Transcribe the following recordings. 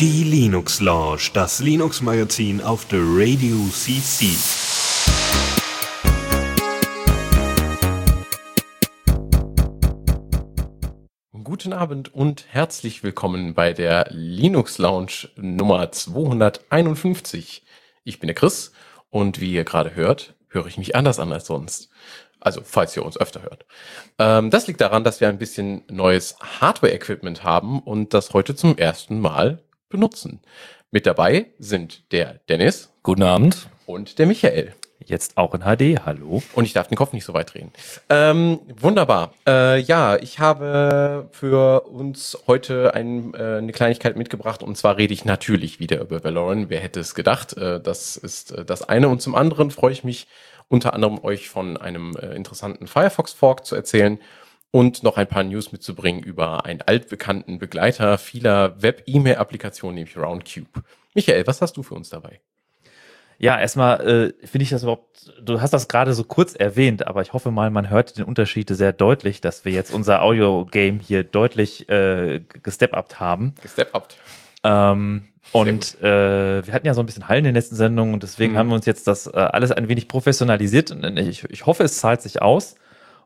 Die Linux Lounge, das Linux Magazin auf der Radio CC. Guten Abend und herzlich willkommen bei der Linux Lounge Nummer 251. Ich bin der Chris und wie ihr gerade hört, höre ich mich anders an als sonst. Also, falls ihr uns öfter hört. Ähm, das liegt daran, dass wir ein bisschen neues Hardware-Equipment haben und das heute zum ersten Mal benutzen. Mit dabei sind der Dennis. Guten Abend. Und der Michael. Jetzt auch in HD, hallo. Und ich darf den Kopf nicht so weit drehen. Ähm, wunderbar. Äh, ja, ich habe für uns heute ein, äh, eine Kleinigkeit mitgebracht und zwar rede ich natürlich wieder über Valorant. Wer hätte es gedacht? Äh, das ist äh, das eine und zum anderen freue ich mich unter anderem euch von einem äh, interessanten Firefox Fork zu erzählen und noch ein paar News mitzubringen über einen altbekannten Begleiter vieler Web-E-Mail-Applikationen, nämlich Roundcube. Michael, was hast du für uns dabei? Ja, erstmal äh, finde ich das überhaupt, du hast das gerade so kurz erwähnt, aber ich hoffe mal, man hört den Unterschied sehr deutlich, dass wir jetzt unser Audio-Game hier deutlich äh, gestep-upt haben. Gestep-upt. Ähm, und äh, wir hatten ja so ein bisschen Hallen in den letzten Sendungen und deswegen mhm. haben wir uns jetzt das äh, alles ein wenig professionalisiert. Und ich, ich hoffe, es zahlt sich aus.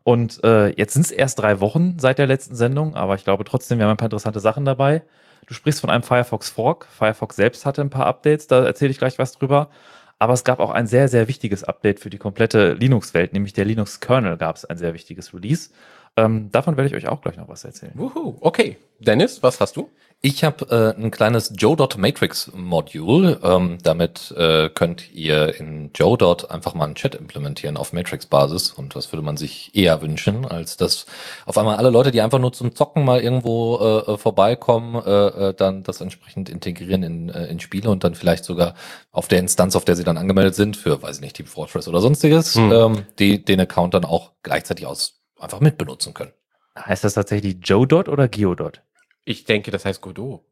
Und äh, jetzt sind es erst drei Wochen seit der letzten Sendung, aber ich glaube trotzdem, wir haben ein paar interessante Sachen dabei. Du sprichst von einem Firefox Fork. Firefox selbst hatte ein paar Updates, da erzähle ich gleich was drüber. Aber es gab auch ein sehr, sehr wichtiges Update für die komplette Linux-Welt, nämlich der Linux-Kernel gab es ein sehr wichtiges Release. Ähm, davon werde ich euch auch gleich noch was erzählen. Wuhu, okay. Dennis, was hast du? Ich habe äh, ein kleines Joe.matrix-Modul. Ähm, damit äh, könnt ihr in Joe. einfach mal einen Chat implementieren auf Matrix-Basis. Und das würde man sich eher wünschen, als dass auf einmal alle Leute, die einfach nur zum Zocken mal irgendwo äh, äh vorbeikommen, äh, äh, dann das entsprechend integrieren in, äh, in Spiele und dann vielleicht sogar auf der Instanz, auf der sie dann angemeldet sind, für, weiß ich nicht, Team Fortress oder sonstiges, hm. ähm, die den Account dann auch gleichzeitig aus einfach mitbenutzen können. Heißt das tatsächlich Joe.dot oder Geodot? Ich denke, das heißt Godot.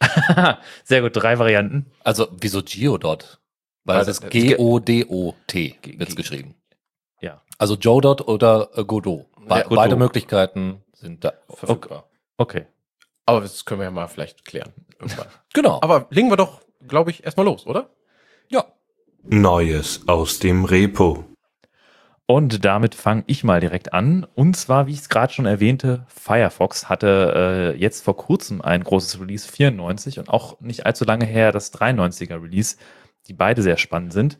Sehr gut, drei Varianten. Also, wieso Geodot? Weil also, es ist G-O-D-O-T wird geschrieben. Ja. Also Joe.dot oder äh, Godot. Be ja, Beide Möglichkeiten sind da verfügbar. Okay. okay. Aber das können wir ja mal vielleicht klären. Irgendwann. genau. Aber legen wir doch, glaube ich, erstmal los, oder? Ja. Neues aus dem Repo. Und damit fange ich mal direkt an. Und zwar, wie ich es gerade schon erwähnte, Firefox hatte äh, jetzt vor kurzem ein großes Release 94 und auch nicht allzu lange her das 93er Release, die beide sehr spannend sind.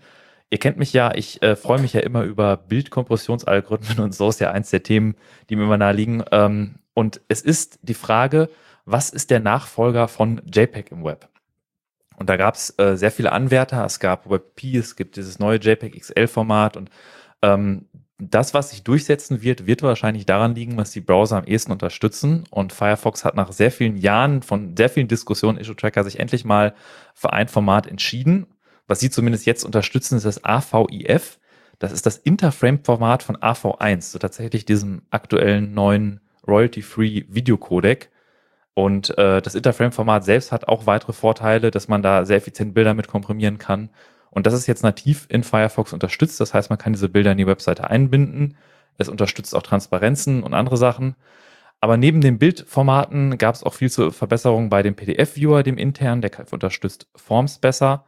Ihr kennt mich ja, ich äh, freue mich ja immer über Bildkompressionsalgorithmen und so ist ja eins der Themen, die mir immer nahe liegen. Ähm, und es ist die Frage, was ist der Nachfolger von JPEG im Web? Und da gab es äh, sehr viele Anwärter. Es gab WebP, es gibt dieses neue JPEG XL-Format und ähm, das, was sich durchsetzen wird, wird wahrscheinlich daran liegen, was die Browser am ehesten unterstützen. Und Firefox hat nach sehr vielen Jahren von sehr vielen Diskussionen Issue Tracker sich endlich mal für ein Format entschieden. Was sie zumindest jetzt unterstützen, ist das AVIF. Das ist das Interframe-Format von AV1, so tatsächlich diesem aktuellen neuen Royalty-Free Videocodec. Und äh, das Interframe-Format selbst hat auch weitere Vorteile, dass man da sehr effizient Bilder mit komprimieren kann und das ist jetzt nativ in Firefox unterstützt. Das heißt, man kann diese Bilder in die Webseite einbinden. Es unterstützt auch Transparenzen und andere Sachen. Aber neben den Bildformaten gab es auch viel zur Verbesserung bei dem PDF-Viewer, dem internen, der unterstützt Forms besser.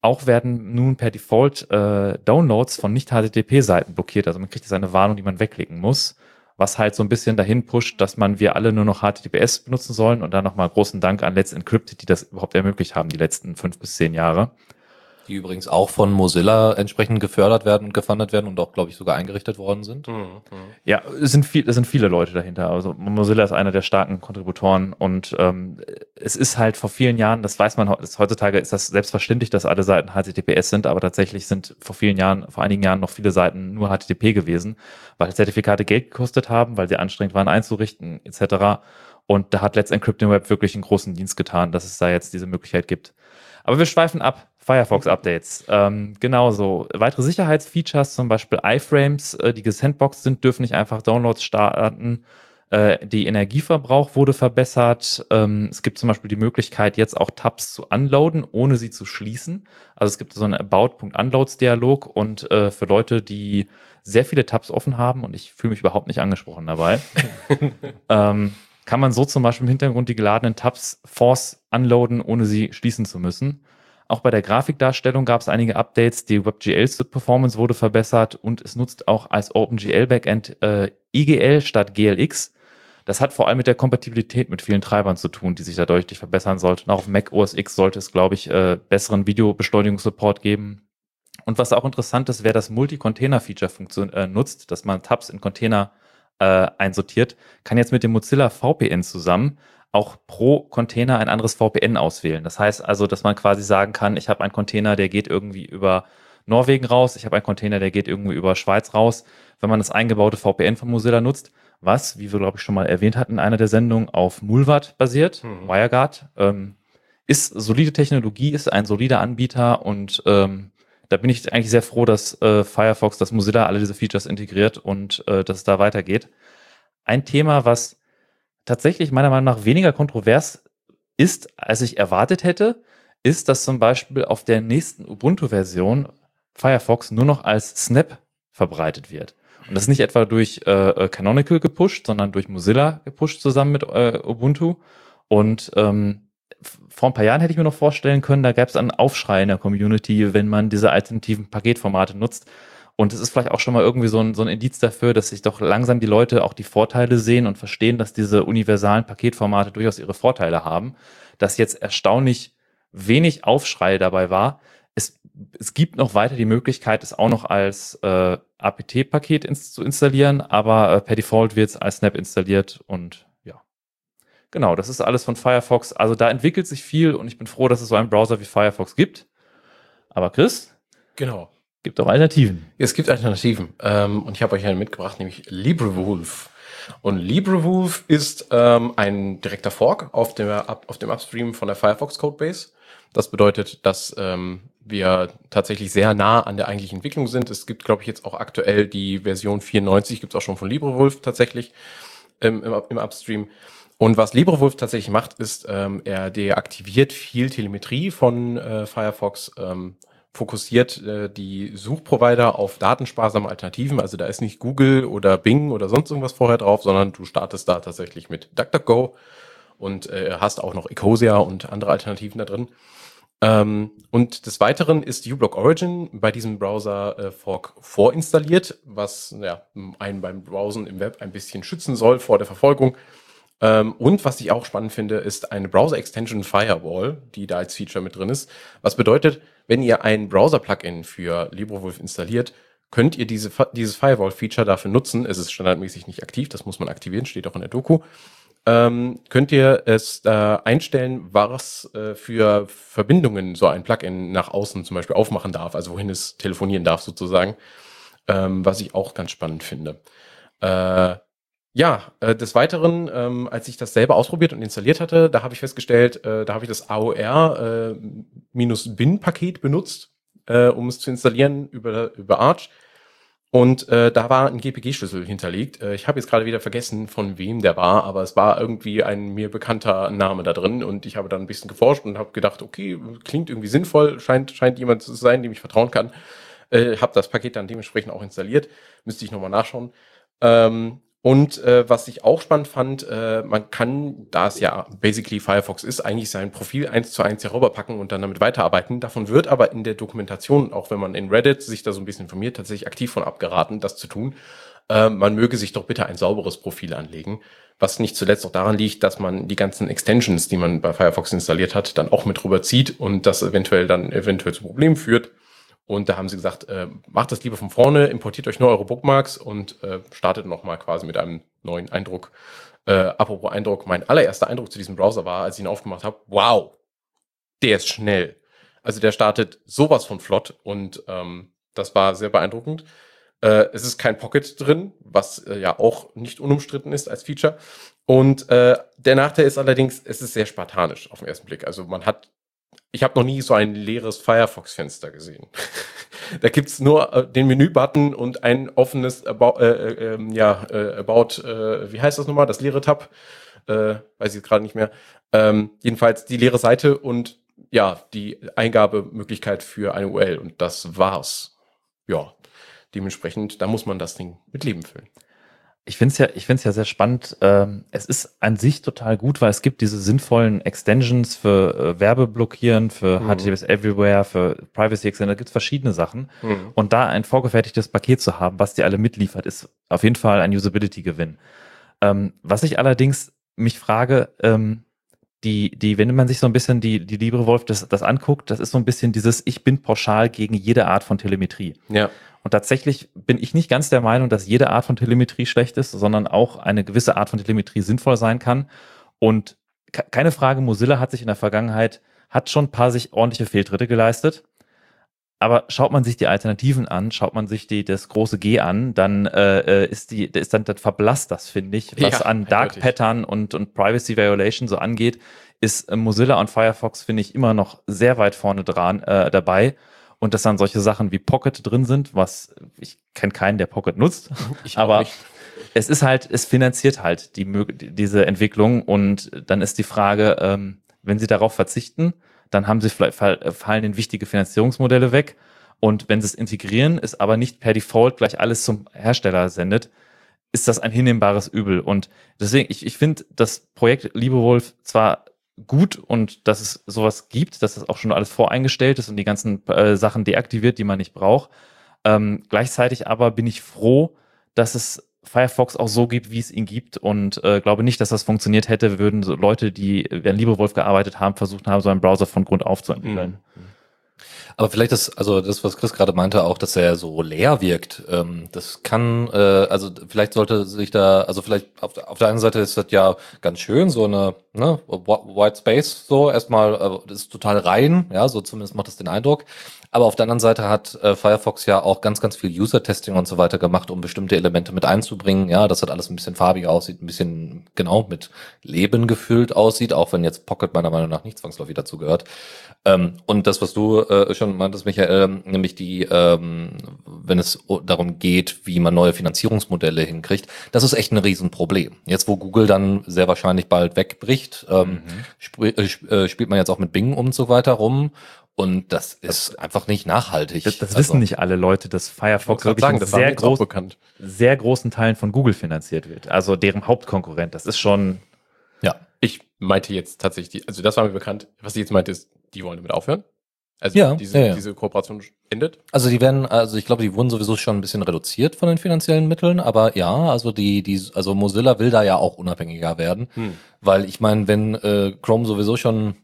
Auch werden nun per Default äh, Downloads von Nicht-HTTP-Seiten blockiert. Also man kriegt jetzt eine Warnung, die man wegklicken muss, was halt so ein bisschen dahin pusht, dass man wir alle nur noch HTTPS benutzen sollen. Und dann nochmal großen Dank an Let's Encrypted, die das überhaupt ermöglicht haben, die letzten fünf bis zehn Jahre. Die übrigens auch von Mozilla entsprechend gefördert werden und gefundet werden und auch, glaube ich, sogar eingerichtet worden sind. Mhm, mh. Ja, es sind, viel, es sind viele Leute dahinter. Also Mozilla ist einer der starken Kontributoren und ähm, es ist halt vor vielen Jahren, das weiß man heutzutage, ist das selbstverständlich, dass alle Seiten HTTPS sind, aber tatsächlich sind vor vielen Jahren, vor einigen Jahren noch viele Seiten nur HTTP gewesen, weil Zertifikate Geld gekostet haben, weil sie anstrengend waren einzurichten etc. Und da hat Let's Encrypting Web wirklich einen großen Dienst getan, dass es da jetzt diese Möglichkeit gibt. Aber wir schweifen ab. Firefox-Updates. Ähm, genauso. Weitere Sicherheitsfeatures, zum Beispiel iFrames, äh, die gesandboxed sind, dürfen nicht einfach Downloads starten. Äh, die Energieverbrauch wurde verbessert. Ähm, es gibt zum Beispiel die Möglichkeit, jetzt auch Tabs zu unloaden, ohne sie zu schließen. Also es gibt so einen About.unloads-Dialog und äh, für Leute, die sehr viele Tabs offen haben und ich fühle mich überhaupt nicht angesprochen dabei. ähm, kann man so zum Beispiel im Hintergrund die geladenen Tabs force unloaden, ohne sie schließen zu müssen. Auch bei der Grafikdarstellung gab es einige Updates. Die WebGL-Performance wurde verbessert und es nutzt auch als OpenGL-Backend äh, IGL statt GLX. Das hat vor allem mit der Kompatibilität mit vielen Treibern zu tun, die sich da deutlich verbessern sollten. Auch auf Mac OS X sollte es, glaube ich, äh, besseren Videobeschleunigungssupport geben. Und was auch interessant ist, wer das Multi-Container-Feature äh, nutzt, dass man Tabs in Container äh, einsortiert, kann jetzt mit dem Mozilla VPN zusammen auch pro Container ein anderes VPN auswählen. Das heißt also, dass man quasi sagen kann, ich habe einen Container, der geht irgendwie über Norwegen raus, ich habe einen Container, der geht irgendwie über Schweiz raus. Wenn man das eingebaute VPN von Mozilla nutzt, was, wie wir glaube ich schon mal erwähnt hatten in einer der Sendungen, auf Mulvat basiert, mhm. WireGuard, ähm, ist solide Technologie, ist ein solider Anbieter und ähm, da bin ich eigentlich sehr froh, dass äh, Firefox, dass Mozilla alle diese Features integriert und äh, dass es da weitergeht. Ein Thema, was tatsächlich meiner Meinung nach weniger kontrovers ist, als ich erwartet hätte, ist, dass zum Beispiel auf der nächsten Ubuntu-Version Firefox nur noch als Snap verbreitet wird. Und das nicht etwa durch äh, äh Canonical gepusht, sondern durch Mozilla gepusht zusammen mit äh, Ubuntu. Und ähm, vor ein paar Jahren hätte ich mir noch vorstellen können, da gab es einen Aufschrei in der Community, wenn man diese alternativen Paketformate nutzt. Und es ist vielleicht auch schon mal irgendwie so ein, so ein Indiz dafür, dass sich doch langsam die Leute auch die Vorteile sehen und verstehen, dass diese universalen Paketformate durchaus ihre Vorteile haben. Dass jetzt erstaunlich wenig Aufschrei dabei war. Es, es gibt noch weiter die Möglichkeit, es auch noch als äh, apt-Paket ins, zu installieren, aber äh, per Default wird es als Snap installiert und ja. Genau, das ist alles von Firefox. Also da entwickelt sich viel und ich bin froh, dass es so einen Browser wie Firefox gibt. Aber Chris? Genau. Gibt auch Alternativen. Es gibt Alternativen. Ähm, und ich habe euch einen mitgebracht, nämlich LibreWolf. Und LibreWolf ist ähm, ein direkter Fork auf dem, auf dem Upstream von der Firefox Codebase. Das bedeutet, dass ähm, wir tatsächlich sehr nah an der eigentlichen Entwicklung sind. Es gibt, glaube ich, jetzt auch aktuell die Version 94, gibt es auch schon von LibreWolf tatsächlich ähm, im, im Upstream. Und was LibreWolf tatsächlich macht, ist, ähm, er deaktiviert viel Telemetrie von äh, Firefox. Ähm, fokussiert äh, die Suchprovider auf datensparsame Alternativen. Also da ist nicht Google oder Bing oder sonst irgendwas vorher drauf, sondern du startest da tatsächlich mit DuckDuckGo und äh, hast auch noch Ecosia und andere Alternativen da drin. Ähm, und des Weiteren ist uBlock Origin bei diesem Browser äh, Fork vorinstalliert, was ja, einen beim Browsen im Web ein bisschen schützen soll vor der Verfolgung. Ähm, und was ich auch spannend finde, ist eine Browser Extension Firewall, die da als Feature mit drin ist. Was bedeutet, wenn ihr ein Browser-Plugin für LibreWolf installiert, könnt ihr diese, dieses Firewall-Feature dafür nutzen. Es ist standardmäßig nicht aktiv, das muss man aktivieren, steht auch in der Doku. Ähm, könnt ihr es äh, einstellen, was äh, für Verbindungen so ein Plugin nach außen zum Beispiel aufmachen darf, also wohin es telefonieren darf sozusagen, ähm, was ich auch ganz spannend finde. Äh, ja, äh, des Weiteren, ähm, als ich das selber ausprobiert und installiert hatte, da habe ich festgestellt, äh, da habe ich das AOR-Bin-Paket äh, benutzt, äh, um es zu installieren über, über Arch. Und äh, da war ein GPG-Schlüssel hinterlegt. Äh, ich habe jetzt gerade wieder vergessen, von wem der war, aber es war irgendwie ein mir bekannter Name da drin. Und ich habe dann ein bisschen geforscht und habe gedacht, okay, klingt irgendwie sinnvoll, scheint, scheint jemand zu sein, dem ich vertrauen kann. Äh, habe das Paket dann dementsprechend auch installiert. Müsste ich nochmal nachschauen. Ähm, und äh, was ich auch spannend fand, äh, man kann, da es ja basically Firefox ist, eigentlich sein Profil eins zu eins herüberpacken und dann damit weiterarbeiten. Davon wird aber in der Dokumentation, auch wenn man in Reddit sich da so ein bisschen informiert, tatsächlich aktiv von abgeraten, das zu tun. Äh, man möge sich doch bitte ein sauberes Profil anlegen, was nicht zuletzt auch daran liegt, dass man die ganzen Extensions, die man bei Firefox installiert hat, dann auch mit rüberzieht und das eventuell dann eventuell zu Problemen führt. Und da haben sie gesagt, äh, macht das lieber von vorne, importiert euch nur eure Bookmarks und äh, startet nochmal quasi mit einem neuen Eindruck. Äh, apropos Eindruck, mein allererster Eindruck zu diesem Browser war, als ich ihn aufgemacht habe, wow, der ist schnell. Also der startet sowas von flott und ähm, das war sehr beeindruckend. Äh, es ist kein Pocket drin, was äh, ja auch nicht unumstritten ist als Feature. Und äh, der Nachteil ist allerdings, es ist sehr spartanisch auf den ersten Blick. Also man hat ich habe noch nie so ein leeres Firefox-Fenster gesehen. da gibt's nur äh, den Menü-Button und ein offenes About, äh, äh, ähm, ja, äh, About, äh, wie heißt das nochmal, das leere Tab, äh, weiß ich gerade nicht mehr. Ähm, jedenfalls die leere Seite und ja, die Eingabemöglichkeit für eine URL und das war's. Ja, dementsprechend, da muss man das Ding mit Leben füllen. Ich finde es ja, ich find's ja sehr spannend. Ähm, es ist an sich total gut, weil es gibt diese sinnvollen Extensions für äh, Werbeblockieren, für Mhm. HTTPS Everywhere, für Privacy Extender, da gibt es verschiedene Sachen. Mhm. Und da ein vorgefertigtes Paket zu haben, was dir alle mitliefert, ist auf jeden Fall ein Usability-Gewinn. Ähm, was ich allerdings mich frage, ähm, die, die, wenn man sich so ein bisschen die, die LibreWolf das, das anguckt, das ist so ein bisschen dieses, ich bin pauschal gegen jede Art von Telemetrie. Ja. Und tatsächlich bin ich nicht ganz der Meinung, dass jede Art von Telemetrie schlecht ist, sondern auch eine gewisse Art von Telemetrie sinnvoll sein kann. Und ke- keine Frage, Mozilla hat sich in der Vergangenheit, hat schon ein paar sich ordentliche Fehltritte geleistet. Aber schaut man sich die Alternativen an, schaut man sich die, das große G an, dann äh, äh, ist die, ist dann das verblasst das, finde ich, was Ja, an Dark eindeutig. Pattern und, und Privacy Violation so angeht, ist äh, Mozilla und Firefox, finde ich, immer noch sehr weit vorne dran äh, dabei. Und dass dann solche Sachen wie Pocket drin sind, was ich kenne keinen, der Pocket nutzt, Ich aber es ist halt, es finanziert halt die- diese Entwicklung und dann ist die Frage, ähm, wenn sie darauf verzichten, dann haben sie vielleicht äh, fallen ihnen wichtige Finanzierungsmodelle weg und wenn sie es integrieren, ist aber nicht per Default gleich alles zum Hersteller sendet, ist das ein hinnehmbares Übel und deswegen ich ich finde das Projekt LiebeWolf zwar gut und dass es sowas gibt, dass das auch schon alles voreingestellt ist und die ganzen äh, Sachen deaktiviert, die man nicht braucht. Ähm, gleichzeitig aber bin ich froh, dass es Firefox auch so gibt, wie es ihn gibt und äh, glaube nicht, dass das funktioniert hätte, würden so Leute, die während LibreWolf gearbeitet haben, versucht haben, so einen Browser von Grund auf zu entwickeln. Aber vielleicht das, also das, was Chris gerade meinte, auch, dass er so leer wirkt, ähm, das kann, äh, also vielleicht sollte sich da, also vielleicht auf, der- auf der einen Seite ist das ja ganz schön, so eine ne, Wh- White Space, so erstmal, äh, das ist total rein, ja, so zumindest macht das den Eindruck. Aber auf der anderen Seite hat äh, Firefox ja auch ganz, ganz viel User-Testing und so weiter gemacht, um bestimmte Elemente mit einzubringen. Ja, dass das alles ein bisschen farbiger aussieht, ein bisschen genau mit Leben gefüllt aussieht, auch wenn jetzt Pocket meiner Meinung nach nicht zwangsläufig dazu gehört. Ähm, und das, was du äh, schon meintest, Michael, nämlich die, ähm, wenn es darum geht, wie man neue Finanzierungsmodelle hinkriegt, das ist echt ein Riesenproblem. Jetzt, wo Google dann sehr wahrscheinlich bald wegbricht, ähm, sp äh, sp äh, spielt man jetzt auch mit Bing und so weiter rum. Und das ist einfach nicht nachhaltig. Das, das Also- wissen nicht alle Leute, dass Firefox wirklich sagen, das sehr, groß, bekannt. sehr großen Teilen von Google finanziert wird. Also deren Hauptkonkurrent. Das ist schon, Ja. Ich meinte jetzt tatsächlich, die, also das war mir bekannt. Was ich jetzt meinte, ist, die wollen damit aufhören. Also Ja, diese, ja, ja. diese Kooperation endet. Also die werden, also ich glaube, die wurden sowieso schon ein bisschen reduziert von den finanziellen Mitteln, aber ja, also die, die, also Mozilla will da ja auch unabhängiger werden, Hm. weil ich meine, wenn äh, Chrome sowieso schon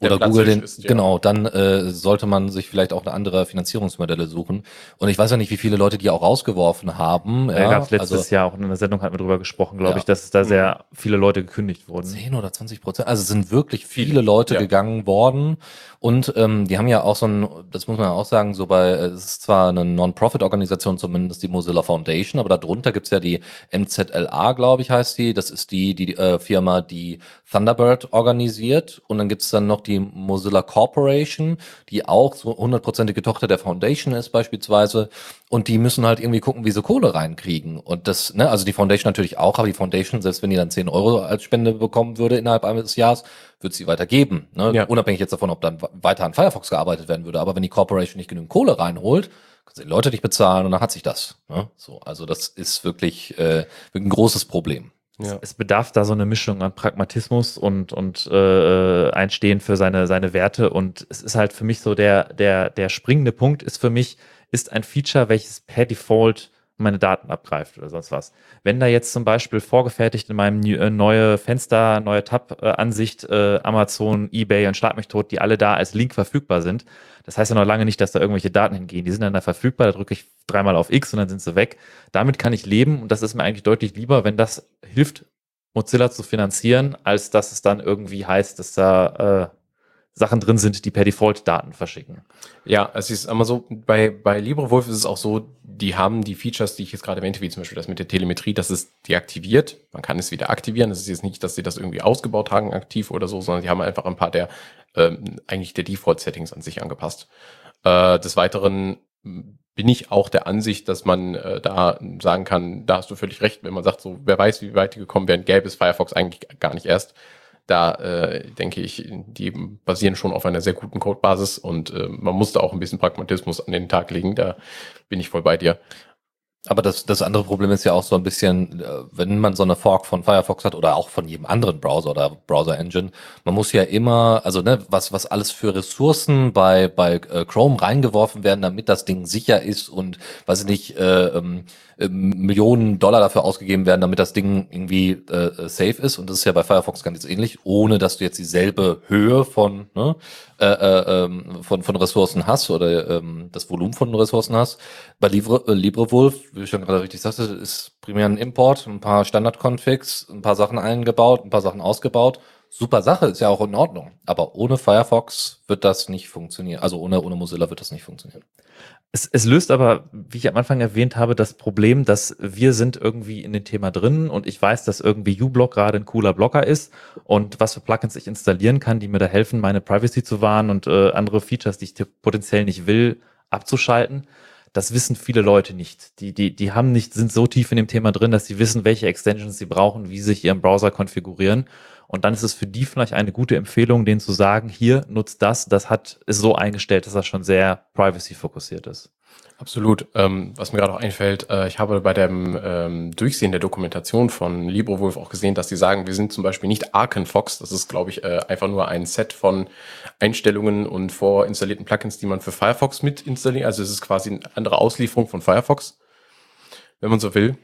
Der oder Google den, ist, ja. genau, dann äh, sollte man sich vielleicht auch eine andere Finanzierungsmodelle suchen. Und ich weiß ja nicht, wie viele Leute die auch rausgeworfen haben. Ja, gab es letztes also Jahr auch in einer Sendung hatten wir drüber gesprochen, glaube Ja. ich, dass es da sehr viele Leute gekündigt wurden. 10 oder 20 Prozent. Also es sind wirklich viele Leute ja. gegangen worden. Und ähm, die haben ja auch so ein, das muss man ja auch sagen, so bei, äh, es ist zwar eine Non-Profit-Organisation, zumindest die Mozilla Foundation, aber darunter gibt's ja die MZLA, glaube ich, heißt die. Das ist die, die äh, Firma, die Thunderbird organisiert. Und dann gibt's dann noch die Mozilla Corporation, die auch so hundertprozentige Tochter der Foundation ist beispielsweise. Und die müssen halt irgendwie gucken, wie sie Kohle reinkriegen. Und das, ne, also die Foundation natürlich auch, aber die Foundation, selbst wenn die dann 10 Euro als Spende bekommen würde innerhalb eines Jahres, wird sie weitergeben. Ne? Ja. Unabhängig jetzt davon, ob dann weiter an Firefox gearbeitet werden würde. Aber wenn die Corporation nicht genügend Kohle reinholt, können sie die Leute nicht bezahlen und dann hat sich das. Ne? So, also das ist wirklich, äh, wirklich ein großes Problem. Ja. Es bedarf da so eine Mischung an Pragmatismus und, und äh, Einstehen für seine, seine Werte. Und es ist halt für mich so der, der, der springende Punkt ist für mich, ist ein Feature, welches per Default meine Daten abgreift oder sonst was. Wenn da jetzt zum Beispiel vorgefertigt in meinem äh, neue Fenster, neue Tab-Ansicht, äh, Amazon, Ebay und Schlag mich tot, die alle da als Link verfügbar sind, das heißt ja noch lange nicht, dass da irgendwelche Daten hingehen. Die sind dann da verfügbar, da drücke ich dreimal auf X und dann sind sie weg. Damit kann ich leben und das ist mir eigentlich deutlich lieber, wenn das hilft, Mozilla zu finanzieren, als dass es dann irgendwie heißt, dass da äh, Sachen drin sind, die per Default Daten verschicken. Ja, es ist immer so, bei, bei LibreWolf ist es auch so, die haben die Features, die ich jetzt gerade erwähnte, wie zum Beispiel das mit der Telemetrie, das ist deaktiviert. Man kann es wieder aktivieren. Es ist jetzt nicht, dass sie das irgendwie ausgebaut haben, aktiv oder so, sondern die haben einfach ein paar der, ähm, eigentlich der Default-Settings an sich angepasst. Äh, des Weiteren m, bin ich auch der Ansicht, dass man äh, da sagen kann, da hast du völlig recht, wenn man sagt, so, wer weiß, wie weit die gekommen wären, gäbe es Firefox eigentlich gar nicht erst da äh, denke ich, die basieren schon auf einer sehr guten Codebasis und äh, man musste auch ein bisschen Pragmatismus an den Tag legen. Da bin ich voll bei dir. Aber das, das andere Problem ist ja auch so ein bisschen, äh, wenn man so eine Fork von Firefox hat oder auch von jedem anderen Browser oder Browser-Engine, man muss ja immer, also ne, was, was alles für Ressourcen bei, bei äh, Chrome reingeworfen werden, damit das Ding sicher ist und, weiß ich nicht, äh, ähm, äh, Millionen Dollar dafür ausgegeben werden, damit das Ding irgendwie äh, safe ist. Und das ist ja bei Firefox ganz ähnlich, ohne dass du jetzt dieselbe Höhe von, ne, äh, äh, ähm, von, von Ressourcen hast oder ähm, das Volumen von Ressourcen hast. Bei Libre, äh, LibreWolf, wie ich schon gerade richtig sagte, ist primär ein Import, ein paar Standard-Configs, ein paar Sachen eingebaut, ein paar Sachen ausgebaut. Super Sache, ist ja auch in Ordnung. Aber ohne Firefox wird das nicht funktionieren. Also ohne, ohne Mozilla wird das nicht funktionieren. Es, es löst aber, wie ich am Anfang erwähnt habe, das Problem, dass wir sind irgendwie in dem Thema drin und ich weiß, dass irgendwie uBlock gerade ein cooler Blocker ist und was für Plugins ich installieren kann, die mir da helfen, meine Privacy zu wahren und äh, andere Features, die ich potenziell nicht will, abzuschalten. Das wissen viele Leute nicht. Die, die, die haben nicht, sind so tief in dem Thema drin, dass sie wissen, welche Extensions sie brauchen, wie sie sich ihren Browser konfigurieren. Und dann ist es für die vielleicht eine gute Empfehlung, denen zu sagen, hier nutzt das, das hat, ist so eingestellt, dass das schon sehr privacy fokussiert ist. Absolut. Ähm, was mir gerade auch einfällt, äh, ich habe bei dem ähm, Durchsehen der Dokumentation von LibreWolf auch gesehen, dass die sagen, wir sind zum Beispiel nicht Arkenfox. Das ist, glaube ich, äh, einfach nur ein Set von Einstellungen und vorinstallierten Plugins, die man für Firefox mit installiert. Also es ist quasi eine andere Auslieferung von Firefox, wenn man so will.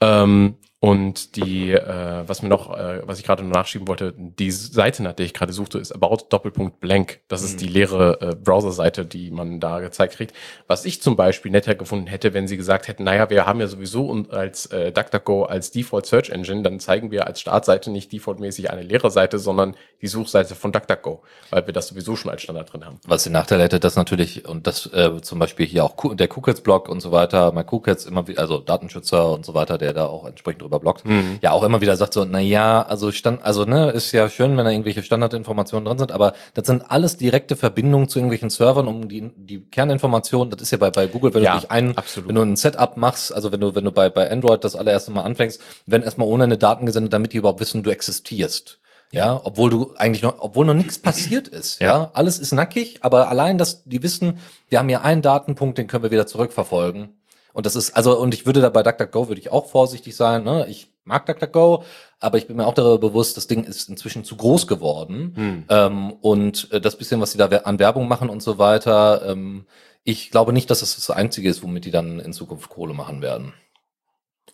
Ähm, und die, äh, was mir noch, äh, was ich gerade nur nachschieben wollte, die Seite, nach der ich gerade suchte, ist about Doppelpunkt blank. Das ist die leere äh, Browser-Seite, die man da gezeigt kriegt. Was ich zum Beispiel netter gefunden hätte, wenn sie gesagt hätten, naja, wir haben ja sowieso und als äh, DuckDuckGo als Default Search Engine, dann zeigen wir als Startseite nicht defaultmäßig eine leere Seite, sondern die Suchseite von DuckDuckGo, weil wir das sowieso schon als Standard drin haben. Was den Nachteil hätte, dass natürlich, und das äh, zum Beispiel hier auch der KuCats-Blog und so weiter, mein KuCats immer wie, also Datenschützer und so weiter, der da auch entsprechend drüber bloggt, ja auch immer wieder sagt so, na ja, also stand, also ne, ist ja schön, wenn da irgendwelche Standardinformationen drin sind, aber das sind alles direkte Verbindungen zu irgendwelchen Servern, um die, die Kerninformationen, das ist ja bei, bei Google, wenn Ja, du dich ein, absolut. wenn du ein Setup machst, also wenn du, wenn du bei, bei Android das allererste Mal anfängst, werden erstmal ohne eine Daten gesendet, damit die überhaupt wissen, du existierst. Ja, obwohl du eigentlich noch, obwohl noch nichts passiert ist, ja. Alles ist nackig, aber allein, dass die wissen, wir haben hier einen Datenpunkt, den können wir wieder zurückverfolgen. Und das ist, also, und ich würde da bei DuckDuckGo würde ich auch vorsichtig sein, ne? Ich mag DuckDuckGo, aber ich bin mir auch darüber bewusst, das Ding ist inzwischen zu groß geworden. Ähm, und äh, das bisschen, was sie da an Werbung machen und so weiter, ähm, ich glaube nicht, dass das das Einzige ist, womit die dann in Zukunft Kohle machen werden.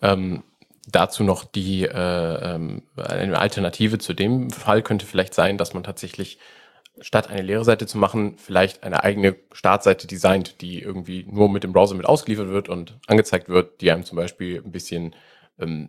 Ähm, dazu noch die äh, ähm, eine Alternative zu dem Fall könnte vielleicht sein, dass man tatsächlich statt eine leere Seite zu machen, vielleicht eine eigene Startseite designt, die irgendwie nur mit dem Browser mit ausgeliefert wird und angezeigt wird, die einem zum Beispiel ein bisschen ähm,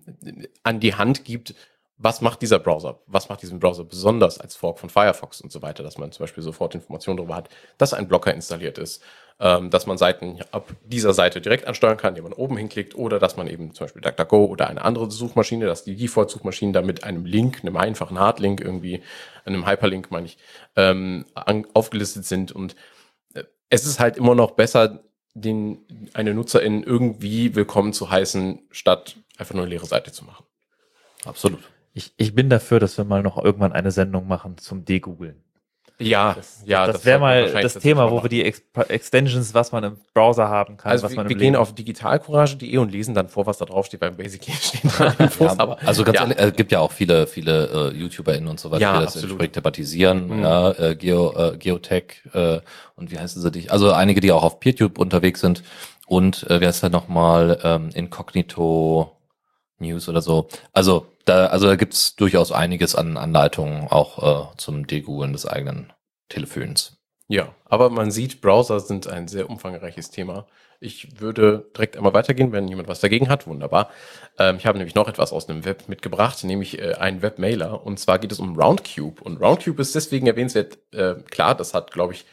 an die Hand gibt, was macht dieser Browser, was macht diesen Browser besonders als Fork von Firefox und so weiter, dass man zum Beispiel sofort Informationen darüber hat, dass ein Blocker installiert ist, ähm, dass man Seiten ab dieser Seite direkt ansteuern kann, indem man oben hinklickt, oder dass man eben zum Beispiel DuckDuckGo oder eine andere Suchmaschine, dass die Default-Suchmaschinen da mit einem Link, einem einfachen Hardlink irgendwie, einem Hyperlink, meine ich, ähm, aufgelistet sind. Und äh, es ist halt immer noch besser, den, eine Nutzerin irgendwie willkommen zu heißen, statt einfach nur eine leere Seite zu machen. Absolut. Ich, ich bin dafür, dass wir mal noch irgendwann eine Sendung machen zum Degoogeln. Ja, Das, ja, das, wäre sollten wir mal das Thema, wo wir die Ex Extensions, was man im Browser haben kann, Also was wir, man wir gehen Leben- auf digitalcourage.de und lesen dann vor, was da drauf steht. Beim Basic stehen da Infos, Ja, aber also ganz ja. ehrlich, es gibt ja auch viele, viele äh, YouTuberInnen und so weiter, Ja, die das absolut. entsprechend thematisieren, Mhm. ja, äh, Geo, äh, Geotech äh, und wie heißen sie dich? Also einige, die auch auf PeerTube unterwegs sind und äh, wie heißt der nochmal, ähm, Incognito News oder so. Also da, also da gibt's durchaus einiges an Anleitungen auch äh, zum Degoogeln des eigenen Telefons. Ja, aber man sieht, Browser sind ein sehr umfangreiches Thema. Ich würde direkt einmal weitergehen, wenn jemand was dagegen hat. Wunderbar. Ähm, ich habe nämlich noch etwas aus dem Web mitgebracht, nämlich äh, einen Webmailer. Und zwar geht es um Roundcube. Und Roundcube ist deswegen erwähnenswert. Äh, klar, das hat, glaube ich,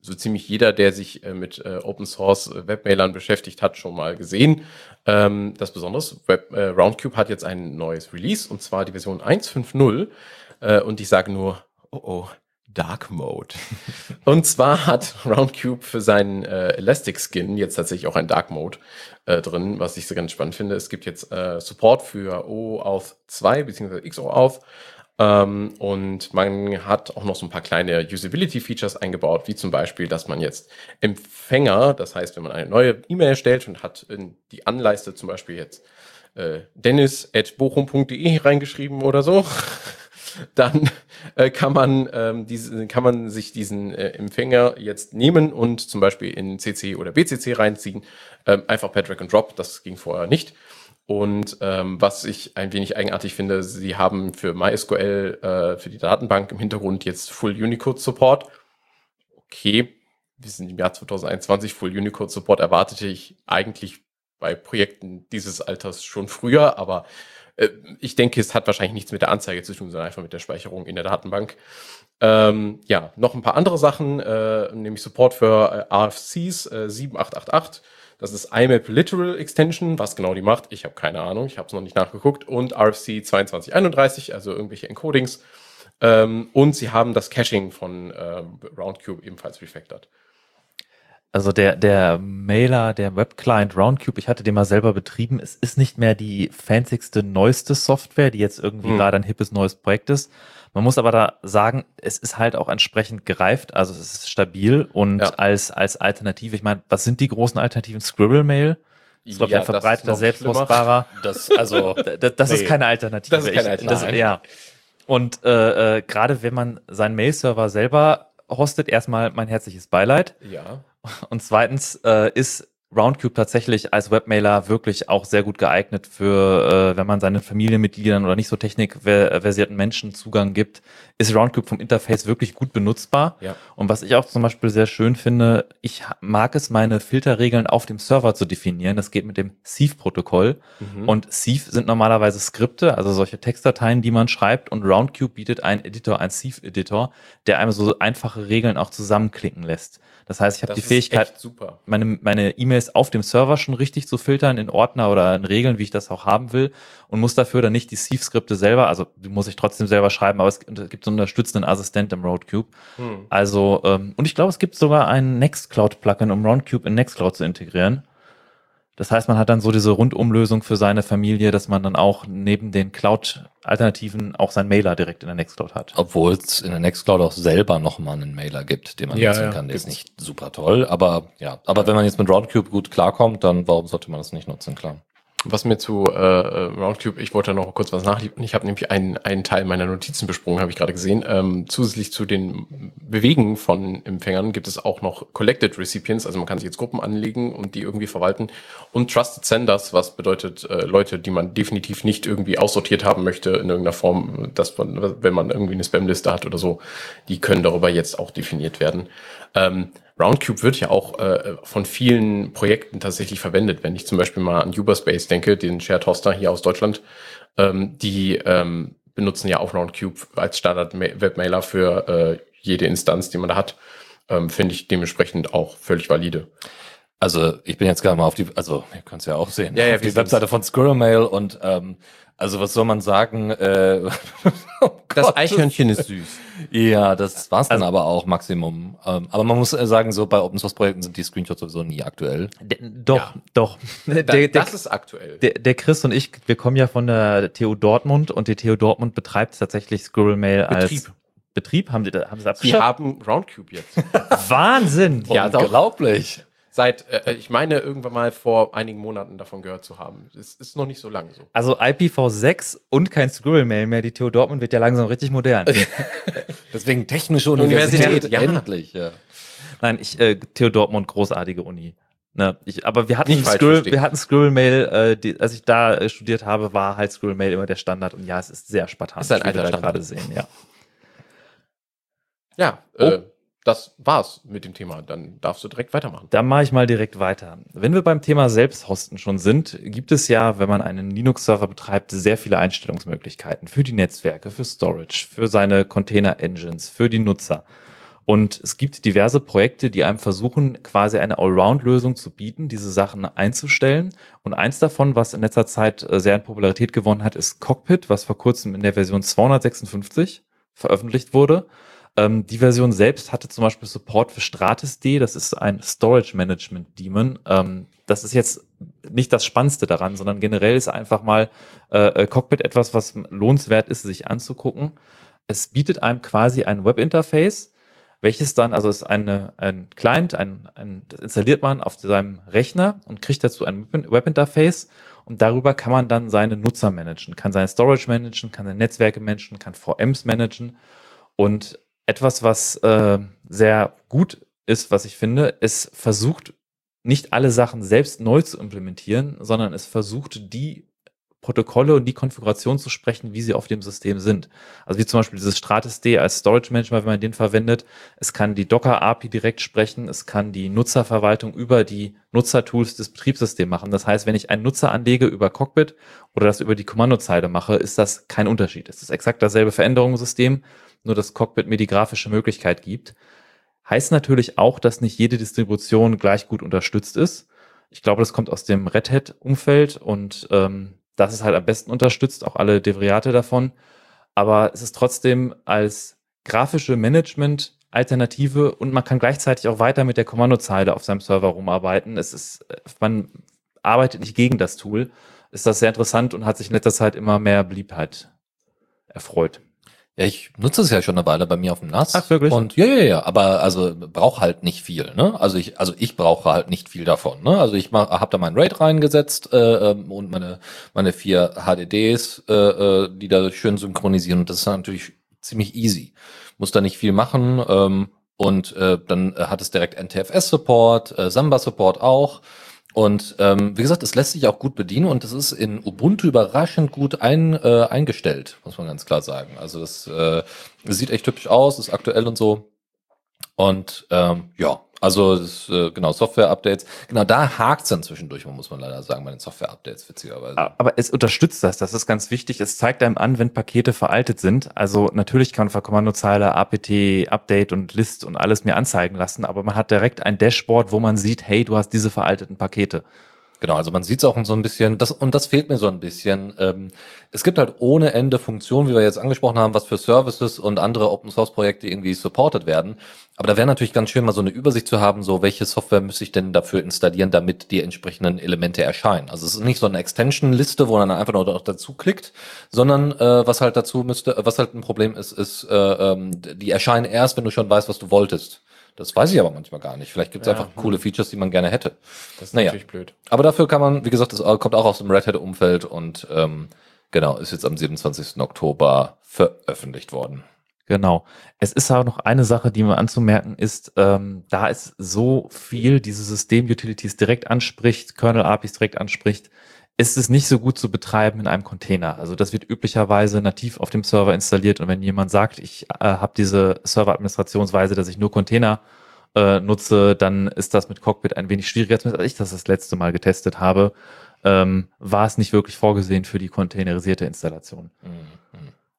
so ziemlich jeder, der sich äh, mit äh, Open Source äh, Webmailern beschäftigt hat, schon mal gesehen. Ähm, das Besondere, Web, äh, Roundcube hat jetzt ein neues Release und zwar die Version 1.5.0. Äh, und ich sage nur, oh oh, Dark Mode. und zwar hat Roundcube für seinen äh, Elastic Skin jetzt tatsächlich auch ein Dark Mode äh, drin, was ich so ganz spannend finde. Es gibt jetzt äh, Support für OAuth 2 bzw. XOAuth. Ähm, und man hat auch noch so ein paar kleine Usability-Features eingebaut, wie zum Beispiel, dass man jetzt Empfänger, das heißt, wenn man eine neue E-Mail erstellt und hat in die Anleiste zum Beispiel jetzt äh, dennis.bochum.de reingeschrieben oder so, dann äh, kann man ähm, diese, kann man sich diesen äh, Empfänger jetzt nehmen und zum Beispiel in CC oder BCC reinziehen, ähm, einfach per Drag and Drop. Das ging vorher nicht. Und ähm, was ich ein wenig eigenartig finde, sie haben für MySQL, äh, für die Datenbank im Hintergrund jetzt Full Unicode Support. Okay, wir sind im Jahr 2021, Full Unicode Support erwartete ich eigentlich bei Projekten dieses Alters schon früher, aber äh, ich denke, es hat wahrscheinlich nichts mit der Anzeige zu tun, sondern einfach mit der Speicherung in der Datenbank. Ähm, ja, noch ein paar andere Sachen, äh, nämlich Support für äh, RFCs äh, 7888 das ist IMAP Literal Extension. Was genau die macht, ich habe keine Ahnung. Ich habe es noch nicht nachgeguckt. Und RFC 2231, also irgendwelche Encodings. Ähm, und sie haben das Caching von ähm, Roundcube ebenfalls refactored. Also der, der Mailer, der Webclient Roundcube, ich hatte den mal selber betrieben. Es ist nicht mehr die fancyste, neueste Software, die jetzt irgendwie hm. gerade ein hippes neues Projekt ist. Man muss aber da sagen, es ist halt auch entsprechend gereift, also es ist stabil und ja. als, als Alternative, ich meine, was sind die großen Alternativen? Scribble Mail? Das ist, glaube ich, ein verbreiteter, selbstpostbarer. Das, also, das, das nee, ist keine Alternative. Das ist keine Alternative. Ich, das, ja. Und äh, äh, gerade wenn man seinen Mail-Server selber hostet, erstmal mein herzliches Beileid. Ja. Und zweitens äh, ist Roundcube tatsächlich als Webmailer wirklich auch sehr gut geeignet für, äh, wenn man seinen Familienmitgliedern oder nicht so technikversierten Menschen Zugang gibt, ist Roundcube vom Interface wirklich gut benutzbar. Ja. Und was ich auch zum Beispiel sehr schön finde, ich mag es, meine Filterregeln auf dem Server zu definieren. Das geht mit dem Sieve-Protokoll. Mhm. Und Sieve sind normalerweise Skripte, also solche Textdateien, die man schreibt. Und Roundcube bietet einen Editor, einen Sieve-Editor, der einem so einfache Regeln auch zusammenklicken lässt. Das heißt, ich habe die Fähigkeit, meine meine E-Mails auf dem Server schon richtig zu filtern in Ordner oder in Regeln, wie ich das auch haben will und muss dafür dann nicht die Sieve-Skripte selber, also die muss ich trotzdem selber schreiben, aber es gibt so einen unterstützenden Assistent im Roadcube. Hm. Also ähm, und ich glaube, es gibt sogar ein Nextcloud-Plugin, um Roundcube in Nextcloud zu integrieren. Das heißt, man hat dann so diese Rundumlösung für seine Familie, dass man dann auch neben den Cloud-Alternativen auch sein Mailer direkt in der Nextcloud hat. Obwohl es in der Nextcloud auch selber nochmal einen Mailer gibt, den man ja, nutzen ja, kann. Der ist nicht super toll, aber ja. Aber wenn man jetzt mit Roundcube gut klarkommt, dann warum sollte man das nicht nutzen, klar. Was mir zu äh, Roundcube, ich wollte noch kurz was nachliefern. Ich habe nämlich einen, einen Teil meiner Notizen besprungen, habe ich gerade gesehen. Ähm, zusätzlich zu den Bewegen von Empfängern gibt es auch noch Collected Recipients, also man kann sich jetzt Gruppen anlegen und die irgendwie verwalten. Und Trusted Senders, was bedeutet äh, Leute, die man definitiv nicht irgendwie aussortiert haben möchte in irgendeiner Form, dass man, wenn man irgendwie eine Spamliste hat oder so, die können darüber jetzt auch definiert werden. Ähm, Roundcube wird ja auch äh, von vielen Projekten tatsächlich verwendet. Wenn ich zum Beispiel mal an Uberspace denke, den Shared Hoster hier aus Deutschland, ähm, die ähm, benutzen ja auch Roundcube als Standard-Webmailer für äh, jede Instanz, die man da hat. Ähm, Finde ich dementsprechend auch völlig valide. Also ich bin jetzt gerade mal auf die, also ihr könnt es ja auch sehen, ja, ja, auf die Webseite von Squirrel Mail und ähm, also was soll man sagen? Äh, oh das Eichhörnchen ist süß. Ja, das war's dann also, aber auch Maximum. Ähm, aber man muss sagen, so bei Open Source Projekten sind die Screenshots sowieso nie aktuell. De, doch, ja. doch. Der, der, das ist aktuell. Der, der Chris und ich, wir kommen ja von der TU Dortmund und die TU Dortmund betreibt tatsächlich Squirrel Mail Betrieb. als Betrieb. Haben sie, haben sie abgeschafft? Die haben Roundcube jetzt. Wahnsinn! ja, unglaublich seit, äh, ich meine, irgendwann mal vor einigen Monaten davon gehört zu haben. Es ist noch nicht so lange so. Also IPv6 und kein Squirrel-Mail mehr. Die TU Dortmund wird ja langsam richtig modern. Deswegen technische Universität, Universität ja. endlich. Ja. Nein, ich, äh, TU Dortmund, großartige Uni. Ne, ich, aber wir hatten Squirrel, wir hatten Squirrel Mail, äh, die, als ich da äh, studiert habe, war halt Squirrel Mail immer der Standard und ja, es ist sehr spartanisch, ist ein alter wie wir gerade sehen, ja. Ja, oh. äh, das war's mit dem Thema. Dann darfst du direkt weitermachen. Dann mache ich mal direkt weiter. Wenn wir beim Thema Selbsthosten schon sind, gibt es ja, wenn man einen Linux-Server betreibt, sehr viele Einstellungsmöglichkeiten für die Netzwerke, für Storage, für seine Container-Engines, für die Nutzer. Und es gibt diverse Projekte, die einem versuchen, quasi eine Allround-Lösung zu bieten, diese Sachen einzustellen. Und eins davon, was in letzter Zeit äh, sehr in Popularität gewonnen hat, ist Cockpit, was vor kurzem in der Version 256 veröffentlicht wurde Ähm, die Version selbst hatte zum Beispiel Support für Stratus D, das ist ein Storage Management Daemon. Ähm, das ist jetzt nicht das Spannendste daran, sondern generell ist einfach mal äh, äh, Cockpit etwas, was lohnenswert ist, sich anzugucken. Es bietet einem quasi ein Webinterface, welches dann, also ist eine, ein Client, ein, ein, das installiert man auf seinem Rechner und kriegt dazu ein Webinterface und darüber kann man dann seine Nutzer managen, kann seine Storage managen, kann seine Netzwerke managen, kann VMs managen und etwas, was äh, sehr gut ist, was ich finde, es versucht nicht alle Sachen selbst neu zu implementieren, sondern es versucht, die Protokolle und die Konfiguration zu sprechen, wie sie auf dem System sind. Also wie zum Beispiel dieses Stratus D als Storage Management, wenn man den verwendet. Es kann die Docker API direkt sprechen. Es kann die Nutzerverwaltung über die Nutzertools des Betriebssystems machen. Das heißt, wenn ich einen Nutzer anlege über Cockpit oder das über die Kommandozeile mache, ist das kein Unterschied. Es ist exakt dasselbe Veränderungssystem, nur dass Cockpit mir die grafische Möglichkeit gibt. Heißt natürlich auch, dass nicht jede Distribution gleich gut unterstützt ist. Ich glaube, das kommt aus dem Red Hat-Umfeld und ähm, das ist halt am besten unterstützt, auch alle Derivate davon. Aber es ist trotzdem als grafische Management-Alternative und man kann gleichzeitig auch weiter mit der Kommandozeile auf seinem Server rumarbeiten. Es ist, man arbeitet nicht gegen das Tool. Ist das sehr interessant und hat sich in letzter Zeit immer mehr Beliebtheit erfreut. Ja, ich nutze es ja schon eine Weile bei mir auf dem NAS. Ach, wirklich? Und ja, ja, ja, aber also brauche halt nicht viel, ne? Also ich, also ich brauche halt nicht viel davon, ne? Also ich mach, hab da meinen RAID reingesetzt äh, ähm, und meine meine vier HDDs, äh, äh, die da schön synchronisieren. Und das ist natürlich ziemlich easy. Muss da nicht viel machen. Ähm, und äh, dann hat es direkt NTFS-Support, äh, Samba-Support auch. Und ähm, wie gesagt, es lässt sich auch gut bedienen und es ist in Ubuntu überraschend gut ein, äh, eingestellt, muss man ganz klar sagen. Also das, äh, sieht echt hübsch aus, ist aktuell und so. Und ähm, ja, also äh, genau, Software-Updates. Genau, da hakt es dann zwischendurch, muss man leider sagen, bei den Software-Updates, witzigerweise. Aber es unterstützt das, das ist ganz wichtig. Es zeigt einem an, wenn Pakete veraltet sind. Also natürlich kann man von Kommandozeile apt, Update und List und alles mir anzeigen lassen, aber man hat direkt ein Dashboard, wo man sieht, hey, du hast diese veralteten Pakete. Genau, also man sieht es auch so ein bisschen, das, und das fehlt mir so ein bisschen. Ähm, es gibt halt ohne Ende Funktionen, wie wir jetzt angesprochen haben, was für Services und andere Open Source Projekte irgendwie supported werden. Aber da wäre natürlich ganz schön, mal so eine Übersicht zu haben, so welche Software müsste ich denn dafür installieren, damit die entsprechenden Elemente erscheinen. Also es ist nicht so eine Extension-Liste, wo man einfach nur dazu klickt, sondern äh, was halt dazu müsste, was halt ein Problem ist, ist, äh, ähm, die erscheinen erst, wenn du schon weißt, was du wolltest. Das weiß ich aber manchmal gar nicht. Vielleicht gibt es Ja. einfach coole Features, die man gerne hätte. Das ist Naja. natürlich blöd. Aber dafür kann man, wie gesagt, das kommt auch aus dem Red Hat-Umfeld und ähm, genau, ist jetzt am 27. Oktober veröffentlicht worden. Genau. Es ist aber noch eine Sache, die mir anzumerken ist, ähm, da es so viel diese System-Utilities direkt anspricht, Kernel-APIs direkt anspricht, ist es nicht so gut zu betreiben in einem Container. Also das wird üblicherweise nativ auf dem Server installiert und wenn jemand sagt, ich äh, habe diese Server-Administrationsweise, dass ich nur Container äh, nutze, dann ist das mit Cockpit ein wenig schwieriger, zumindest als ich das das letzte Mal getestet habe, ähm, war es nicht wirklich vorgesehen für die containerisierte Installation.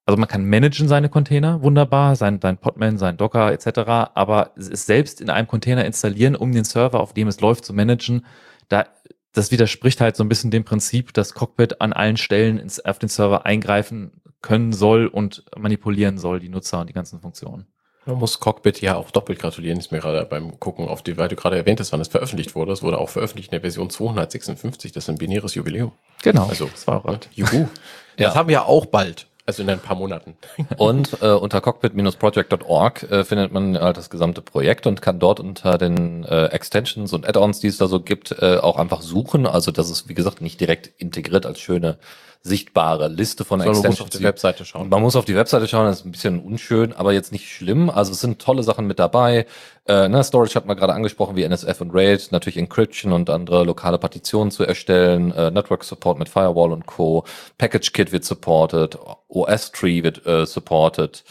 Also man kann managen seine Container, wunderbar, sein, sein Podman, sein Docker etc., aber es selbst in einem Container installieren, um den Server, auf dem es läuft, zu managen, da, das widerspricht halt so ein bisschen dem Prinzip, dass Cockpit an allen Stellen ins, auf den Server eingreifen können soll und manipulieren soll, die Nutzer und die ganzen Funktionen. Man muss Cockpit ja auch doppelt gratulieren, ist mir gerade beim Gucken auf die, weil du gerade erwähnt hast, wann es veröffentlicht wurde. Es wurde auch veröffentlicht in der Version 256, das ist ein binäres Jubiläum. Genau, Also, das war auch Juhu. Ja. Das haben wir auch bald. Also in ein paar Monaten. Und äh, unter cockpit-project.org äh, findet man halt das gesamte Projekt und kann dort unter den äh, Extensions und Add-ons, die es da so gibt, äh, auch einfach suchen. Also das ist, wie gesagt, nicht direkt integriert als schöne sichtbare Liste von Sondern man muss Extensions. auf die Webseite schauen. Man muss auf die Webseite schauen, das ist ein bisschen unschön, aber jetzt nicht schlimm. Also es sind tolle Sachen mit dabei. Äh, ne, Storage hat man gerade angesprochen, wie NSF und RAID, natürlich Encryption und andere lokale Partitionen zu erstellen, äh, Network Support mit Firewall und Co. Package Kit wird supported, OS Tree wird äh, supported,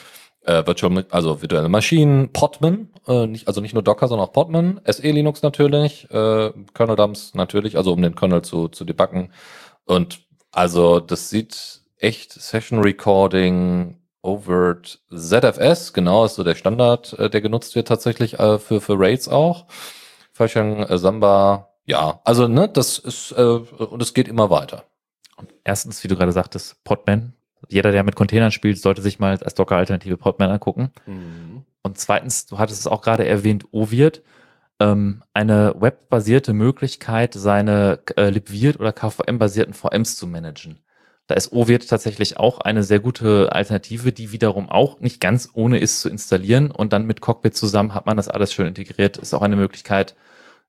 äh, Virtual, also virtuelle Maschinen, Podman, äh, nicht, also nicht nur Docker, sondern auch Podman, SE Linux natürlich, äh, Kernel Dumps natürlich, also um den Kernel zu, zu debuggen. Und also das sieht echt Session Recording, Overt ZFS, genau, ist so der Standard, äh, der genutzt wird tatsächlich äh, für, für Raids auch. Fashion, äh, Samba, ja, also ne, das ist, äh, und es geht immer weiter. Erstens, wie du gerade sagtest, Podman. Jeder, der mit Containern spielt, sollte sich mal als Docker-Alternative Podman angucken. Mhm. und zweitens, du hattest es auch gerade erwähnt, Ovirt, ähm, eine webbasierte Möglichkeit, seine äh, LibVirt oder KVM-basierten VMs zu managen. Da ist Ovirt tatsächlich auch eine sehr gute Alternative, die wiederum auch nicht ganz ohne ist zu installieren und dann mit Cockpit zusammen hat man das alles schön integriert. Ist auch eine Möglichkeit,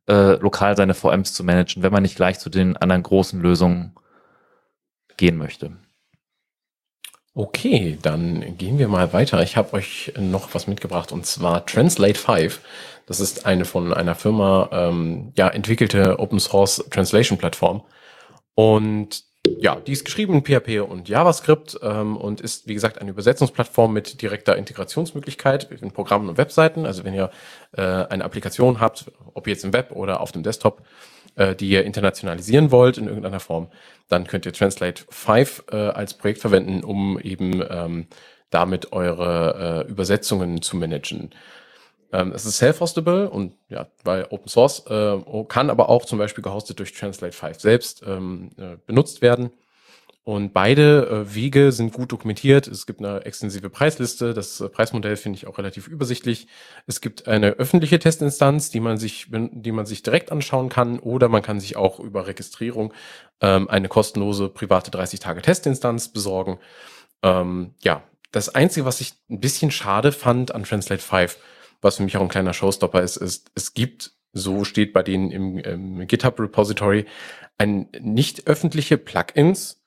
äh, lokal seine VMs zu managen, wenn man nicht gleich zu den anderen großen Lösungen gehen möchte. Okay, dann gehen wir mal weiter. Ich habe euch noch was mitgebracht und zwar Translate 5. Das ist eine von einer Firma ähm, ja, entwickelte Open Source Translation Plattform. Und ja, die ist geschrieben in PHP und JavaScript ähm, und ist, wie gesagt, eine Übersetzungsplattform mit direkter Integrationsmöglichkeit in Programmen und Webseiten. Also wenn ihr äh, eine Applikation habt, ob jetzt im Web oder auf dem Desktop, äh, die ihr internationalisieren wollt in irgendeiner Form, dann könnt ihr Translate 5 äh, als Projekt verwenden, um eben ähm, damit eure äh, Übersetzungen zu managen. Ähm, es ist self-hostable und ja, weil Open Source äh, kann aber auch zum Beispiel gehostet durch Translate 5 selbst ähm, äh, benutzt werden. Und beide äh, Wege sind gut dokumentiert. Es gibt eine extensive Preisliste. Das äh, Preismodell finde ich auch relativ übersichtlich. Es gibt eine öffentliche Testinstanz, die man sich, die man sich direkt anschauen kann, oder man kann sich auch über Registrierung ähm, eine kostenlose private 30 Tage Testinstanz besorgen. Ähm, ja, das Einzige, was ich ein bisschen schade fand an Translate 5, was für mich auch ein kleiner Showstopper ist, ist, es gibt, so steht bei denen im, im GitHub Repository, ein nicht öffentliche Plugins,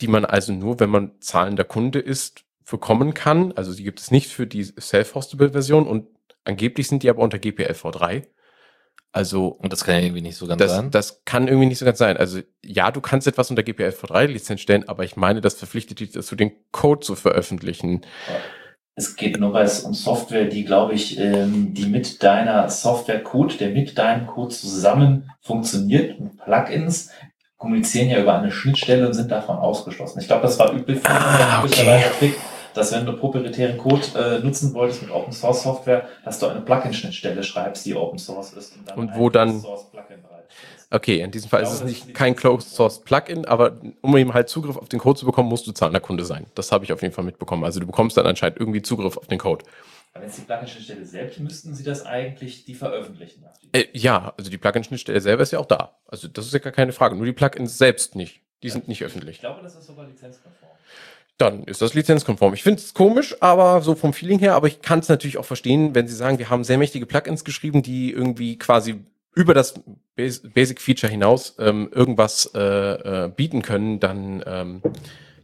die man also nur, wenn man zahlender Kunde ist, bekommen kann. Also die gibt es nicht für die self-hostable Version und angeblich sind die aber unter GPL v3. Also. Und das kann ja irgendwie nicht so ganz das, sein. Das kann irgendwie nicht so ganz sein. Also ja, du kannst etwas unter GPL v3 Lizenz stellen, aber ich meine, das verpflichtet dich dazu, den Code zu veröffentlichen. Es geht nur weil um Software, die, glaube ich, ähm, die mit deiner Software-Code, der mit deinem Code zusammen funktioniert. Plugins kommunizieren ja über eine Schnittstelle und sind davon ausgeschlossen. Ich glaube, das war üblich ah, okay. Trick, dass wenn du proprietären Code äh, nutzen wolltest mit Open Source Software, dass du eine Plugin-Schnittstelle schreibst, die Open Source ist. Und, dann und wo dann Okay, in diesem Fall glaube, ist es nicht kein Closed Source Plugin, aber um eben halt Zugriff auf den Code zu bekommen, musst du zahlender Kunde sein. Das habe ich auf jeden Fall mitbekommen. Also du bekommst dann anscheinend irgendwie Zugriff auf den Code. Aber wenn es die Plugin-Schnittstelle selbst, müssten sie das eigentlich die veröffentlichen. Äh, ja, also die Plugin-Schnittstelle selber ist ja auch da. Also das ist ja gar keine Frage. Nur die Plugins selbst nicht. Die ja, sind nicht öffentlich. Ich glaube, das ist sogar lizenzkonform. Dann ist das lizenzkonform. Ich finde es komisch, aber so vom Feeling her, aber ich kann es natürlich auch verstehen, wenn Sie sagen, wir haben sehr mächtige Plugins geschrieben, die irgendwie quasi über das Basic Feature hinaus ähm, irgendwas äh, äh, bieten können, dann ähm,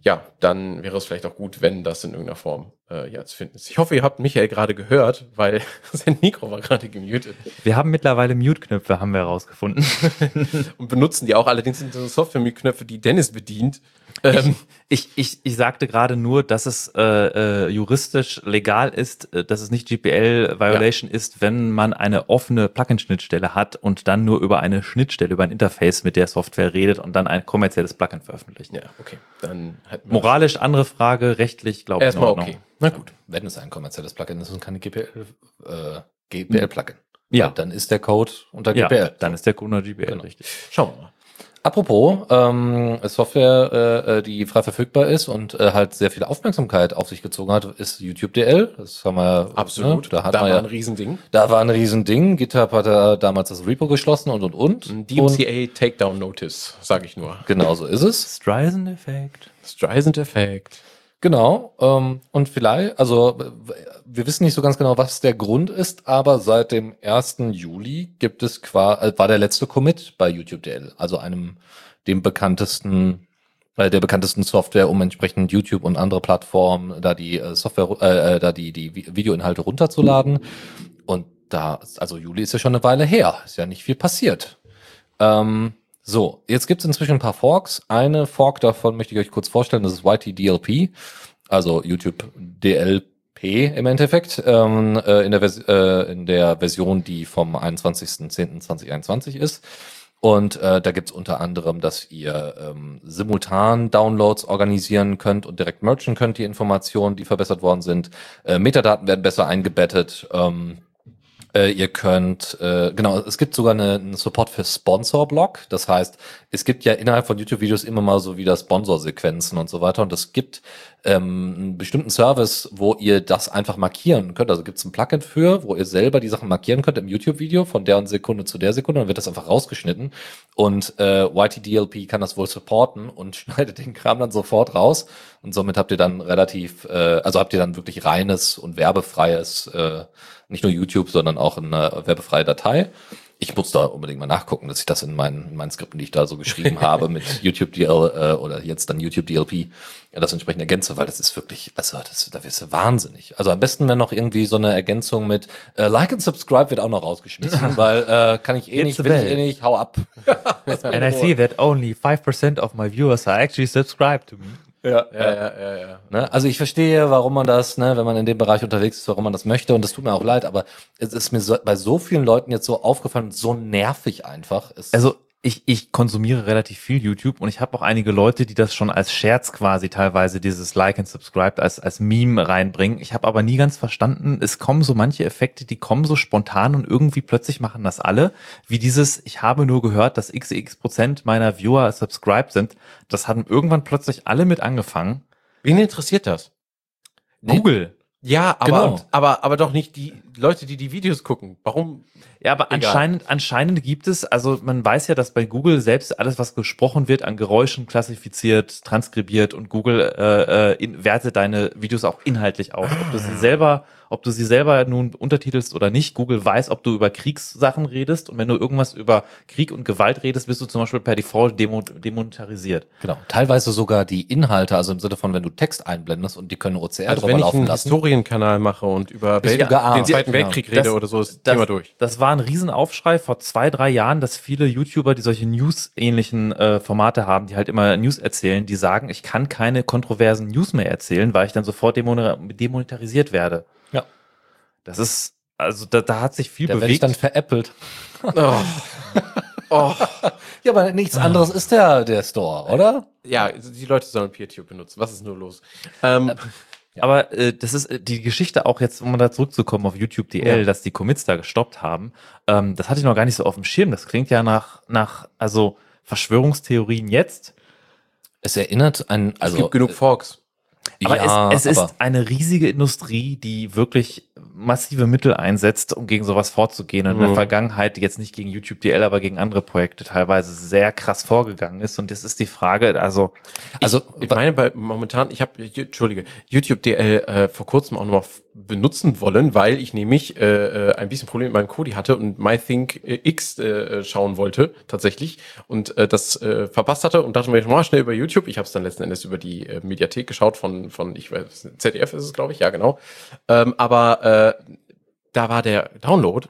ja, dann wäre es vielleicht auch gut, wenn das in irgendeiner Form äh, ja, zu finden ist. Ich hoffe, ihr habt Michael gerade gehört, weil sein Mikro war gerade gemutet. Wir haben mittlerweile Mute-Knöpfe, haben wir herausgefunden. Und benutzen die auch. Allerdings sind das Software-Mute-Knöpfe, die Dennis bedient. Ähm, ich, ich, ich sagte gerade nur, dass es äh, äh, juristisch legal ist, äh, dass es nicht GPL-Violation ja. ist, wenn man eine offene Plugin-Schnittstelle hat und dann nur über eine Schnittstelle, über ein Interface mit der Software redet und dann ein kommerzielles Plugin veröffentlicht. Ja, okay. Dann Moralisch andere Frage, rechtlich glaube ich. Erstmal okay. Na gut. Wenn es ein kommerzielles Plugin ist und keine GPL, äh, GPL-Plugin. Ja. Dann ist der Code unter GPL. Ja, dann ist der Code unter GPL, genau. richtig. Schauen wir mal. Apropos ähm, Software, äh, äh, die frei verfügbar ist und äh, halt sehr viel Aufmerksamkeit auf sich gezogen hat, ist YouTube DL. Das haben wir absolut. Ne, da, hat da man war ja, ein Riesending. Da war ein Riesending. GitHub hat da damals das Repo geschlossen und und und. Ein DMCA Takedown Notice, sage ich nur. Genau so ist es. Streisand-Effekt. Streisand-Effekt. Genau. Ähm, und vielleicht, also wir wissen nicht so ganz genau, was der Grund ist, aber seit dem 1. Juli gibt es quasi, äh, war der letzte Commit bei YouTube DL, also einem dem bekanntesten äh, der bekanntesten Software, um entsprechend YouTube und andere Plattformen da die äh, Software, äh, äh da die die Videoinhalte runterzuladen. Und da, also Juli ist ja schon eine Weile her, ist ja nicht viel passiert. Ähm, so, jetzt gibt es inzwischen ein paar Forks. Eine Fork davon möchte ich euch kurz vorstellen, das ist YTDLP, also YouTube DLP im Endeffekt, ähm, äh, in, der äh, in der Version, die vom 21.10.2021 ist. Und äh, da gibt's unter anderem, dass ihr ähm, simultan Downloads organisieren könnt und direkt merchen könnt, die Informationen, die verbessert worden sind. Äh, Metadaten werden besser eingebettet. Ähm, Äh, ihr könnt, äh, genau, es gibt sogar eine, einen Support für Sponsor-Block. Das heißt, es gibt ja innerhalb von YouTube-Videos immer mal so wieder Sponsor-Sequenzen und so weiter. Und es gibt ähm, einen bestimmten Service, wo ihr das einfach markieren könnt. Also gibt es ein Plugin für, wo ihr selber die Sachen markieren könnt im YouTube-Video von der Sekunde zu der Sekunde. Dann wird das einfach rausgeschnitten. Und äh, YTDLP kann das wohl supporten und schneidet den Kram dann sofort raus. Und somit habt ihr dann relativ, äh, also habt ihr dann wirklich reines und werbefreies äh, nicht nur YouTube, sondern auch eine werbefreie Datei. Ich muss da unbedingt mal nachgucken, dass ich das in meinen, in meinen Skripten, die ich da so geschrieben habe, mit YouTube DL äh, oder jetzt dann YouTube DLP, ja, das entsprechend ergänze, weil das ist wirklich, also das, da wirst du wahnsinnig. Also am besten, wenn noch irgendwie so eine Ergänzung mit äh, Like and Subscribe wird auch noch rausgeschmissen, weil äh, kann ich eh Hit nicht, will ich eh nicht, hau ab. And I see that only 5% of my viewers are actually subscribed to me. Ja, ja, ja, ja, ja. Ne? Also ich verstehe, warum man das, ne, wenn man in dem Bereich unterwegs ist, warum man das möchte. Und das tut mir auch leid, aber es ist mir so, bei so vielen Leuten jetzt so aufgefallen, so nervig einfach. Es, Also ich, ich konsumiere relativ viel YouTube und ich habe auch einige Leute, die das schon als Scherz quasi teilweise dieses Like and Subscribe als, als Meme reinbringen. Ich habe aber nie ganz verstanden, es kommen so manche Effekte, die kommen so spontan und irgendwie plötzlich machen das alle. Wie dieses, ich habe nur gehört, dass xx Prozent meiner Viewer subscribed sind. Das hatten irgendwann plötzlich alle mit angefangen. Wen interessiert das? Google. Ja, aber, Genau. aber, aber doch nicht die Leute, die die Videos gucken. Warum? Ja, aber Egal. anscheinend, anscheinend gibt es, also man weiß ja, dass bei Google selbst alles, was gesprochen wird, an Geräuschen klassifiziert, transkribiert und Google äh, äh, in, wertet deine Videos auch inhaltlich aus. Ob du sie selber, ob du sie selber nun untertitelst oder nicht, Google weiß, ob du über Kriegssachen redest und wenn du irgendwas über Krieg und Gewalt redest, bist du zum Beispiel per Default demo, demonetarisiert. genau. Teilweise sogar die Inhalte, also im Sinne von, wenn du Text einblendest und die können OCR Also drüber wenn ich laufen einen lassen. Historienkanal mache und über Welt, den Zweiten Ja. Weltkrieg Das- rede oder so, ist das, Thema durch. Das war ein Riesenaufschrei vor zwei, drei Jahren, dass viele YouTuber, die solche News-ähnlichen äh, Formate haben, die halt immer News erzählen, die sagen, ich kann keine kontroversen News mehr erzählen, weil ich dann sofort demon demonetarisiert werde. Ja. Das ist, also da, da hat sich viel Da werde ich bewegt. dann veräppelt. Oh. Oh. Ja, aber nichts anderes ist der, der Store, oder? Ja, die Leute sollen PeerTube benutzen. Was ist nur los? Ähm, Aber äh, das ist äh, die Geschichte auch jetzt, um mal da zurückzukommen auf YouTube DL, Ja. dass die Commits da gestoppt haben. Ähm, das hatte ich noch gar nicht so auf dem Schirm. Das klingt ja nach, nach also Verschwörungstheorien jetzt. Es erinnert an, also. es gibt genug Forks. Aber ja, es, es aber- ist eine riesige Industrie, die wirklich massive Mittel einsetzt, um gegen sowas vorzugehen. Und in der Mhm. Vergangenheit jetzt nicht gegen YouTube DL, aber gegen andere Projekte teilweise sehr krass vorgegangen ist. Und das ist die Frage, also also, Ich meine, bei momentan, ich habe, Entschuldige, YouTube DL äh, vor kurzem auch noch benutzen wollen, weil ich nämlich äh, äh, ein bisschen Probleme mit meinem Kodi hatte und MyThink äh, X äh, schauen wollte, tatsächlich, und äh, das äh, verpasst hatte und dachte mir, ich mach schnell über YouTube. Ich habe es dann letzten Endes über die äh, Mediathek geschaut von, von ich weiß, ZDF ist es, glaube ich, ja, genau. Ähm, aber äh, da war der Download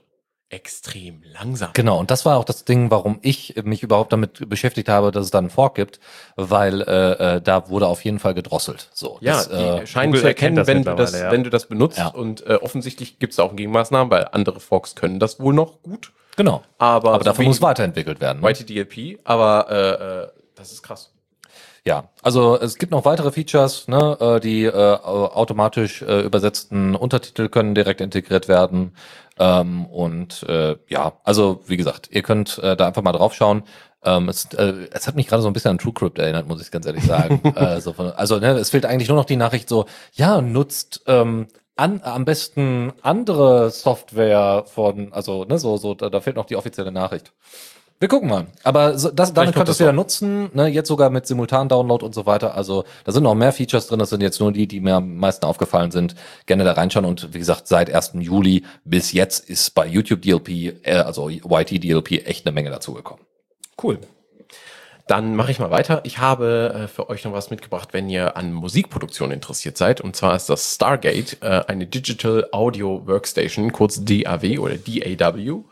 extrem langsam. Genau, und das war auch das Ding, warum ich mich überhaupt damit beschäftigt habe, dass es da einen Fork gibt, weil äh, äh, da wurde auf jeden Fall gedrosselt. So, Ja, das, die äh, scheinen Google zu erkennen, wenn du das, ja. wenn du das benutzt. Ja. Und äh, offensichtlich gibt es auch Gegenmaßnahmen, weil andere Forks können das wohl noch gut. genau. Aber, Aber dafür so muss wie weiterentwickelt werden. Ne? YTDLP, aber äh, äh, das ist krass. Ja, also es gibt noch weitere Features, ne, äh, die äh, automatisch äh, übersetzten Untertitel können direkt integriert werden. Ähm, und äh, ja, also wie gesagt, ihr könnt äh, da einfach mal drauf schauen. Ähm, es, äh, es hat mich gerade so ein bisschen an TrueCrypt erinnert, muss ich ganz ehrlich sagen. äh, so von, also ne, es fehlt eigentlich nur noch die Nachricht so, ja, nutzt ähm, an, am besten andere Software von, also ne, so, so, da, da fehlt noch die offizielle Nachricht. Wir gucken mal. Aber so, das, damit kommt könnt ihr das es wieder auch. nutzen, ne? jetzt sogar mit Simultan-Download und so weiter. Also da sind noch mehr Features drin, das sind jetzt nur die, die mir am meisten aufgefallen sind. Gerne da reinschauen und wie gesagt, seit 1. Juli bis jetzt ist bei YouTube DLP, äh, also YT DLP, echt eine Menge dazugekommen. Cool. Dann mache ich mal weiter. Ich habe äh, für euch noch was mitgebracht, wenn ihr an Musikproduktion interessiert seid. Und zwar ist das Stargate, äh, eine Digital Audio Workstation, kurz DAW oder DAW.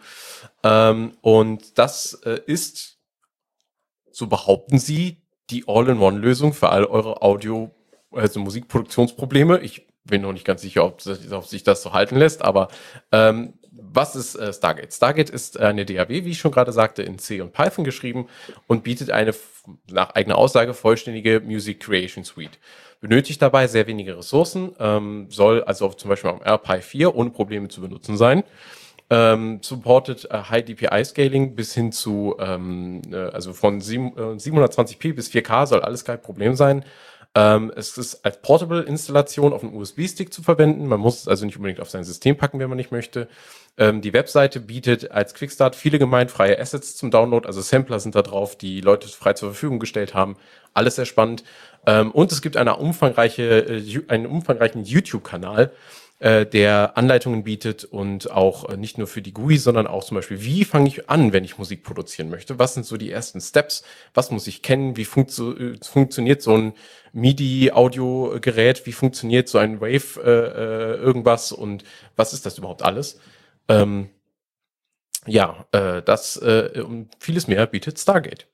Ähm, und das äh, ist, so behaupten sie, die All-in-One-Lösung für all eure Audio, also Musikproduktionsprobleme. Ich bin noch nicht ganz sicher, ob, ob sich das so halten lässt, aber ähm, was ist äh, Stargate? Stargate ist eine DAW, wie ich schon gerade sagte, in C und Python geschrieben und bietet eine nach eigener Aussage vollständige Music Creation Suite. Benötigt dabei sehr wenige Ressourcen, ähm, soll also zum Beispiel am RPi 4 ohne Probleme zu benutzen sein. Ähm, supported äh, High DPI Scaling bis hin zu, ähm, äh, also von äh, 720p bis 4K soll alles kein Problem sein. Ähm, es ist als Portable-Installation auf einem USB-Stick zu verwenden. Man muss es also nicht unbedingt auf sein System packen, wenn man nicht möchte. Ähm, die Webseite bietet als Quickstart viele gemeinfreie Assets zum Download. Also Sampler sind da drauf, die Leute frei zur Verfügung gestellt haben. Alles sehr spannend. Ähm, und es gibt eine umfangreiche, äh, einen umfangreichen YouTube-Kanal, äh, der Anleitungen bietet und auch äh, nicht nur für die GUI, sondern auch zum Beispiel, wie fange ich an, wenn ich Musik produzieren möchte? Was sind so die ersten Steps? Was muss ich kennen? Wie funktio äh, funktioniert so ein MIDI-Audiogerät? Wie funktioniert so ein Wave äh, äh, irgendwas? Und was ist das überhaupt alles? Ähm, ja, äh, das äh, und vieles mehr bietet Stargate.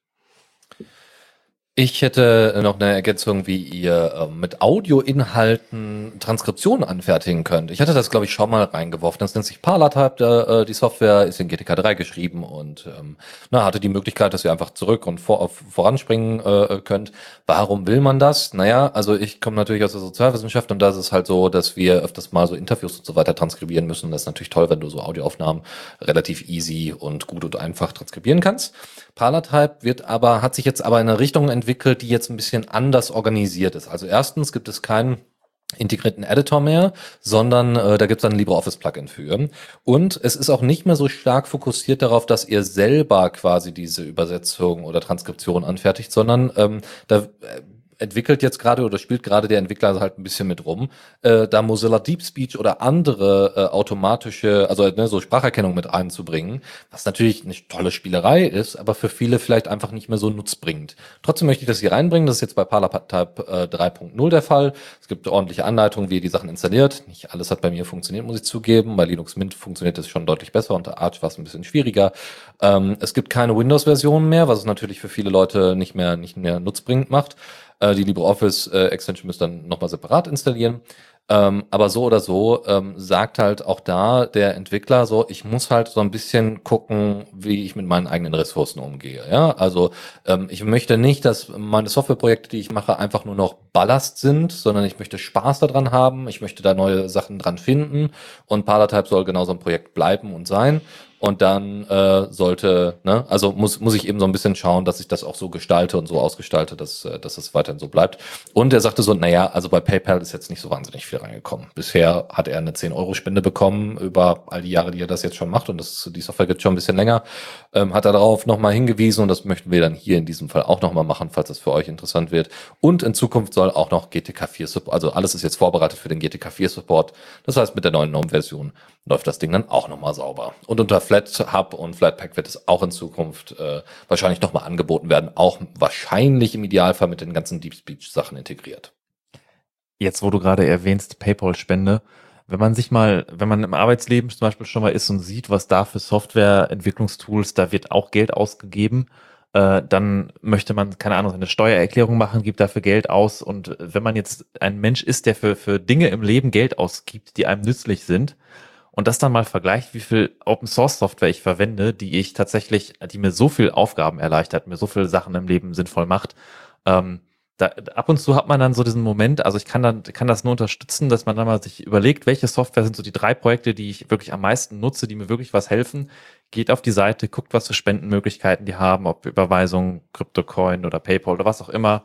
Ich hätte noch eine Ergänzung, wie ihr äh, mit Audioinhalten Transkriptionen anfertigen könnt. Ich hatte das, glaube ich, schon mal reingeworfen. Das nennt sich Parlatype. Äh, die Software ist in GTK 3 geschrieben und ähm, na, hatte die Möglichkeit, dass ihr einfach zurück und vor, voranspringen äh, könnt. Warum will man das? Naja, also ich komme natürlich aus der Sozialwissenschaft und da ist es halt so, dass wir öfters mal so Interviews und so weiter transkribieren müssen. Das ist natürlich toll, wenn du so Audioaufnahmen relativ easy und gut und einfach transkribieren kannst. Parlatype wird aber, hat sich jetzt aber in eine Richtung entwickelt, die jetzt ein bisschen anders organisiert ist. Also erstens gibt es keinen integrierten Editor mehr, sondern äh, da gibt es ein LibreOffice-Plugin für. Und es ist auch nicht mehr so stark fokussiert darauf, dass ihr selber quasi diese Übersetzung oder Transkription anfertigt, sondern ähm, da äh, entwickelt jetzt gerade oder spielt gerade der Entwickler halt ein bisschen mit rum, äh, da Mozilla Deep Speech oder andere äh, automatische, also ne, so Spracherkennung mit einzubringen, was natürlich eine tolle Spielerei ist, aber für viele vielleicht einfach nicht mehr so nutzbringend. Trotzdem möchte ich das hier reinbringen, das ist jetzt bei Parlatype äh, 3.0 der Fall. Es gibt ordentliche Anleitungen, wie ihr die Sachen installiert. Nicht alles hat bei mir funktioniert, muss ich zugeben. Bei Linux Mint funktioniert das schon deutlich besser, unter Arch war es ein bisschen schwieriger. Ähm, es gibt keine Windows-Version mehr, was es natürlich für viele Leute nicht mehr, nicht mehr nutzbringend macht. Äh, die LibreOffice äh, Extension müsst dann nochmal separat installieren. Ähm, aber so oder so ähm, sagt halt auch da der Entwickler so, ich muss halt so ein bisschen gucken, wie ich mit meinen eigenen Ressourcen umgehe. Ja, also ähm, ich möchte nicht, dass meine Softwareprojekte, die ich mache, einfach nur noch Ballast sind, sondern ich möchte Spaß daran haben. Ich möchte da neue Sachen dran finden und Parlatype soll genau so ein Projekt bleiben und sein. Und dann äh, sollte, ne, also muss, muss ich eben so ein bisschen schauen, dass ich das auch so gestalte und so ausgestalte, dass, äh, dass es weiterhin so bleibt. Und er sagte so, naja, also bei PayPal ist jetzt nicht so wahnsinnig viel reingekommen. Bisher hat er eine 10-Euro-Spende bekommen über all die Jahre, die er das jetzt schon macht. Und das, die Software gibt schon ein bisschen länger. Ähm, hat er darauf nochmal hingewiesen und das möchten wir dann hier in diesem Fall auch nochmal machen, falls das für euch interessant wird. Und in Zukunft soll auch noch GTK 4 Support, also alles ist jetzt vorbereitet für den GTK 4 Support. Das heißt, mit der neuen GNOME-Version läuft das Ding dann auch nochmal sauber. Und unter Flat Hub und Flatpak wird es auch in Zukunft äh, wahrscheinlich nochmal angeboten werden, auch wahrscheinlich im Idealfall mit den ganzen Deep Speech Sachen integriert. Jetzt, wo du gerade erwähnst, PayPal-Spende, wenn man sich mal, wenn man im Arbeitsleben zum Beispiel schon mal ist und sieht, was da für Softwareentwicklungstools, da wird auch Geld ausgegeben, äh, dann möchte man, keine Ahnung, eine Steuererklärung machen, gibt dafür Geld aus. Und wenn man jetzt ein Mensch ist, der für, für Dinge im Leben Geld ausgibt, die einem nützlich sind, und das dann mal vergleicht, wie viel Open Source Software ich verwende, die ich tatsächlich, die mir so viel Aufgaben erleichtert, mir so viele Sachen im Leben sinnvoll macht. Ähm, da, ab und zu hat man dann so diesen Moment, also ich kann dann kann das nur unterstützen, dass man dann mal sich überlegt, welche Software sind so die drei Projekte, die ich wirklich am meisten nutze, die mir wirklich was helfen. Geht auf die Seite, guckt, was für Spendenmöglichkeiten die haben, ob Überweisung, CryptoCoin oder PayPal oder was auch immer.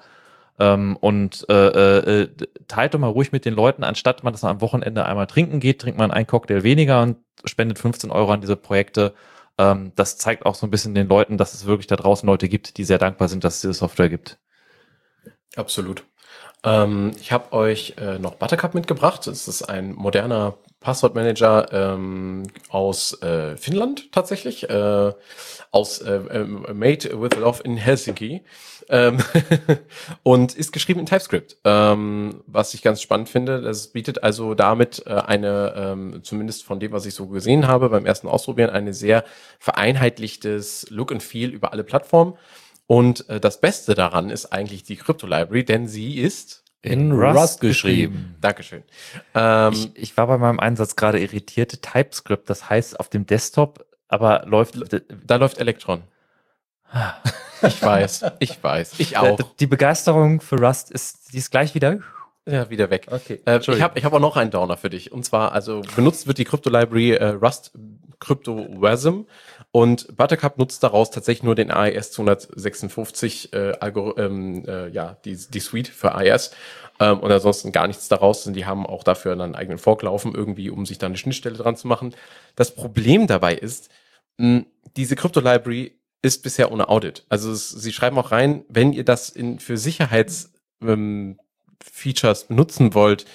Ähm, und äh, äh, teilt doch mal ruhig mit den Leuten, anstatt man das am Wochenende einmal trinken geht, trinkt man einen Cocktail weniger und spendet 15 Euro an diese Projekte. Ähm, das zeigt auch so ein bisschen den Leuten, dass es wirklich da draußen Leute gibt, die sehr dankbar sind, dass es diese Software gibt. Absolut. Ähm, ich habe euch äh, noch Buttercup mitgebracht. Es ist ein moderner Passwortmanager ähm, aus äh, Finnland tatsächlich, äh, aus äh, äh, Made with Love in Helsinki ähm, und ist geschrieben in TypeScript, ähm, was ich ganz spannend finde. Das bietet also damit äh, eine, ähm, zumindest von dem, was ich so gesehen habe beim ersten Ausprobieren, eine sehr vereinheitlichtes Look and Feel über alle Plattformen. Und äh, das Beste daran ist eigentlich die Crypto Library, denn sie ist in Rust, Rust geschrieben. Dankeschön. Ähm, ich, ich war bei meinem Einsatz gerade irritiert. TypeScript, das heißt auf dem Desktop, aber läuft. Da läuft Electron. Ich weiß, ich weiß, ich auch. Die Begeisterung für Rust ist, die ist gleich wieder. Ja, wieder weg. Okay. Äh, ich habe ich hab auch noch einen Downer für dich. Und zwar, also benutzt wird die Crypto Library äh, Rust CryptoWasm und Buttercup nutzt daraus tatsächlich nur den AES 256 äh, Algor ähm, äh, ja, die, die Suite für AES ähm, und ansonsten gar nichts daraus. Und die haben auch dafür einen eigenen Fork laufen, irgendwie, um sich da eine Schnittstelle dran zu machen. Das Problem dabei ist, mh, diese Crypto-Library ist bisher ohne Audit. Also es, sie schreiben auch rein, wenn ihr das in, für Sicherheits ähm, benutzen wollt,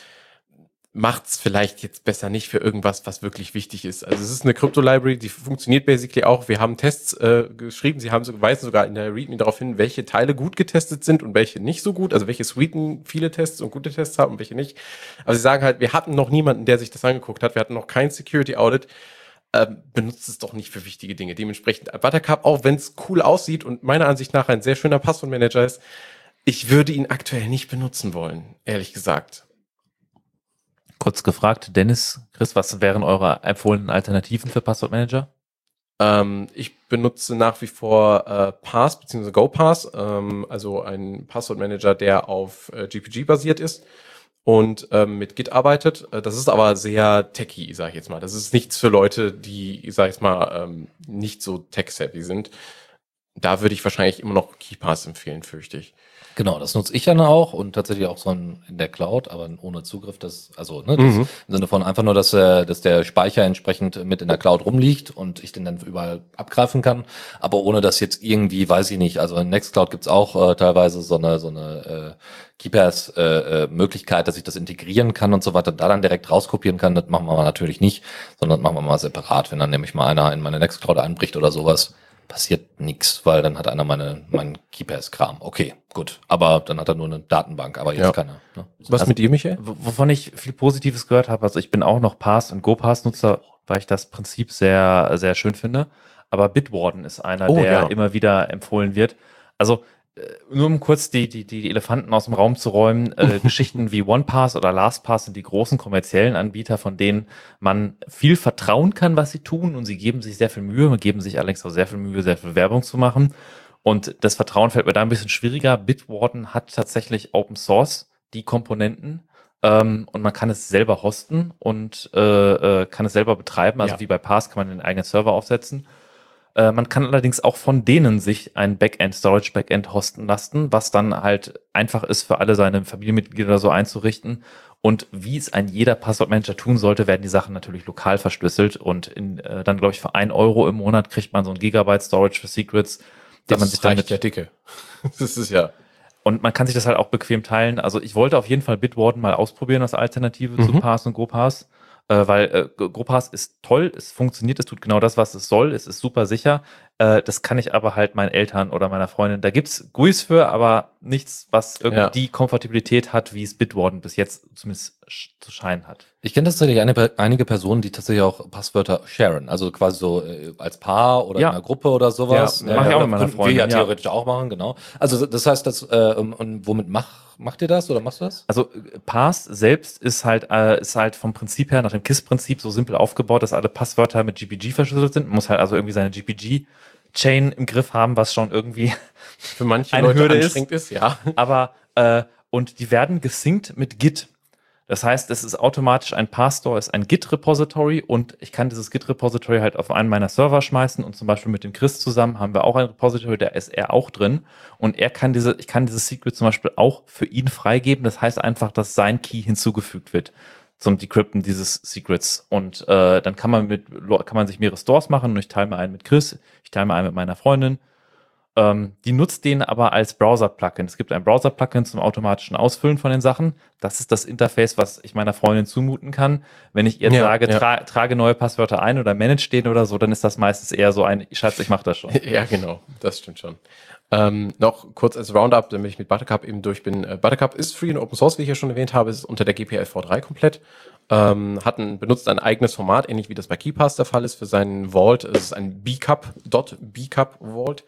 macht's vielleicht jetzt besser nicht für irgendwas, was wirklich wichtig ist. Also es ist eine Crypto-Library, die funktioniert basically auch. Wir haben Tests äh, geschrieben, sie haben so, weisen sogar in der README darauf hin, welche Teile gut getestet sind und welche nicht so gut, also welche Suiten viele Tests und gute Tests haben und welche nicht. Aber sie sagen halt, wir hatten noch niemanden, der sich das angeguckt hat, wir hatten noch kein Security Audit. Ähm, benutzt es doch nicht für wichtige Dinge. Dementsprechend Buttercup, auch wenn es cool aussieht und meiner Ansicht nach ein sehr schöner Passwortmanager ist, ich würde ihn aktuell nicht benutzen wollen, ehrlich gesagt. Kurz gefragt, Dennis, Chris, was wären eure empfohlenen Alternativen für Passwortmanager? Ähm, ich benutze nach wie vor äh, Pass bzw. GoPass, ähm, also ein Passwortmanager, der auf äh, GPG basiert ist und ähm, mit Git arbeitet. Äh, das ist aber sehr techy, sage ich jetzt mal. Das ist nichts für Leute, die, sag ich jetzt mal, ähm, nicht so tech-savvy sind. Da würde ich wahrscheinlich immer noch KeyPass empfehlen, fürchte ich. Genau, das nutze ich dann auch und tatsächlich auch so in der Cloud, aber ohne Zugriff. Das, also ne, das Mhm. im Sinne von einfach nur, dass, äh, dass der Speicher entsprechend mit in der Cloud rumliegt und ich den dann überall abgreifen kann, aber ohne dass jetzt irgendwie, weiß ich nicht, also in Nextcloud gibt's auch äh, teilweise so eine so eine äh, Keepers äh, äh, Möglichkeit, dass ich das integrieren kann und so weiter, da dann direkt rauskopieren kann. Das machen wir natürlich nicht, sondern das machen wir mal separat. Wenn dann nämlich mal einer in meine Nextcloud einbricht oder sowas, passiert nix, weil dann hat einer meine meinen Keepers-Kram. Okay, gut. Aber dann hat er nur eine Datenbank, aber jetzt Ja. keine. Ne? Was Also- mit dir, Michael? Wovon ich viel Positives gehört habe, also ich bin auch noch Pass- und GoPass-Nutzer, weil ich das Prinzip sehr, sehr schön finde. Aber Bitwarden ist einer, Oh, der ja. immer wieder empfohlen wird. Also nur um kurz die, die, die Elefanten aus dem Raum zu räumen, äh, Geschichten wie OnePass oder LastPass sind die großen kommerziellen Anbieter, von denen man viel vertrauen kann, was sie tun und sie geben sich sehr viel Mühe, geben sich allerdings auch sehr viel Mühe, sehr viel Werbung zu machen. Und das Vertrauen fällt mir da ein bisschen schwieriger. Bitwarden hat tatsächlich Open Source die Komponenten ähm, und man kann es selber hosten und äh, äh, kann es selber betreiben. Also Ja. wie bei Pass kann man den eigenen Server aufsetzen. Äh, man kann allerdings auch von denen sich ein Backend, Storage Backend hosten lassen, was dann halt einfach ist für alle seine Familienmitglieder so einzurichten. Und wie es ein jeder Passwortmanager tun sollte, werden die Sachen natürlich lokal verschlüsselt und in, äh, dann glaube ich für ein Euro im Monat kriegt man so ein Gigabyte Storage für Secrets, den man sich dann mit der Dicke. Das ist ja. und man kann sich das halt auch bequem teilen. Also ich wollte auf jeden Fall Bitwarden mal ausprobieren als Alternative zu Mhm. Pass und GoPass. Äh, weil äh, GoPass ist toll, es funktioniert, es tut genau das, was es soll, es ist super sicher. Äh, das kann ich aber halt meinen Eltern oder meiner Freundin, da gibt's GUIs für, aber nichts, was irgendwie Ja. die Kompatibilität hat, wie es Bitwarden bis jetzt zumindest zu scheinen hat. Ich kenne tatsächlich eine, einige Personen, die tatsächlich auch Passwörter sharen, also quasi so äh, als Paar oder Ja. in einer Gruppe oder sowas. Ja, mach ich auch mit meiner könnten Wir Freundin, ja ja. theoretisch auch machen, genau. Also das heißt, das, äh, und, womit mach, macht ihr das oder machst du das? Also äh, Pass selbst ist halt, äh, ist halt vom Prinzip her nach dem KISS-Prinzip so simpel aufgebaut, dass alle Passwörter mit GPG verschlüsselt sind. Man muss halt also irgendwie seine GPG-Chain im Griff haben, was schon irgendwie Für manche Eine Leute Hürde ist. anstrengend ist, ja. aber äh, und die werden gesynkt mit Git. Das heißt, es ist automatisch ein Pastor, ist ein Git-Repository und ich kann dieses Git-Repository halt auf einen meiner Server schmeißen und zum Beispiel mit dem Chris zusammen haben wir auch ein Repository, da ist er auch drin und er kann diese, ich kann dieses Secret zum Beispiel auch für ihn freigeben. Das heißt einfach, dass sein Key hinzugefügt wird zum Decrypten dieses Secrets und äh, dann kann man mit kann man sich mehrere Stores machen und ich teile mir einen mit Chris, ich teile mir einen mit meiner Freundin ähm, die nutzt den aber als Browser-Plugin. Es gibt ein Browser-Plugin zum automatischen Ausfüllen von den Sachen. Das ist das Interface, was ich meiner Freundin zumuten kann. Wenn ich ihr Ja, sage, ja. tra trage neue Passwörter ein oder manage den oder so, dann ist das meistens eher so ein, Schatz, ich mach das schon. Ja, genau, das stimmt schon. Ähm, noch kurz als Roundup, damit ich mit Buttercup eben durch bin. Äh, Buttercup ist free und Open Source, wie ich ja schon erwähnt habe, ist unter der GPL V3 komplett. Ähm, hat ein, benutzt ein eigenes Format, ähnlich wie das bei KeyPass der Fall ist, für seinen Vault. Es ist ein BCup, Dot BCup Vault.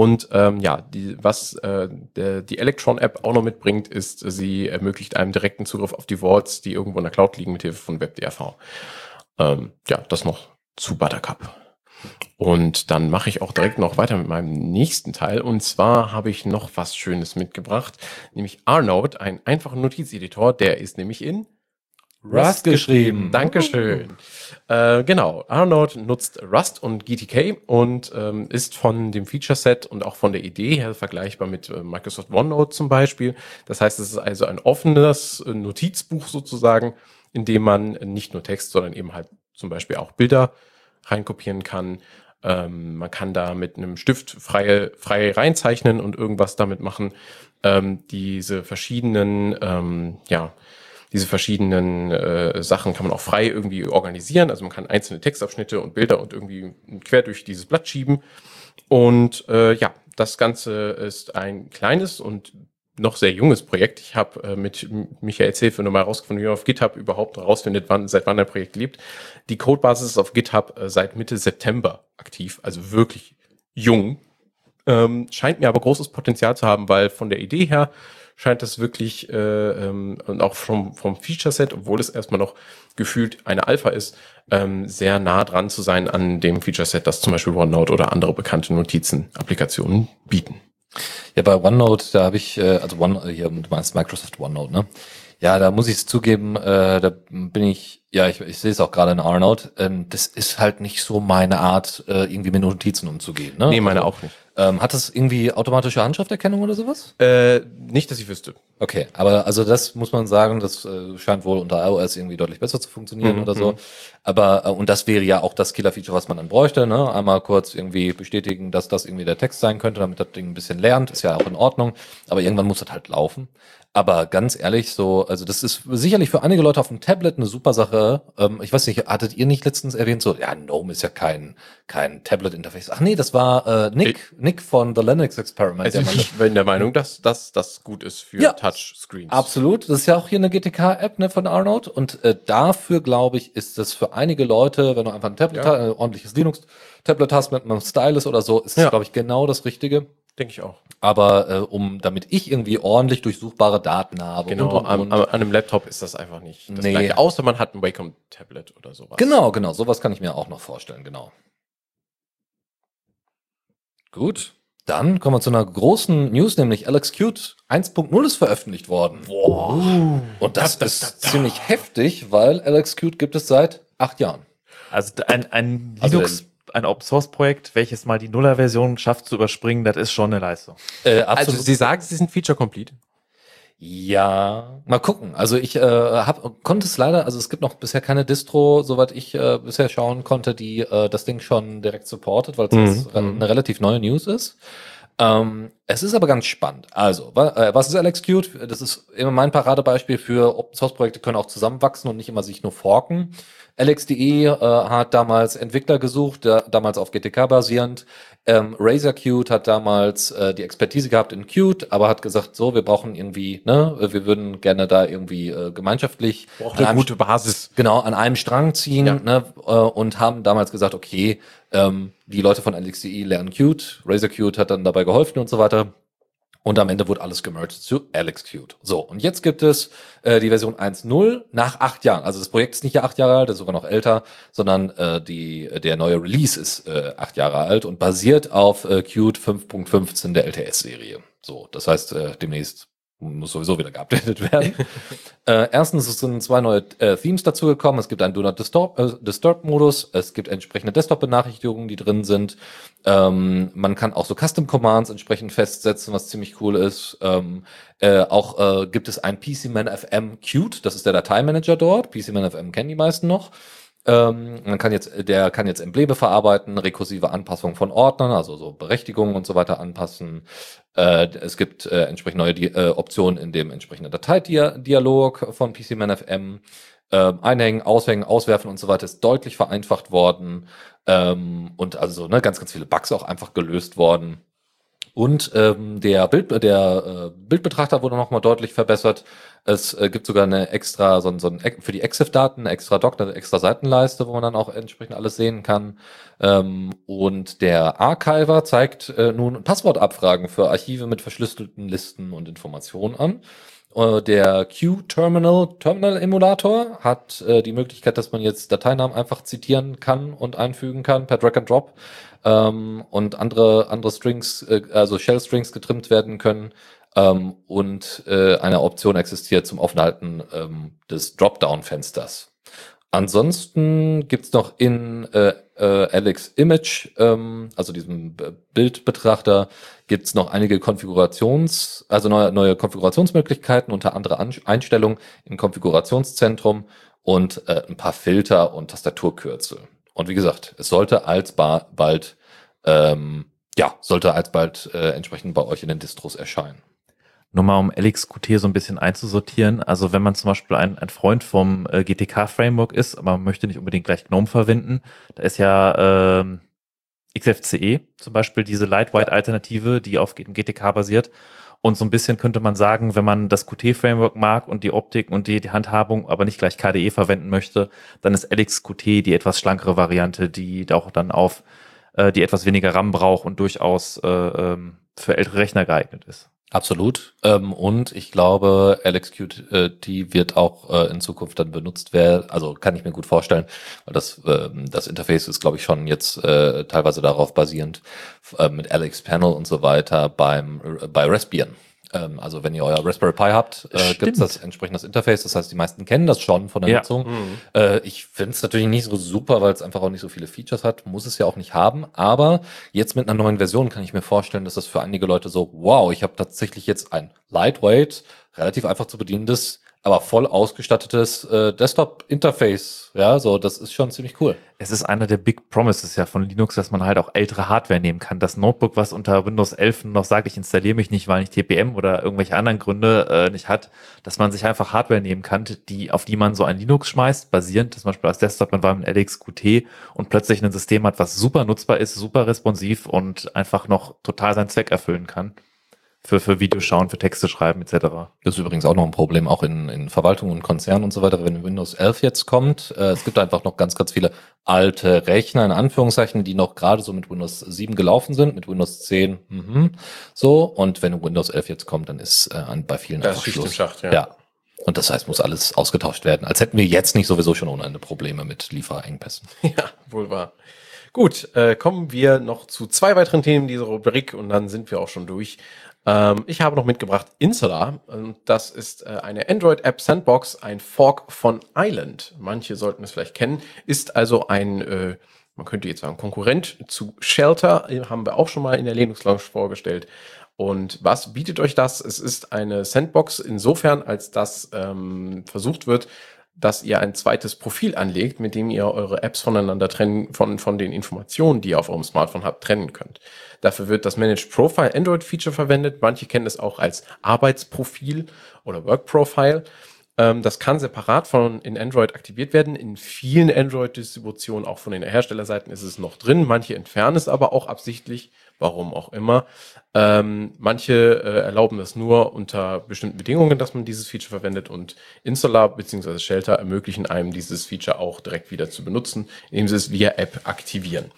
Und ähm, ja, die, was äh, der, die Electron-App auch noch mitbringt, ist, sie ermöglicht einem direkten Zugriff auf die Vaults, die irgendwo in der Cloud liegen, mit Hilfe von WebDRV. Ähm, ja, das noch zu Buttercup. Und dann mache ich auch direkt noch weiter mit meinem nächsten Teil. Und zwar habe ich noch was Schönes mitgebracht, nämlich Arnold, ein einfacher Notizeditor. Der ist nämlich in Rust geschrieben. Dankeschön. Äh, genau. Arnold nutzt Rust und GTK und ähm, ist von dem Feature Set und auch von der Idee her vergleichbar mit äh, Microsoft OneNote zum Beispiel. Das heißt, es ist also ein offenes äh, Notizbuch sozusagen, in dem man nicht nur Text, sondern eben halt zum Beispiel auch Bilder reinkopieren kann. Ähm, man kann da mit einem Stift frei, frei reinzeichnen und irgendwas damit machen. Ähm, diese verschiedenen, ähm, ja, diese verschiedenen äh, Sachen kann man auch frei irgendwie organisieren. Also man kann einzelne Textabschnitte und Bilder und irgendwie quer durch dieses Blatt schieben. Und äh, ja, das Ganze ist ein kleines und noch sehr junges Projekt. Ich habe äh, mit Michaels Hilfe nochmal herausgefunden, wie man auf GitHub überhaupt herausfindet, wann, seit wann ein Projekt lebt. Die Codebasis ist auf GitHub äh, seit Mitte September aktiv, also wirklich jung. Ähm, scheint mir aber großes Potenzial zu haben, weil von der Idee her scheint das wirklich äh, ähm, und auch vom, vom Feature-Set, obwohl es erstmal noch gefühlt eine Alpha ist, ähm, sehr nah dran zu sein an dem Feature-Set, das zum Beispiel OneNote oder andere bekannte Notizen-Applikationen bieten. Ja, bei OneNote, da habe ich, äh, also One, hier, du meinst Microsoft OneNote, ne? Ja, da muss ich es zugeben, äh, da bin ich, ja, ich, ich sehe es auch gerade in Arnold, ähm, das ist halt nicht so meine Art, äh, irgendwie mit Notizen umzugehen. Ne? Nee, meine auch nicht. Ähm, hat das irgendwie automatische Handschrifterkennung oder sowas? Äh, nicht, dass ich wüsste. Okay, aber also das muss man sagen, das äh, scheint wohl unter iOS irgendwie deutlich besser zu funktionieren Mhm, oder so. Aber äh, und das wäre ja auch das Killer-Feature, was man dann bräuchte. Ne? Einmal kurz irgendwie bestätigen, dass das irgendwie der Text sein könnte, damit das Ding ein bisschen lernt, ist ja auch in Ordnung. Aber irgendwann muss das halt laufen. Aber ganz ehrlich, so, also das ist sicherlich für einige Leute auf dem Tablet eine super Sache. Ähm, ich weiß nicht, hattet ihr nicht letztens erwähnt, so, ja, GNOME ist ja kein, kein Tablet-Interface. Ach nee, das war äh, Nick, Nick von The Linux Experiment. Also der ich bin der Meinung, dass, dass das gut ist für Ja. Touchscreens. Absolut, das ist ja auch hier eine GTK-App ne, von Arnold und äh, dafür glaube ich, ist das für einige Leute, wenn du einfach ein Tablet, Ja. hast, ein ordentliches Linux-Tablet hast mit einem Stylus oder so, ist das Ja. glaube ich genau das Richtige. Denke ich auch. Aber äh, um, damit ich irgendwie ordentlich durchsuchbare Daten habe. Genau, und, und, an, und. an, an einem Laptop ist das einfach nicht das Nee. gleiche. Außer man hat ein Wacom-Tablet oder sowas. Genau, genau, sowas kann ich mir auch noch vorstellen, genau. Gut, dann kommen wir zu einer großen News, nämlich Alex Qt 1.0 ist veröffentlicht worden. Wow. Und das Da, da, ist da, da. ziemlich heftig, weil Alex Qt gibt es seit acht Jahren. Also ein, ein Also Linux, ein Open Source Projekt, welches mal die Nuller-Version schafft zu überspringen, das ist schon eine Leistung. Äh, Also Sie sagen, Sie sind Feature-Complete. Ja, mal gucken. Also ich äh, hab, konnte es leider, also es gibt noch bisher keine Distro, soweit ich äh, bisher schauen konnte, die äh, das Ding schon direkt supportet, weil es Mhm, eine relativ neue News ist. Ähm, es ist aber ganz spannend. Also, wa äh, was ist Alex Qt? Das ist immer mein Paradebeispiel für Open Source Projekte können auch zusammenwachsen und nicht immer sich nur forken. Alex.de äh, hat damals Entwickler gesucht, da, damals auf GTK basierend. Ähm, Razer Qt hat damals äh, die Expertise gehabt in Qt, aber hat gesagt, so, wir brauchen irgendwie, ne, wir würden gerne da irgendwie äh, gemeinschaftlich Braucht an eine einem gute Basis. genau an einem Strang ziehen Ja. ne, äh, und haben damals gesagt, okay, ähm, die Leute von LXDE lernen Qt, Razer Qt hat dann dabei geholfen und so weiter. Und am Ende wurde alles gemerged zu Alex Qt. So, und jetzt gibt es äh, die Version 1.0 nach acht Jahren. Also das Projekt ist nicht ja acht Jahre alt, ist sogar noch älter, sondern äh, die, der neue Release ist äh, acht Jahre alt und basiert auf äh, Qt 5.15 der LTS-Serie. So, das heißt, äh, demnächst muss sowieso wieder geupdatet werden. äh, erstens, sind zwei neue äh, Themes dazugekommen. Es gibt einen Do Not Disturb, äh, Disturb Modus. Es gibt entsprechende Desktop-Benachrichtigungen, die drin sind. Ähm, man kann auch so Custom Commands entsprechend festsetzen, was ziemlich cool ist. Ähm, äh, auch äh, gibt es ein PCMan FM Qt. Das ist der Dateimanager dort. PCMan FM kennen die meisten noch. Ähm, man kann jetzt, der kann jetzt Embleme verarbeiten, rekursive Anpassungen von Ordnern, also so Berechtigungen und so weiter anpassen. Äh, es gibt äh, entsprechend neue Di äh, Optionen in dem entsprechenden Dateidialog von PCManFM. Ähm, einhängen, aushängen, auswerfen und so weiter ist deutlich vereinfacht worden. Ähm, und also ne, ganz, ganz viele Bugs auch einfach gelöst worden. Und ähm, der, Bild, der äh, Bildbetrachter wurde nochmal deutlich verbessert. Es äh, gibt sogar eine extra, so, so ein, für die EXIF-Daten, eine extra Doc, eine extra Seitenleiste, wo man dann auch entsprechend alles sehen kann. Ähm, und der Archiver zeigt äh, nun Passwortabfragen für Archive mit verschlüsselten Listen und Informationen an. Äh, Der Q-Terminal, Terminal-Emulator hat äh, die Möglichkeit, dass man jetzt Dateinamen einfach zitieren kann und einfügen kann per Drag and Drop ähm, und andere, andere Strings, äh, also Shell-Strings getrimmt werden können. Ähm, und äh, eine Option existiert zum Offenhalten ähm, des Dropdown-Fensters. Ansonsten gibt's noch in äh, äh, Alex Image, ähm, also diesem Bildbetrachter, gibt's noch einige Konfigurations, also neue, neue Konfigurationsmöglichkeiten, unter anderem An Einstellungen im Konfigurationszentrum und äh, ein paar Filter und Tastaturkürzel. Und wie gesagt, es sollte alsba bald, ähm, ja, sollte alsbald äh, entsprechend bei euch in den Distros erscheinen. Nur mal um LXQT so ein bisschen einzusortieren. Also wenn man zum Beispiel ein, ein Freund vom äh, GTK-Framework ist, aber man möchte nicht unbedingt gleich GNOME verwenden, da ist ja ähm, XFCE zum Beispiel diese Lightweight-Alternative, die auf GTK basiert. Und so ein bisschen könnte man sagen, wenn man das Qt-Framework mag und die Optik und die, die Handhabung, aber nicht gleich KDE verwenden möchte, dann ist LXQT die etwas schlankere Variante, die auch dann auf äh, die etwas weniger RAM braucht und durchaus äh, ähm, für ältere Rechner geeignet ist. Absolut. Ähm, und ich glaube, LXQT wird auch äh, in Zukunft dann benutzt werden. Also kann ich mir gut vorstellen, weil das, ähm, das Interface ist, glaube ich, schon jetzt äh, teilweise darauf basierend äh, mit LX Panel und so weiter beim bei Raspbian. Ähm, also wenn ihr euer Raspberry Pi habt, äh, gibt es das entsprechendes Interface. Das heißt, die meisten kennen das schon von der Ja. Nutzung. Mhm. Äh, ich finde es natürlich nicht so super, weil es einfach auch nicht so viele Features hat. Muss es ja auch nicht haben. Aber jetzt mit einer neuen Version kann ich mir vorstellen, dass das für einige Leute so, wow, ich habe tatsächlich jetzt ein lightweight, relativ einfach zu bedienendes, aber voll ausgestattetes äh, Desktop-Interface. Ja, so, das ist schon ziemlich cool. Es ist einer der Big Promises ja von Linux, dass man halt auch ältere Hardware nehmen kann. Das Notebook, was unter Windows 11 noch sagt, ich installiere mich nicht, weil nicht TPM oder irgendwelche anderen Gründe äh, nicht hat, dass man sich einfach Hardware nehmen kann, die, auf die man so ein Linux schmeißt, basierend zum Beispiel als Desktop, man war mit LXQT und plötzlich ein System hat, was super nutzbar ist, super responsiv und einfach noch total seinen Zweck erfüllen kann. Für, für Videos schauen, für Texte schreiben etc. Das ist übrigens auch noch ein Problem, auch in, in Verwaltungen und Konzernen und so weiter, wenn Windows 11 jetzt kommt. Äh, es gibt einfach noch ganz, ganz viele alte Rechner, in Anführungszeichen, die noch gerade so mit Windows 7 gelaufen sind, mit Windows 10, mhm, so. Und wenn Windows 11 jetzt kommt, dann ist äh, an, bei vielen Das Schicht im Schluss. Schacht, ja. Ja. Und das heißt, muss alles ausgetauscht werden. Als hätten wir jetzt nicht sowieso schon ohne Ende Probleme mit Lieferengpässen. Ja, wohl wahr. Gut, äh, kommen wir noch zu zwei weiteren Themen dieser Rubrik und dann sind wir auch schon durch. Ähm, ich habe noch mitgebracht Insular. Und das ist äh, eine Android-App Sandbox, ein Fork von Island. Manche sollten es vielleicht kennen. Ist also ein, äh, man könnte jetzt sagen, Konkurrent zu Shelter. Haben wir auch schon mal in der Linux Lounge vorgestellt. Und was bietet euch das? Es ist eine Sandbox insofern, als dass ähm, versucht wird, dass ihr ein zweites Profil anlegt, mit dem ihr eure Apps voneinander trennen, von, von den Informationen, die ihr auf eurem Smartphone habt, trennen könnt. Dafür wird das Managed Profile Android Feature verwendet. Manche kennen es auch als Arbeitsprofil oder Work Profile. Ähm, das kann separat von in Android aktiviert werden. In vielen Android-Distributionen, auch von den Herstellerseiten, ist es noch drin. Manche entfernen es aber auch absichtlich, warum auch immer. Ähm, manche äh, erlauben das nur unter bestimmten Bedingungen, dass man dieses Feature verwendet und Insular bzw. Shelter ermöglichen einem dieses Feature auch direkt wieder zu benutzen, indem sie es via App aktivieren.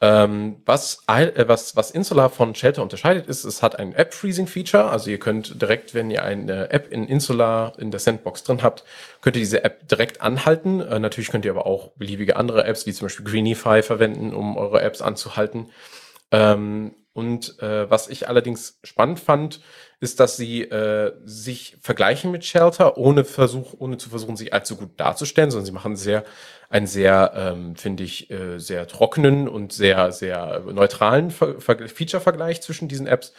Ähm, was, äh, was, was Insular von Shelter unterscheidet, ist, es hat ein App-Freezing-Feature. Also ihr könnt direkt, wenn ihr eine App in Insular in der Sandbox drin habt, könnt ihr diese App direkt anhalten. Äh, natürlich könnt ihr aber auch beliebige andere Apps, wie zum Beispiel Greenify, verwenden, um eure Apps anzuhalten. Ähm, und äh, was ich allerdings spannend fand, ist, dass sie äh, sich vergleichen mit Shelter, ohne Versuch, ohne zu versuchen, sich allzu gut darzustellen, sondern sie machen sehr einen sehr, ähm, finde ich, äh, sehr trockenen und sehr, sehr neutralen Ver Ver Feature-Vergleich zwischen diesen Apps.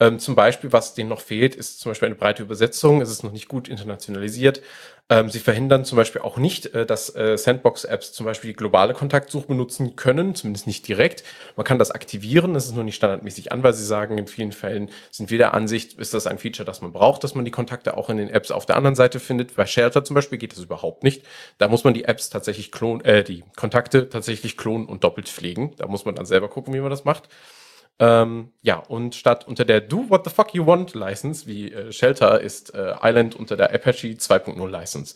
Ähm, zum Beispiel, was denen noch fehlt, ist zum Beispiel eine breite Übersetzung. Es ist noch nicht gut internationalisiert. Ähm, sie verhindern zum Beispiel auch nicht, äh, dass äh, Sandbox-Apps zum Beispiel die globale Kontaktsuche benutzen können, zumindest nicht direkt. Man kann das aktivieren, das ist nur nicht standardmäßig an, weil sie sagen, in vielen Fällen sind wir der Ansicht, ist das ein Feature, das man braucht, dass man die Kontakte auch in den Apps auf der anderen Seite findet. Bei Shelter zum Beispiel geht das überhaupt nicht. Da muss man die Apps tatsächlich klonen, äh, die Kontakte tatsächlich klonen und doppelt pflegen. Da muss man dann selber gucken, wie man das macht. Ähm, ja, und statt unter der Do What the Fuck You Want License, wie äh, Shelter, ist äh, Island unter der Apache 2.0 License.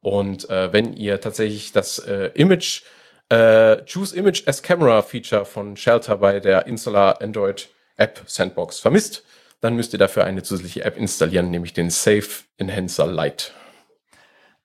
Und äh, wenn ihr tatsächlich das äh, Image, äh, Choose Image as Camera Feature von Shelter bei der Insular Android App Sandbox vermisst, dann müsst ihr dafür eine zusätzliche App installieren, nämlich den Safe Enhancer Lite.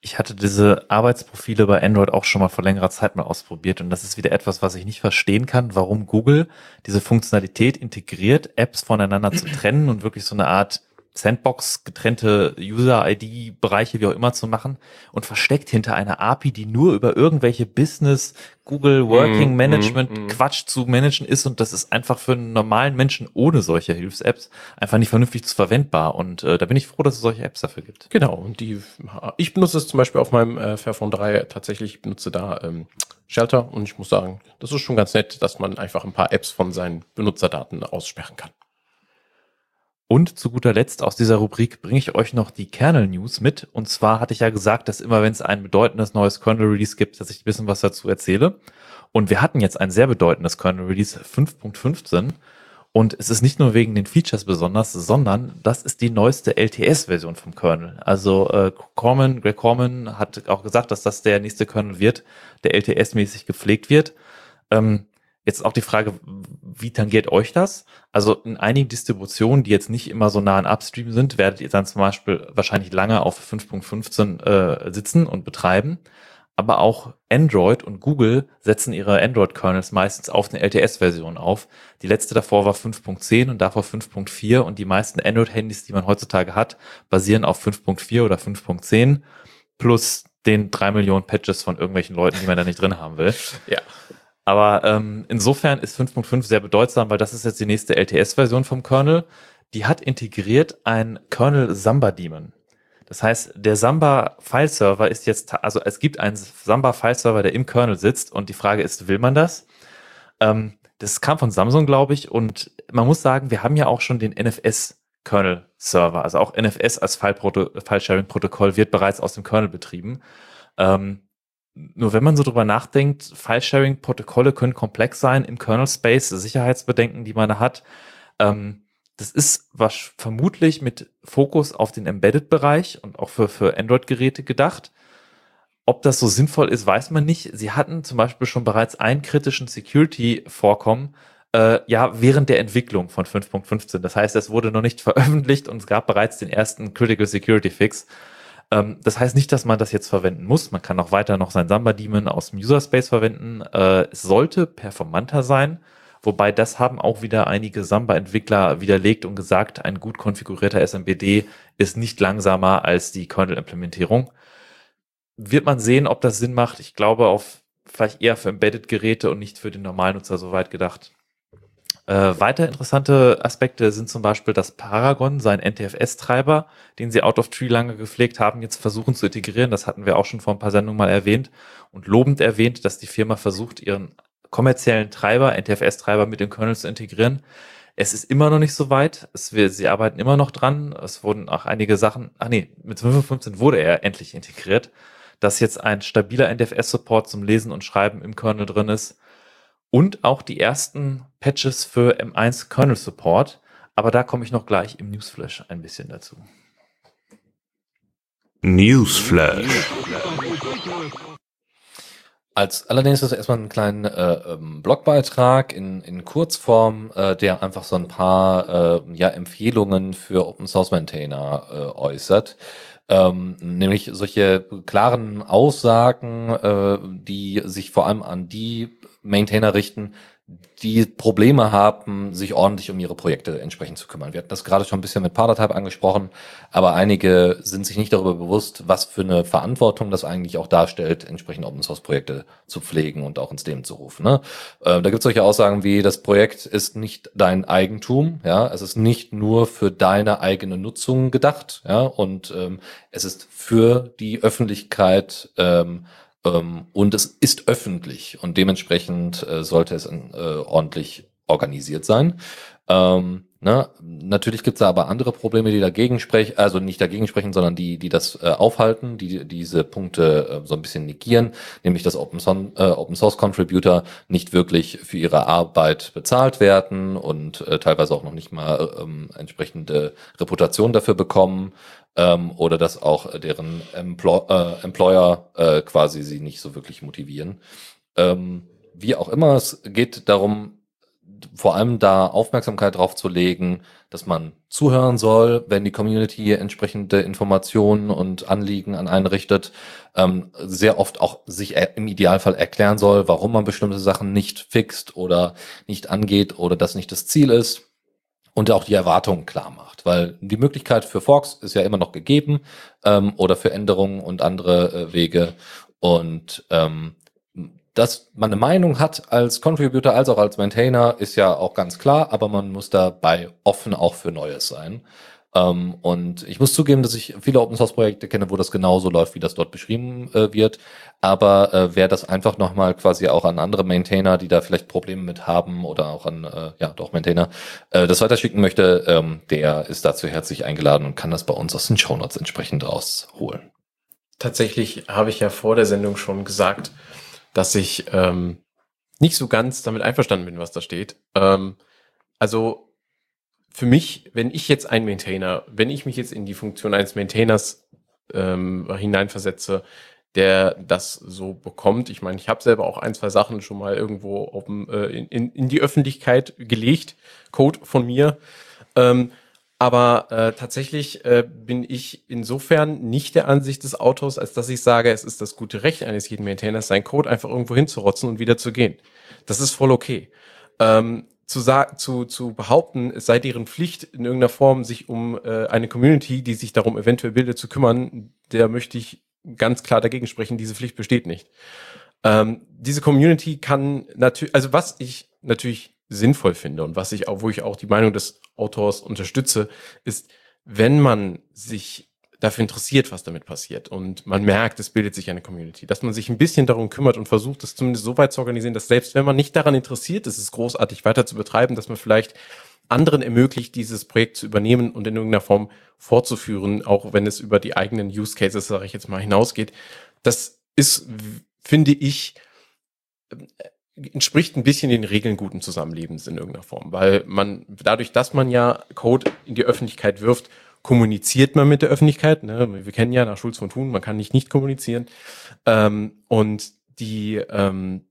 Ich hatte diese Arbeitsprofile bei Android auch schon mal vor längerer Zeit mal ausprobiert und das ist wieder etwas, was ich nicht verstehen kann, warum Google diese Funktionalität integriert, Apps voneinander zu trennen und wirklich so eine Art Sandbox getrennte User-ID-Bereiche, wie auch immer zu machen und versteckt hinter einer API, die nur über irgendwelche Business, Google Working Mm, Management mm, mm. Quatsch zu managen ist und das ist einfach für einen normalen Menschen ohne solche Hilfs-Apps einfach nicht vernünftig zu verwendbar und äh, da bin ich froh, dass es solche Apps dafür gibt. Genau, und die, ich benutze es zum Beispiel auf meinem äh, Fairphone 3 tatsächlich, ich benutze da ähm, Shelter und ich muss sagen, das ist schon ganz nett, dass man einfach ein paar Apps von seinen Benutzerdaten aussperren kann. Und zu guter Letzt aus dieser Rubrik bringe ich euch noch die Kernel News mit. Und zwar hatte ich ja gesagt, dass immer wenn es ein bedeutendes neues Kernel Release gibt, dass ich ein bisschen was dazu erzähle. Und wir hatten jetzt ein sehr bedeutendes Kernel Release 5.15. Und es ist nicht nur wegen den Features besonders, sondern das ist die neueste LTS-Version vom Kernel. Also äh, Corman, Greg Corman hat auch gesagt, dass das der nächste Kernel wird, der LTS-mäßig gepflegt wird. Ähm, Jetzt auch die Frage, wie tangiert euch das? Also in einigen Distributionen, die jetzt nicht immer so nah an Upstream sind, werdet ihr dann zum Beispiel wahrscheinlich lange auf 5.15 äh, sitzen und betreiben. Aber auch Android und Google setzen ihre Android-Kernels meistens auf eine LTS-Version auf. Die letzte davor war 5.10 und davor 5.4 und die meisten Android-Handys, die man heutzutage hat, basieren auf 5.4 oder 5.10 plus den drei Millionen Patches von irgendwelchen Leuten, die man da nicht drin haben will. Ja. Aber ähm, insofern ist 5.5 sehr bedeutsam, weil das ist jetzt die nächste LTS-Version vom Kernel. Die hat integriert ein Kernel Samba Daemon. Das heißt, der Samba File-Server ist jetzt, also es gibt einen Samba File-Server, der im Kernel sitzt und die Frage ist, will man das? Ähm, das kam von Samsung, glaube ich, und man muss sagen, wir haben ja auch schon den NFS Kernel Server, also auch NFS als File-Sharing-Protokoll wird bereits aus dem Kernel betrieben. Ähm, nur wenn man so drüber nachdenkt, File-Sharing-Protokolle können komplex sein im Kernel-Space, Sicherheitsbedenken, die man da hat. Ähm, das ist was vermutlich mit Fokus auf den Embedded-Bereich und auch für, für Android-Geräte gedacht. Ob das so sinnvoll ist, weiß man nicht. Sie hatten zum Beispiel schon bereits einen kritischen Security-Vorkommen, äh, ja, während der Entwicklung von 5.15. Das heißt, es wurde noch nicht veröffentlicht und es gab bereits den ersten Critical Security Fix. Ähm, das heißt nicht, dass man das jetzt verwenden muss. Man kann auch weiter noch sein Samba-Daemon aus dem User-Space verwenden. Äh, es sollte performanter sein, wobei das haben auch wieder einige Samba-Entwickler widerlegt und gesagt, ein gut konfigurierter SMBD ist nicht langsamer als die Kernel-Implementierung. Wird man sehen, ob das Sinn macht. Ich glaube, auf vielleicht eher für Embedded-Geräte und nicht für den Normalnutzer so weit gedacht. Äh, weiter interessante Aspekte sind zum Beispiel, dass Paragon, sein NTFS-Treiber, den sie out of tree lange gepflegt haben, jetzt versuchen zu integrieren. Das hatten wir auch schon vor ein paar Sendungen mal erwähnt und lobend erwähnt, dass die Firma versucht, ihren kommerziellen Treiber, NTFS-Treiber mit dem Kernel zu integrieren. Es ist immer noch nicht so weit. Es, wir, sie arbeiten immer noch dran. Es wurden auch einige Sachen, ach nee, mit 5.15 wurde er endlich integriert, dass jetzt ein stabiler NTFS-Support zum Lesen und Schreiben im Kernel drin ist und auch die ersten Patches für M1 Kernel Support. Aber da komme ich noch gleich im Newsflash ein bisschen dazu. Newsflash. Als allerdings ist erstmal ein kleiner äh, ähm, Blogbeitrag in, in Kurzform, äh, der einfach so ein paar äh, ja, Empfehlungen für Open Source Maintainer äh, äußert. Ähm, nämlich solche klaren Aussagen, äh, die sich vor allem an die Maintainer richten, die Probleme haben, sich ordentlich um ihre Projekte entsprechend zu kümmern. Wir hatten das gerade schon ein bisschen mit Paratype angesprochen, aber einige sind sich nicht darüber bewusst, was für eine Verantwortung das eigentlich auch darstellt, entsprechend Open Source Projekte zu pflegen und auch ins Leben zu rufen. Ne? Äh, da gibt es solche Aussagen wie, das Projekt ist nicht dein Eigentum, ja, es ist nicht nur für deine eigene Nutzung gedacht, ja, und ähm, es ist für die Öffentlichkeit ähm, und es ist öffentlich und dementsprechend äh, sollte es äh, ordentlich organisiert sein. Ähm, ne? Natürlich gibt es da aber andere Probleme, die dagegen sprechen, also nicht dagegen sprechen, sondern die, die das äh, aufhalten, die diese Punkte äh, so ein bisschen negieren, nämlich dass Open, Son äh, Open Source Contributor nicht wirklich für ihre Arbeit bezahlt werden und äh, teilweise auch noch nicht mal äh, entsprechende Reputation dafür bekommen ähm, oder dass auch deren Emplo äh, Employer äh, quasi sie nicht so wirklich motivieren. Ähm, wie auch immer, es geht darum, vor allem da Aufmerksamkeit drauf zu legen, dass man zuhören soll, wenn die Community entsprechende Informationen und Anliegen an einen richtet, ähm, sehr oft auch sich im Idealfall erklären soll, warum man bestimmte Sachen nicht fixt oder nicht angeht oder das nicht das Ziel ist und auch die Erwartungen klar macht. Weil die Möglichkeit für Forks ist ja immer noch gegeben ähm, oder für Änderungen und andere äh, Wege. Und ähm, dass man eine Meinung hat als Contributor als auch als Maintainer ist ja auch ganz klar, aber man muss dabei offen auch für Neues sein. Ähm, und ich muss zugeben, dass ich viele Open Source Projekte kenne, wo das genauso läuft, wie das dort beschrieben äh, wird. Aber äh, wer das einfach nochmal quasi auch an andere Maintainer, die da vielleicht Probleme mit haben oder auch an, äh, ja, doch Maintainer, äh, das weiterschicken möchte, ähm, der ist dazu herzlich eingeladen und kann das bei uns aus den Show Notes entsprechend rausholen. Tatsächlich habe ich ja vor der Sendung schon gesagt, dass ich ähm, nicht so ganz damit einverstanden bin, was da steht. Ähm, also für mich, wenn ich jetzt ein Maintainer, wenn ich mich jetzt in die Funktion eines Maintainers ähm, hineinversetze, der das so bekommt. Ich meine, ich habe selber auch ein, zwei Sachen schon mal irgendwo dem, äh, in, in die Öffentlichkeit gelegt, Code von mir. Ähm, aber äh, tatsächlich äh, bin ich insofern nicht der Ansicht des Autors, als dass ich sage, es ist das gute Recht eines jeden Maintainers, seinen Code einfach irgendwo hinzurotzen und wieder zu gehen. Das ist voll okay. Ähm, zu, zu, zu behaupten, es sei deren Pflicht in irgendeiner Form, sich um äh, eine Community, die sich darum eventuell bildet, zu kümmern, der möchte ich ganz klar dagegen sprechen, diese Pflicht besteht nicht. Ähm, diese Community kann natürlich, also was ich natürlich sinnvoll finde und was ich auch, wo ich auch die Meinung des Autors unterstütze, ist, wenn man sich dafür interessiert, was damit passiert. Und man merkt, es bildet sich eine Community, dass man sich ein bisschen darum kümmert und versucht, es zumindest so weit zu organisieren, dass selbst wenn man nicht daran interessiert ist, es großartig weiter zu betreiben, dass man vielleicht anderen ermöglicht, dieses Projekt zu übernehmen und in irgendeiner Form fortzuführen, auch wenn es über die eigenen Use Cases, sage ich jetzt mal, hinausgeht. Das ist, finde ich, entspricht ein bisschen den Regeln guten Zusammenlebens in irgendeiner Form, weil man dadurch, dass man ja Code in die Öffentlichkeit wirft, kommuniziert man mit der Öffentlichkeit. Ne? Wir kennen ja nach Schulz von Thun, man kann nicht nicht kommunizieren. Ähm, und die ähm,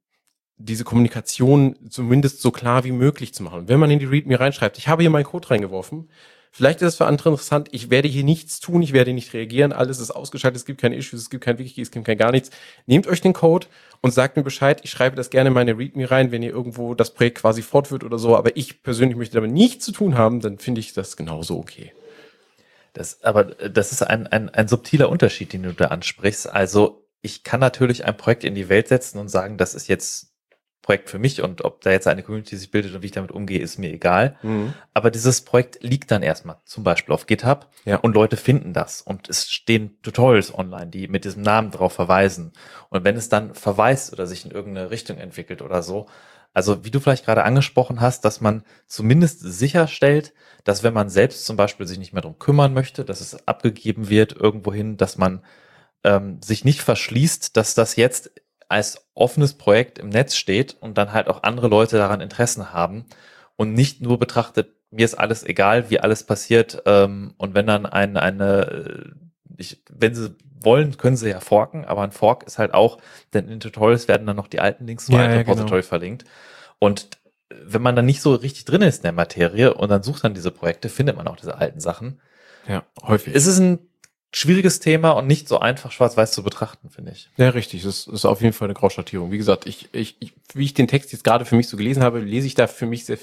diese Kommunikation zumindest so klar wie möglich zu machen. Wenn man in die README reinschreibt, ich habe hier meinen Code reingeworfen, vielleicht ist es für andere interessant, ich werde hier nichts tun, ich werde nicht reagieren, alles ist ausgeschaltet, es gibt keine Issues, es gibt kein Wiki, es gibt kein gar nichts. Nehmt euch den Code und sagt mir Bescheid, ich schreibe das gerne in meine README rein, wenn ihr irgendwo das Projekt quasi fortführt oder so, aber ich persönlich möchte damit nichts zu tun haben, dann finde ich das genauso okay. Das, aber das ist ein, ein, ein subtiler Unterschied, den du da ansprichst. Also ich kann natürlich ein Projekt in die Welt setzen und sagen, das ist jetzt Projekt für mich und ob da jetzt eine Community sich bildet und wie ich damit umgehe, ist mir egal. Mhm. Aber dieses Projekt liegt dann erstmal zum Beispiel auf GitHub ja. und Leute finden das und es stehen Tutorials online, die mit diesem Namen drauf verweisen. Und wenn es dann verweist oder sich in irgendeine Richtung entwickelt oder so, also wie du vielleicht gerade angesprochen hast, dass man zumindest sicherstellt, dass wenn man selbst zum Beispiel sich nicht mehr drum kümmern möchte, dass es abgegeben wird irgendwohin, dass man ähm, sich nicht verschließt, dass das jetzt als offenes Projekt im Netz steht und dann halt auch andere Leute daran Interessen haben und nicht nur betrachtet, mir ist alles egal, wie alles passiert ähm, und wenn dann ein, eine, äh, ich, wenn sie wollen, können sie ja forken, aber ein Fork ist halt auch, denn in Tutorials werden dann noch die alten Links zu ja, einem ja, Repository genau. verlinkt und wenn man dann nicht so richtig drin ist in der Materie und dann sucht dann diese Projekte, findet man auch diese alten Sachen. Ja, häufig. Es ist ein schwieriges Thema und nicht so einfach schwarz-weiß zu betrachten, finde ich. Ja, richtig. Das ist auf jeden Fall eine Grauschattierung. Wie gesagt, ich, ich, ich, wie ich den Text jetzt gerade für mich so gelesen habe, lese ich da für mich sehr,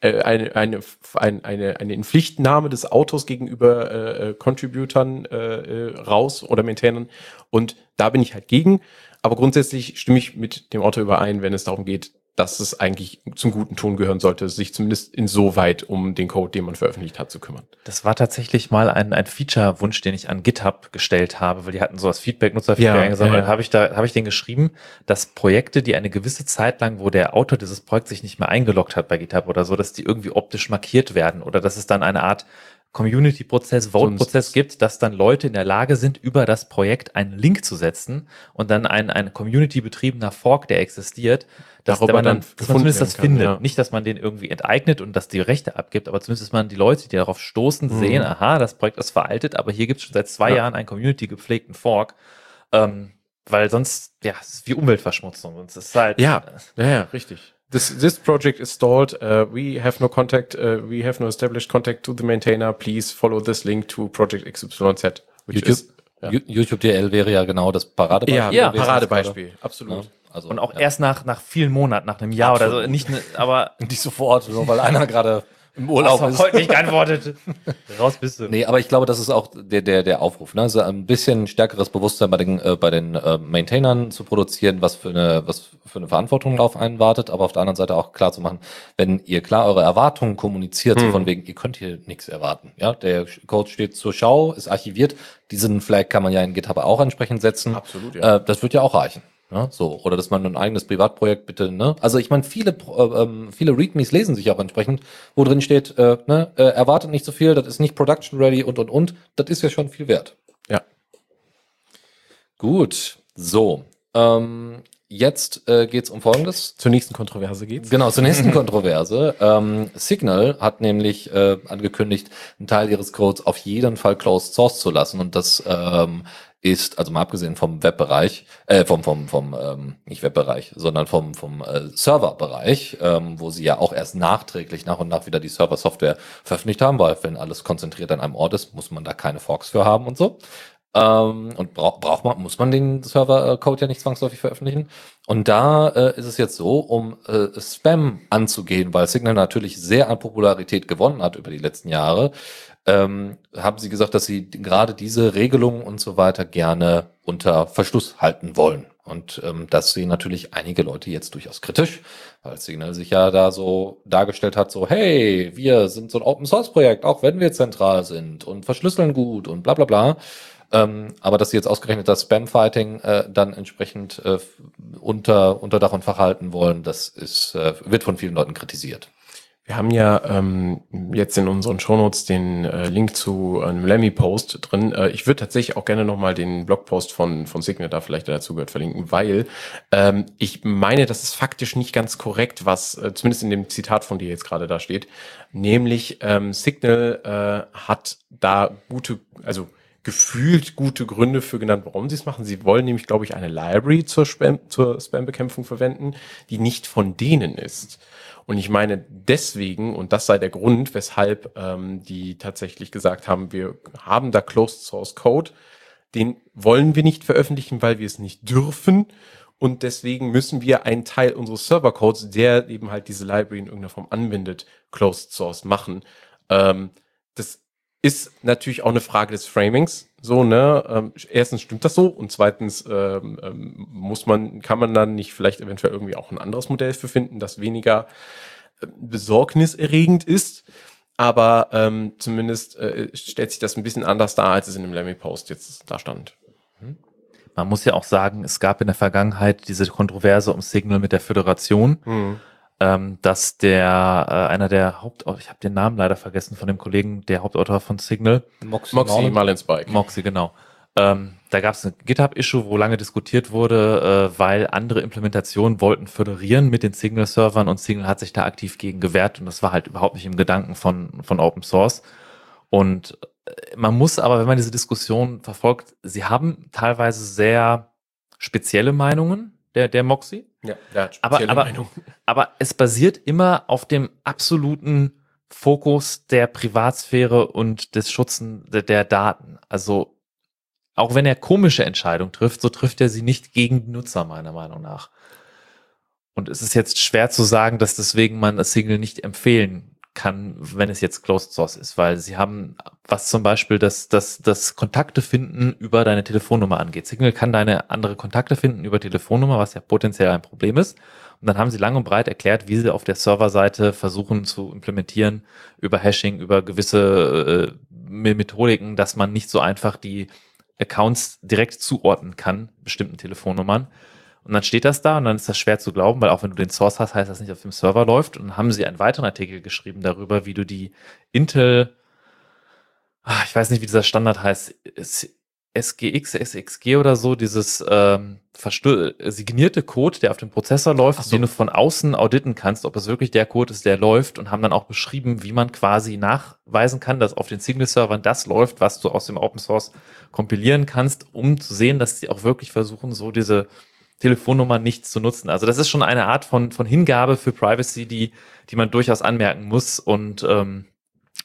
äh, eine, eine, eine, eine, eine Inpflichtnahme des Autors gegenüber äh, äh Contributern äh, äh, raus oder Maintainern. Und da bin ich halt gegen. Aber grundsätzlich stimme ich mit dem Autor überein, wenn es darum geht, dass es eigentlich zum guten Ton gehören sollte, sich zumindest insoweit um den Code, den man veröffentlicht hat, zu kümmern. Das war tatsächlich mal ein, ein Feature-Wunsch, den ich an GitHub gestellt habe, weil die hatten so das Feedback, Nutzerfeedback ja, eingesammelt. Ja. Dann habe ich da, habe ich den geschrieben, dass Projekte, die eine gewisse Zeit lang, wo der Autor dieses Projekts sich nicht mehr eingeloggt hat bei GitHub oder so, dass die irgendwie optisch markiert werden oder dass es dann eine Art Community-Prozess, Vote-Prozess gibt, dass dann Leute in der Lage sind, über das Projekt einen Link zu setzen und dann ein, ein Community-betriebener Fork, der existiert, dass Darüber man dann, dass man zumindest das kann, findet. Ja. Nicht, dass man den irgendwie enteignet und dass die Rechte abgibt, aber zumindest, dass man die Leute, die darauf stoßen, mhm. sehen, aha, das Projekt ist veraltet, aber hier gibt es schon seit zwei ja. Jahren einen Community-gepflegten Fork. Ähm, weil sonst, ja, es ist wie Umweltverschmutzung. Und es ist halt. Ja, ja, ja, richtig. This, this project is stalled. Uh, we have no contact. Uh, we have no established contact to the maintainer. Please follow this link to Project XYZ. YouTube, is, ja. YouTube DL wäre ja genau das Paradebeispiel. Ja, ja Paradebeispiel, absolut. Ja. Also, und auch ja. erst nach, nach vielen Monaten, nach einem Jahr Absolut. oder so. Nicht, ne, aber nicht sofort, nur weil einer gerade im Urlaub Hast ist. du heute nicht geantwortet. Raus bist du. Nee, aber ich glaube, das ist auch der, der, der Aufruf, ne? Also ein bisschen stärkeres Bewusstsein bei den, äh, bei den äh, Maintainern zu produzieren, was für eine, was für eine Verantwortung auf einen wartet, aber auf der anderen Seite auch klar zu machen, wenn ihr klar eure Erwartungen kommuniziert, so von wegen, ihr könnt hier nichts erwarten. Ja, der Code steht zur Schau, ist archiviert. Diesen Flag kann man ja in GitHub auch entsprechend setzen. Absolut, ja. Äh, das wird ja auch reichen. Ja, so, oder dass man ein eigenes Privatprojekt bitte, ne? Also ich meine, viele, äh, ähm, viele Readmes lesen sich auch entsprechend, wo drin steht, äh, ne, äh, erwartet nicht so viel, das ist nicht production ready und und und. Das ist ja schon viel wert. Ja. Gut, so. Ähm, jetzt äh, geht's um Folgendes. Zur nächsten Kontroverse geht's. Genau, zur nächsten Kontroverse. Ähm, Signal hat nämlich äh, angekündigt, einen Teil ihres Codes auf jeden Fall closed source zu lassen. Und das ähm, ist, also mal abgesehen vom Webbereich, äh, vom, vom, vom, ähm, nicht Webbereich, sondern vom, vom äh, Serverbereich, ähm, wo sie ja auch erst nachträglich nach und nach wieder die Server-Software veröffentlicht haben, weil wenn alles konzentriert an einem Ort ist, muss man da keine Forks für haben und so. Ähm, und braucht braucht man, muss man den Server-Code ja nicht zwangsläufig veröffentlichen. Und da äh, ist es jetzt so, um äh, Spam anzugehen, weil Signal natürlich sehr an Popularität gewonnen hat über die letzten Jahre, ähm, haben sie gesagt, dass sie gerade diese Regelungen und so weiter gerne unter Verschluss halten wollen. Und ähm, das sehen natürlich einige Leute jetzt durchaus kritisch, weil Signal sich ja da so dargestellt hat, so, hey, wir sind so ein Open-Source-Projekt, auch wenn wir zentral sind und verschlüsseln gut und bla bla bla. Ähm, aber dass sie jetzt ausgerechnet das Spam-Fighting äh, dann entsprechend äh, unter, unter Dach und Fach halten wollen, das ist, äh, wird von vielen Leuten kritisiert. Wir haben ja ähm, jetzt in unseren Shownotes den äh, Link zu einem Lemmy-Post drin. Äh, ich würde tatsächlich auch gerne nochmal den Blogpost von, von Signal da vielleicht dazu gehört verlinken, weil ähm, ich meine, das ist faktisch nicht ganz korrekt, was äh, zumindest in dem Zitat von dir jetzt gerade da steht. Nämlich ähm, Signal äh, hat da gute, also gefühlt gute Gründe für genannt, warum sie es machen. Sie wollen nämlich, glaube ich, eine Library zur Spam, zur Spam-Bekämpfung verwenden, die nicht von denen ist. Und ich meine deswegen, und das sei der Grund, weshalb ähm, die tatsächlich gesagt haben, wir haben da Closed Source Code, den wollen wir nicht veröffentlichen, weil wir es nicht dürfen. Und deswegen müssen wir einen Teil unseres Servercodes, der eben halt diese Library in irgendeiner Form anwendet, Closed Source machen. Ähm, ist natürlich auch eine Frage des Framings. So, ne? Ähm, erstens stimmt das so und zweitens ähm, ähm, muss man, kann man dann nicht vielleicht eventuell irgendwie auch ein anderes Modell für finden, das weniger äh, besorgniserregend ist. Aber ähm, zumindest äh, stellt sich das ein bisschen anders dar, als es in dem Lemmy-Post jetzt da stand. Man muss ja auch sagen, es gab in der Vergangenheit diese Kontroverse um Signal mit der Föderation, ähm, dass der äh, einer der Hauptautor, ich habe den Namen leider vergessen von dem Kollegen, der Hauptautor von Signal, Moxie, Moxie, Marlin Spike. Moxie, genau. Ähm, da gab es ein GitHub-Issue, wo lange diskutiert wurde, äh, weil andere Implementationen wollten föderieren mit den Signal-Servern und Signal hat sich da aktiv gegen gewehrt und das war halt überhaupt nicht im Gedanken von, von Open Source. Und äh, man muss aber, wenn man diese Diskussion verfolgt, sie haben teilweise sehr spezielle Meinungen, der, der Moxie. Ja, der hat Aber- aber- Meinung. Aber es basiert immer auf dem absoluten Fokus der Privatsphäre und des Schutzen der, der Daten. Also auch wenn er komische Entscheidungen trifft, so trifft er sie nicht gegen die Nutzer, meiner Meinung nach. Und es ist jetzt schwer zu sagen, dass deswegen man das Signal nicht empfehlen kann, wenn es jetzt Closed Source ist, weil sie haben, was zum Beispiel das, das, das Kontakte finden über deine Telefonnummer angeht. Signal kann deine andere Kontakte finden über Telefonnummer, was ja potenziell ein Problem ist. Und dann haben sie lang und breit erklärt, wie sie auf der Serverseite versuchen zu implementieren über Hashing, über gewisse äh, Methodiken, dass man nicht so einfach die Accounts direkt zuordnen kann, bestimmten Telefonnummern. Und dann steht das da und dann ist das schwer zu glauben, weil auch wenn du den Source hast, heißt das nicht auf dem Server läuft. Und dann haben sie einen weiteren Artikel geschrieben darüber, wie du die Intel, ah, ich weiß nicht, wie dieser Standard heißt, SGX, SXG oder so, dieses ähm, verstö- signierte Code, der auf dem Prozessor läuft, so. den du von außen auditen kannst, ob es wirklich der Code ist, der läuft und haben dann auch beschrieben, wie man quasi nachweisen kann, dass auf den Signal-Servern das läuft, was du aus dem Open Source kompilieren kannst, um zu sehen, dass sie auch wirklich versuchen, so diese Telefonnummer nicht zu nutzen. Also das ist schon eine Art von, von Hingabe für Privacy, die, die man durchaus anmerken muss. Und ähm,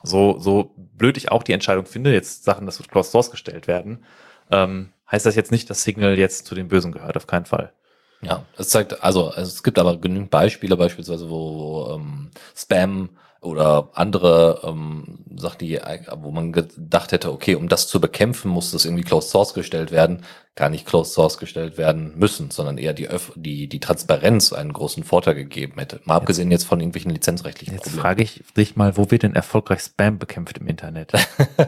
so, so blöd ich auch die Entscheidung finde, jetzt Sachen, das wird Closed Source gestellt werden, ähm, heißt das jetzt nicht, dass Signal jetzt zu den Bösen gehört, auf keinen Fall. Ja, es zeigt, also es gibt aber genügend Beispiele, beispielsweise, wo ähm, Spam oder andere ähm, Sachen, die, wo man gedacht hätte, okay, um das zu bekämpfen, muss das irgendwie Closed Source gestellt werden, gar nicht Closed Source gestellt werden müssen, sondern eher die, Öff die, die Transparenz einen großen Vorteil gegeben hätte. Mal abgesehen jetzt von irgendwelchen lizenzrechtlichen Jetzt Problemen. frage ich dich mal, wo wird denn erfolgreich Spam bekämpft im Internet?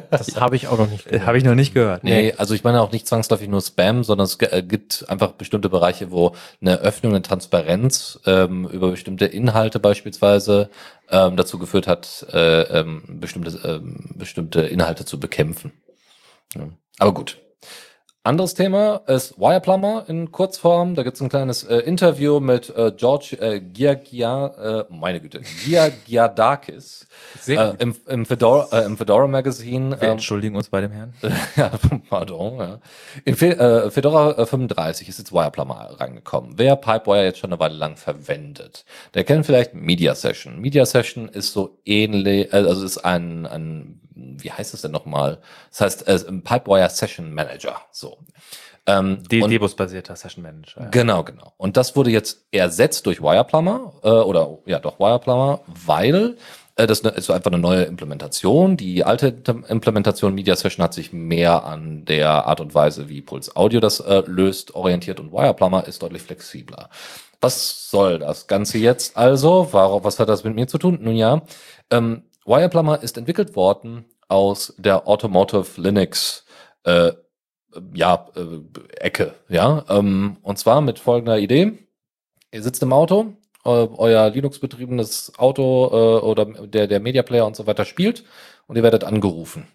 Das habe ich auch noch nicht Habe ich noch nicht gehört. Nee, also ich meine auch nicht zwangsläufig nur Spam, sondern es äh, gibt einfach bestimmte Bereiche, wo eine Öffnung, eine Transparenz ähm, über bestimmte Inhalte beispielsweise ähm, dazu geführt hat, äh, ähm, bestimmte, ähm, bestimmte Inhalte zu bekämpfen. Ja. Aber gut. Anderes Thema ist Wireplumber in Kurzform. Da gibt es ein kleines äh, Interview mit äh, George äh, Giagia, äh, meine Güte, Giagiadakis äh, im, im, Fedora, äh, im Fedora Magazine. Wir ähm, entschuldigen uns bei dem Herrn. ja, pardon, ja. In Fe äh, Fedora äh, 35 ist jetzt Wireplumber reingekommen. Wer Pipewire jetzt schon eine Weile lang verwendet, der kennt vielleicht Media Session. Media Session ist so ähnlich, äh, also ist ein, ein, wie heißt es denn nochmal? Das heißt, äh, Pipewire Session Manager, so. Ähm, De Debus-basierter Session Manager. ja. Genau, genau. Und das wurde jetzt ersetzt durch Wireplumber, äh, oder ja doch Wireplumber, weil äh, das ne- ist einfach eine neue Implementation. Die alte Implementation Media Session hat sich mehr an der Art und Weise, wie Pulse Audio das äh, löst, orientiert und Wireplumber ist deutlich flexibler. Was soll das Ganze jetzt also? Warum, was hat das mit mir zu tun? Nun ja, ähm, Wireplumber ist entwickelt worden aus der Automotive Linux äh, ja, äh, Ecke, ja. Ähm, und zwar mit folgender Idee. Ihr sitzt im Auto, äh, euer Linux-betriebenes Auto äh, oder der, der Media Player und so weiter spielt und ihr werdet angerufen.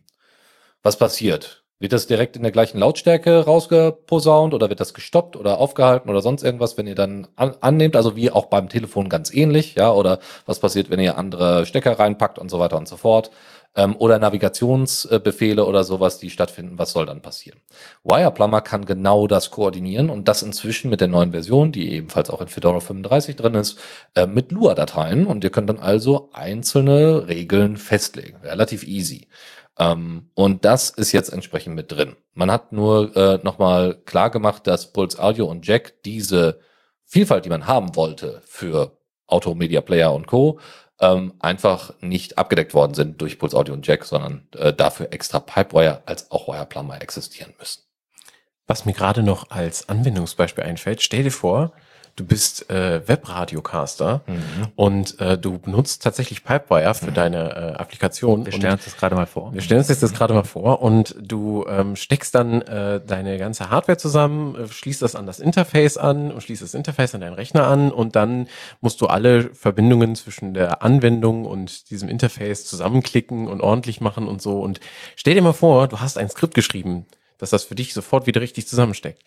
Was passiert? Wird das direkt in der gleichen Lautstärke rausgeposaunt oder wird das gestoppt oder aufgehalten oder sonst irgendwas, wenn ihr dann an, annehmt? Also wie auch beim Telefon ganz ähnlich, ja? Oder was passiert, wenn ihr andere Stecker reinpackt und so weiter und so fort? Ähm, oder Navigationsbefehle oder sowas, die stattfinden, was soll dann passieren? Wireplumber kann genau das koordinieren und das inzwischen mit der neuen Version, die ebenfalls auch in Fedora 35 drin ist, äh, mit Lua-Dateien und ihr könnt dann also einzelne Regeln festlegen. Relativ easy. Ähm, und das ist jetzt entsprechend mit drin. Man hat nur äh, nochmal klar gemacht, dass Pulse Audio und Jack diese Vielfalt, die man haben wollte für Auto, Media Player und Co., ähm, einfach nicht abgedeckt worden sind durch Pulse Audio und Jack, sondern äh, dafür extra Pipewire als auch Wireplumber existieren müssen. Was mir gerade noch als Anwendungsbeispiel einfällt, stell dir vor, du bist äh, Webradiocaster und äh, du benutzt tatsächlich Pipewire für deine äh, Applikation. Wir stellen uns das gerade mal vor. wir stellen uns jetzt das gerade mal vor und du ähm, steckst dann äh, deine ganze Hardware zusammen, äh, schließt das an das Interface an und schließt das Interface an deinen Rechner an und dann musst du alle Verbindungen zwischen der Anwendung und diesem Interface zusammenklicken und ordentlich machen und so. Und stell dir mal vor, du hast ein Skript geschrieben, dass das für dich sofort wieder richtig zusammensteckt.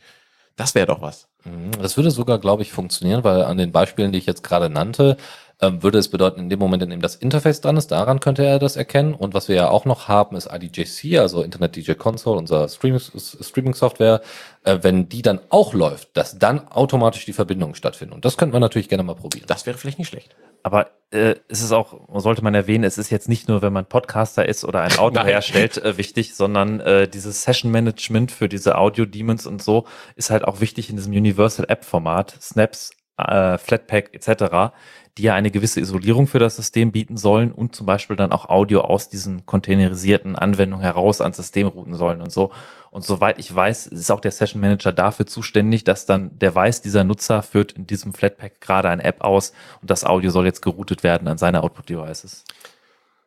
Das wäre doch was. Mhm. Das würde sogar, glaube ich, funktionieren, weil an den Beispielen, die ich jetzt gerade nannte, ähm, würde es bedeuten, in dem Moment, in dem das Interface dran ist, daran könnte er das erkennen. Und was wir ja auch noch haben, ist IDJC, also Internet DJ Console, unser Streaming- Streaming-Software. Äh, wenn die dann auch läuft, dass dann automatisch die Verbindungen stattfinden. Und das könnten wir natürlich gerne mal probieren. Das wäre vielleicht nicht schlecht. Aber äh, es ist auch, sollte man erwähnen, es ist jetzt nicht nur, wenn man Podcaster ist oder ein Auto herstellt, äh, wichtig, sondern äh, dieses Session Management für diese Audio Demons und so ist halt auch wichtig in diesem Universal App Format, Snaps, äh, Flatpak etc., die ja eine gewisse Isolierung für das System bieten sollen und zum Beispiel dann auch Audio aus diesen containerisierten Anwendungen heraus ans System routen sollen und so. Und soweit ich weiß, ist auch der Session Manager dafür zuständig, dass dann der weiß, dieser Nutzer führt in diesem Flatpak gerade eine App aus und das Audio soll jetzt geroutet werden an seine Output-Devices.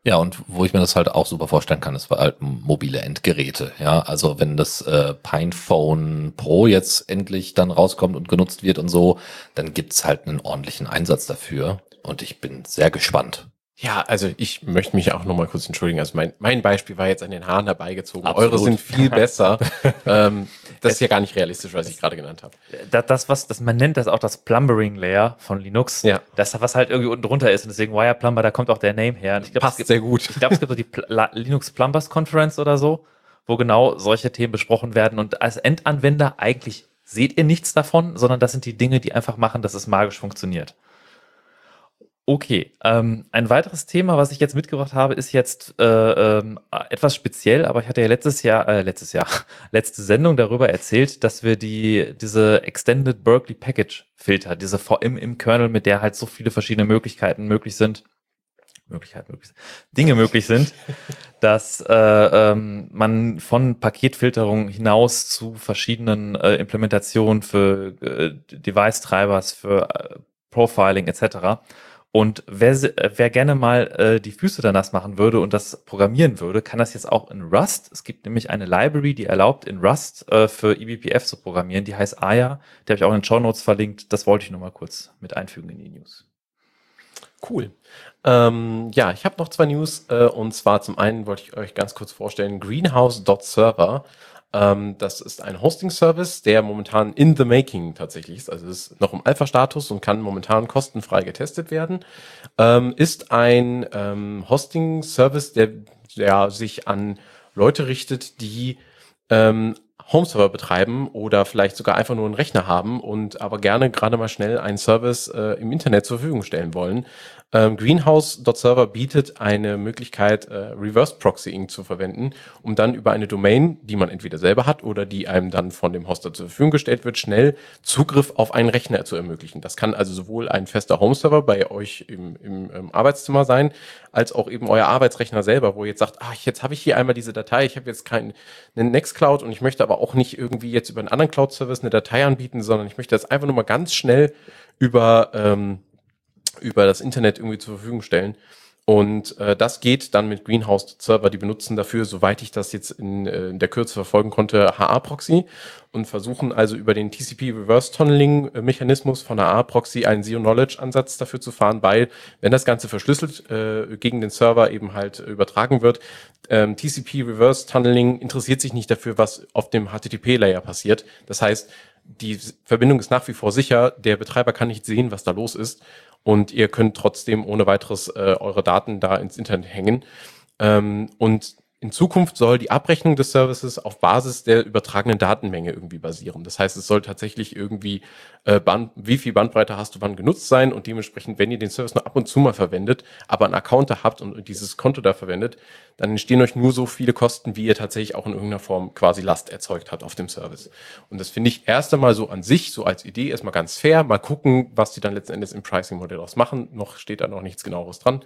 Ja, und wo ich mir das halt auch super vorstellen kann, ist bei halt mobile Endgeräte. Ja, also wenn das äh, Pinephone Pro jetzt endlich dann rauskommt und genutzt wird und so, dann gibt's halt einen ordentlichen Einsatz dafür. Und ich bin sehr gespannt. Ja, also ich möchte mich auch nochmal kurz entschuldigen. Also mein, mein Beispiel war jetzt an den Haaren herbeigezogen. Absolut. Eure sind viel besser. ähm, das ist ja gar nicht realistisch, was ich gerade genannt habe. Das, das was, das, man nennt das auch das Plumbering Layer von Linux. Ja. Das, was halt irgendwie unten drunter ist und deswegen Wire Plumber, da kommt auch der Name her. Und ich glaub, es Passt gibt- sehr gut. Ich glaube, es gibt so die Pl Linux Plumbers Conference oder so, wo genau solche Themen besprochen werden. Und als Endanwender eigentlich seht ihr nichts davon, sondern das sind die Dinge, die einfach machen, dass es magisch funktioniert. Okay, ähm, ein weiteres Thema, was ich jetzt mitgebracht habe, ist jetzt äh, ähm, etwas speziell, aber ich hatte ja letztes Jahr, äh, letztes Jahr, letzte Sendung darüber erzählt, dass wir die diese Extended Berkeley Package Filter, diese VM im Kernel, mit der halt so viele verschiedene Möglichkeiten möglich sind, Möglichkeit möglich, Dinge möglich sind, dass äh, ähm, man von Paketfilterung hinaus zu verschiedenen äh, Implementationen für äh, Device-Treibers, für äh, Profiling etc. Und wer, äh, wer gerne mal äh, die Füße da machen würde und das programmieren würde, kann das jetzt auch in Rust. Es gibt nämlich eine Library, die erlaubt, in Rust äh, für eBPF zu programmieren. Die heißt Aya. Die habe ich auch in den Show Notes verlinkt. Das wollte ich nur mal kurz mit einfügen in die News. Cool. Ähm, ja, ich habe noch zwei News. Äh, und zwar zum einen wollte ich euch ganz kurz vorstellen, Greenhouse.server. Ähm, das ist ein Hosting-Service, der momentan in the making tatsächlich ist. Also ist noch im Alpha-Status und kann momentan kostenfrei getestet werden. Ähm, ist ein ähm, Hosting-Service, der, der sich an Leute richtet, die ähm, Home-Server betreiben oder vielleicht sogar einfach nur einen Rechner haben und aber gerne gerade mal schnell einen Service äh, im Internet zur Verfügung stellen wollen. Ähm, Greenhouse.server bietet eine Möglichkeit, äh, Reverse Proxying zu verwenden, um dann über eine Domain, die man entweder selber hat oder die einem dann von dem Hoster zur Verfügung gestellt wird, schnell Zugriff auf einen Rechner zu ermöglichen. Das kann also sowohl ein fester Home-Server bei euch im, im, im, Arbeitszimmer sein, als auch eben euer Arbeitsrechner selber, wo ihr jetzt sagt, ah, jetzt habe ich hier einmal diese Datei, ich habe jetzt keinen Nextcloud und ich möchte aber auch nicht irgendwie jetzt über einen anderen Cloud-Service eine Datei anbieten, sondern ich möchte das einfach nur mal ganz schnell über ähm, über das Internet irgendwie zur Verfügung stellen. Und äh, das geht dann mit Greenhouse-Server. Die benutzen dafür, soweit ich das jetzt in, äh, in der Kürze verfolgen konnte, HA-Proxy und versuchen also über den TCP Reverse Tunneling Mechanismus von HA-Proxy einen Zero-Knowledge-Ansatz dafür zu fahren, weil wenn das Ganze verschlüsselt äh, gegen den Server eben halt übertragen wird, ähm, TCP Reverse Tunneling interessiert sich nicht dafür, was auf dem HTTP-Layer passiert. Das heißt, die Verbindung ist nach wie vor sicher. Der Betreiber kann nicht sehen, was da los ist und ihr könnt trotzdem ohne weiteres äh, eure Daten da ins Internet hängen. Ähm, und in Zukunft soll die Abrechnung des Services auf Basis der übertragenen Datenmenge irgendwie basieren. Das heißt, es soll tatsächlich irgendwie, äh, Band, wie viel Bandbreite hast du wann genutzt sein und dementsprechend, wenn ihr den Service nur ab und zu mal verwendet, aber einen Account da habt und dieses Konto da verwendet, dann entstehen euch nur so viele Kosten, wie ihr tatsächlich auch in irgendeiner Form quasi Last erzeugt hat auf dem Service. Und das finde ich erst einmal so an sich, so als Idee, erstmal ganz fair. Mal gucken, was die dann letzten Endes im Pricing-Modell aus machen. Noch steht da noch nichts genaueres dran.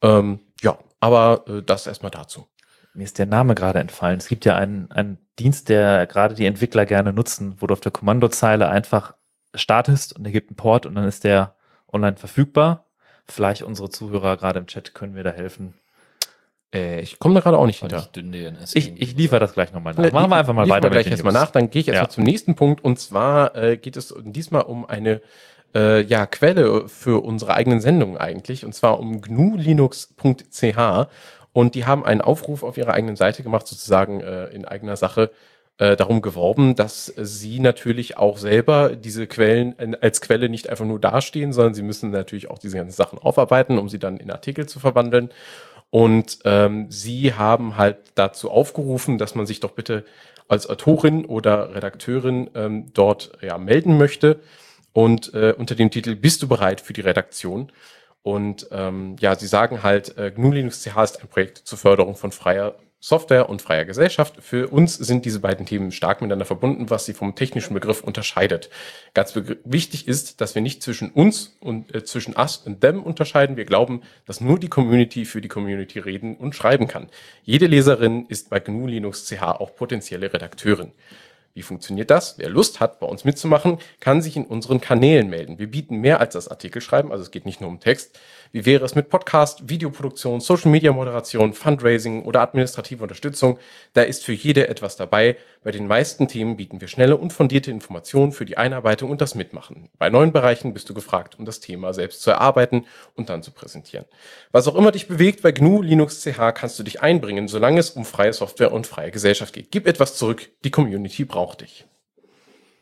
Ähm, ja, aber äh, das erstmal dazu mir ist der Name gerade entfallen. Es gibt ja einen, einen Dienst, der gerade die Entwickler gerne nutzen, wo du auf der Kommandozeile einfach startest und er gibt einen Port und dann ist der online verfügbar. Vielleicht unsere Zuhörer gerade im Chat können wir da helfen. Äh, ich komme da gerade auch nicht hinter. Ich, ich liefere das gleich nochmal nach. Machen wir einfach mal weiter. Wir gleich erstmal nach, dann gehe ich erstmal ja. zum nächsten Punkt und zwar äh, geht es diesmal um eine äh, ja, Quelle für unsere eigenen Sendungen eigentlich und zwar um gnulinux.ch und die haben einen Aufruf auf ihrer eigenen Seite gemacht, sozusagen äh, in eigener Sache äh, darum geworben, dass sie natürlich auch selber diese Quellen äh, als Quelle nicht einfach nur dastehen, sondern sie müssen natürlich auch diese ganzen Sachen aufarbeiten, um sie dann in Artikel zu verwandeln. Und ähm, sie haben halt dazu aufgerufen, dass man sich doch bitte als Autorin oder Redakteurin ähm, dort ja melden möchte und äh, unter dem Titel Bist du bereit für die Redaktion? Und ähm, ja, sie sagen halt, äh, GNU Linux CH ist ein Projekt zur Förderung von freier Software und freier Gesellschaft. Für uns sind diese beiden Themen stark miteinander verbunden, was sie vom technischen Begriff unterscheidet. Ganz wichtig ist, dass wir nicht zwischen uns und äh, zwischen us und them unterscheiden. Wir glauben, dass nur die Community für die Community reden und schreiben kann. Jede Leserin ist bei GNU Linux CH auch potenzielle Redakteurin. Wie funktioniert das? Wer Lust hat, bei uns mitzumachen, kann sich in unseren Kanälen melden. Wir bieten mehr als das Artikelschreiben, also es geht nicht nur um Text. Wie wäre es mit Podcast, Videoproduktion, Social Media Moderation, Fundraising oder administrative Unterstützung? Da ist für jede etwas dabei. Bei den meisten Themen bieten wir schnelle und fundierte Informationen für die Einarbeitung und das Mitmachen. Bei neuen Bereichen bist du gefragt, um das Thema selbst zu erarbeiten und dann zu präsentieren. Was auch immer dich bewegt, bei GNU Linux CH kannst du dich einbringen, solange es um freie Software und freie Gesellschaft geht. Gib etwas zurück, die Community braucht dich.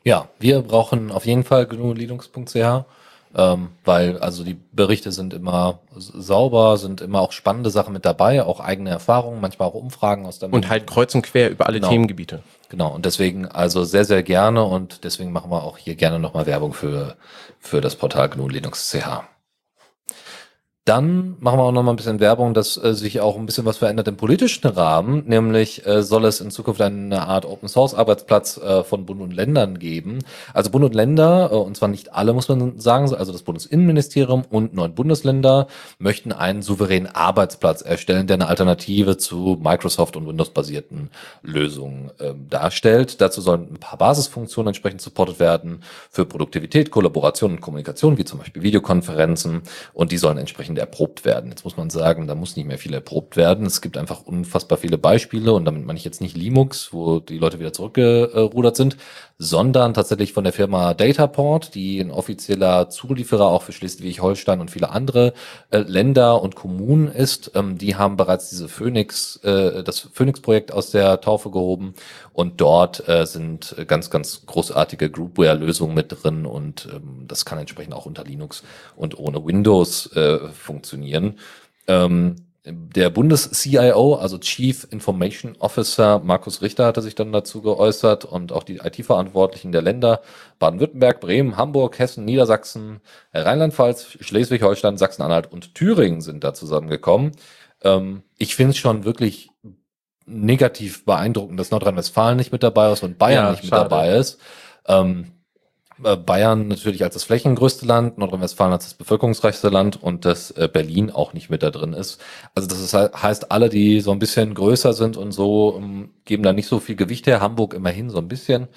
Ja, wir brauchen auf jeden Fall GNU Linux.ch ähm, weil also die Berichte sind immer sauber, sind immer auch spannende Sachen mit dabei, auch eigene Erfahrungen, manchmal auch Umfragen aus der Und halt kreuz und quer über alle genau. Themengebiete. Genau, und deswegen also sehr, sehr gerne und deswegen machen wir auch hier gerne nochmal Werbung für, für das Portal GNU Linux CH. Dann machen wir auch noch mal ein bisschen Werbung, dass äh, sich auch ein bisschen was verändert im politischen Rahmen. Nämlich äh, soll es in Zukunft eine Art Open Source Arbeitsplatz äh, von Bund und Ländern geben. Also Bund und Länder, äh, und zwar nicht alle, muss man sagen, also das Bundesinnenministerium und neun Bundesländer möchten einen souveränen Arbeitsplatz erstellen, der eine Alternative zu Microsoft und Windows-basierten Lösungen äh, darstellt. Dazu sollen ein paar Basisfunktionen entsprechend supportet werden für Produktivität, Kollaboration und Kommunikation, wie zum Beispiel Videokonferenzen. Und die sollen entsprechend erprobt werden. Jetzt muss man sagen, da muss nicht mehr viel erprobt werden. Es gibt einfach unfassbar viele Beispiele und damit meine ich jetzt nicht Linux, wo die Leute wieder zurückgerudert sind, sondern tatsächlich von der Firma Dataport, die ein offizieller Zulieferer auch für Schleswig-Holstein und viele andere äh, Länder und Kommunen ist. Ähm, die haben bereits diese Phoenix, äh, das Phoenix-Projekt aus der Taufe gehoben und dort äh, sind ganz, ganz großartige Groupware-Lösungen mit drin und ähm, das kann entsprechend auch unter Linux und ohne Windows äh, funktionieren. Ähm, der Bundes-CIO, also Chief Information Officer Markus Richter hatte sich dann dazu geäußert und auch die IT-Verantwortlichen der Länder Baden-Württemberg, Bremen, Hamburg, Hessen, Niedersachsen, Rheinland-Pfalz, Schleswig-Holstein, Sachsen-Anhalt und Thüringen sind da zusammengekommen. Ähm, ich finde es schon wirklich negativ beeindruckend, dass Nordrhein-Westfalen nicht mit dabei ist und Bayern Ja, nicht mit schade. dabei ist. Ähm, äh, Bayern natürlich als das flächengrößte Land, Nordrhein-Westfalen als das bevölkerungsreichste Land und dass äh, Berlin auch nicht mit da drin ist. Also das ist, heißt, alle, die so ein bisschen größer sind und so, ähm, geben da nicht so viel Gewicht her. Hamburg immerhin so ein bisschen.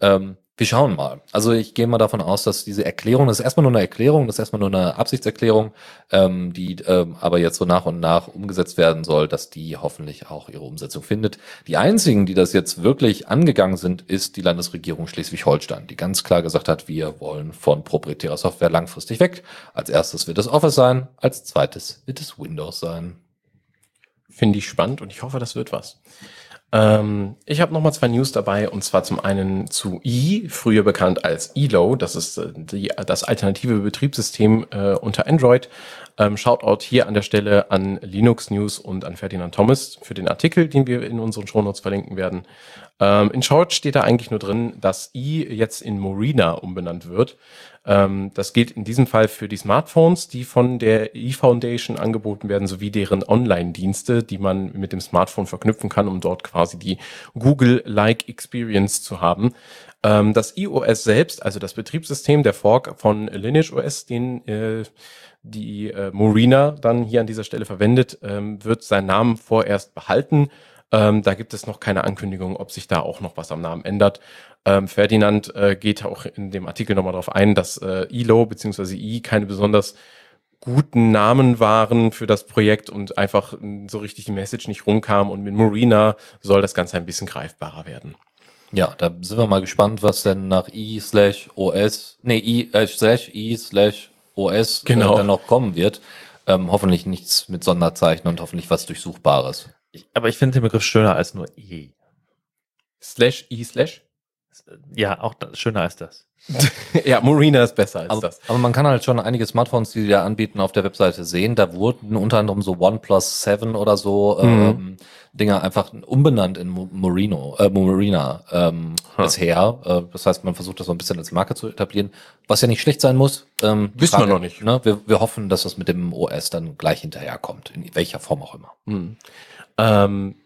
Ähm, wir schauen mal. Also ich gehe mal davon aus, dass diese Erklärung, das ist erstmal nur eine Erklärung, das ist erstmal nur eine Absichtserklärung, ähm, die ähm, aber jetzt so nach und nach umgesetzt werden soll, dass die hoffentlich auch ihre Umsetzung findet. Die einzigen, die das jetzt wirklich angegangen sind, ist die Landesregierung Schleswig-Holstein, die ganz klar gesagt hat, wir wollen von proprietärer Software langfristig weg. Als erstes wird es Office sein, als zweites wird es Windows sein. Finde ich spannend und ich hoffe, das wird was. Ähm, ich habe nochmal zwei News dabei und zwar zum einen zu E, früher bekannt als ELO, das ist äh, die, das alternative Betriebssystem äh, unter Android. Ähm, Shoutout hier an der Stelle an Linux News und an Ferdinand Thomas für den Artikel, den wir in unseren Shownotes verlinken werden. Ähm, in Short steht da eigentlich nur drin, dass E jetzt in Morena umbenannt wird. Ähm, das gilt in diesem Fall für die Smartphones, die von der E-Foundation angeboten werden, sowie deren Online-Dienste, die man mit dem Smartphone verknüpfen kann, um dort quasi die Google-like Experience zu haben. Ähm, das iOS selbst, also das Betriebssystem, der Fork von Lineage OS, den äh, die äh, Morena dann hier an dieser Stelle verwendet, ähm, wird seinen Namen vorerst behalten. Ähm, da gibt es noch keine Ankündigung, ob sich da auch noch was am Namen ändert. Ähm, Ferdinand äh, geht auch in dem Artikel nochmal darauf ein, dass äh, ILO bzw. I keine besonders guten Namen waren für das Projekt und einfach äh, so richtig die Message nicht rumkam und mit Morena soll das Ganze ein bisschen greifbarer werden. Ja, da sind wir mal gespannt, was denn nach i slash os, nee, i äh, slash i slash os Genau. äh, dann noch kommen wird. Ähm, hoffentlich nichts mit Sonderzeichen und hoffentlich was Durchsuchbares. Ich, aber ich finde den Begriff schöner als nur E. Slash I slash? Ja, auch das, schöner als das. ja, Morena ist besser als Aber, das. aber man kann halt schon einige Smartphones, die die da anbieten, auf der Webseite sehen. Da wurden unter anderem so OnePlus 7 oder so Mhm. ähm, Dinger einfach umbenannt in Mo- Moreno, äh, Morena ähm, Ha. bisher. Äh, das heißt, man versucht das so ein bisschen als Marke zu etablieren, was ja nicht schlecht sein muss. Ähm, Wissen wir noch nicht. Ne? Wir, wir hoffen, dass das mit dem OS dann gleich hinterherkommt, in welcher Form auch immer. Hm. Ähm,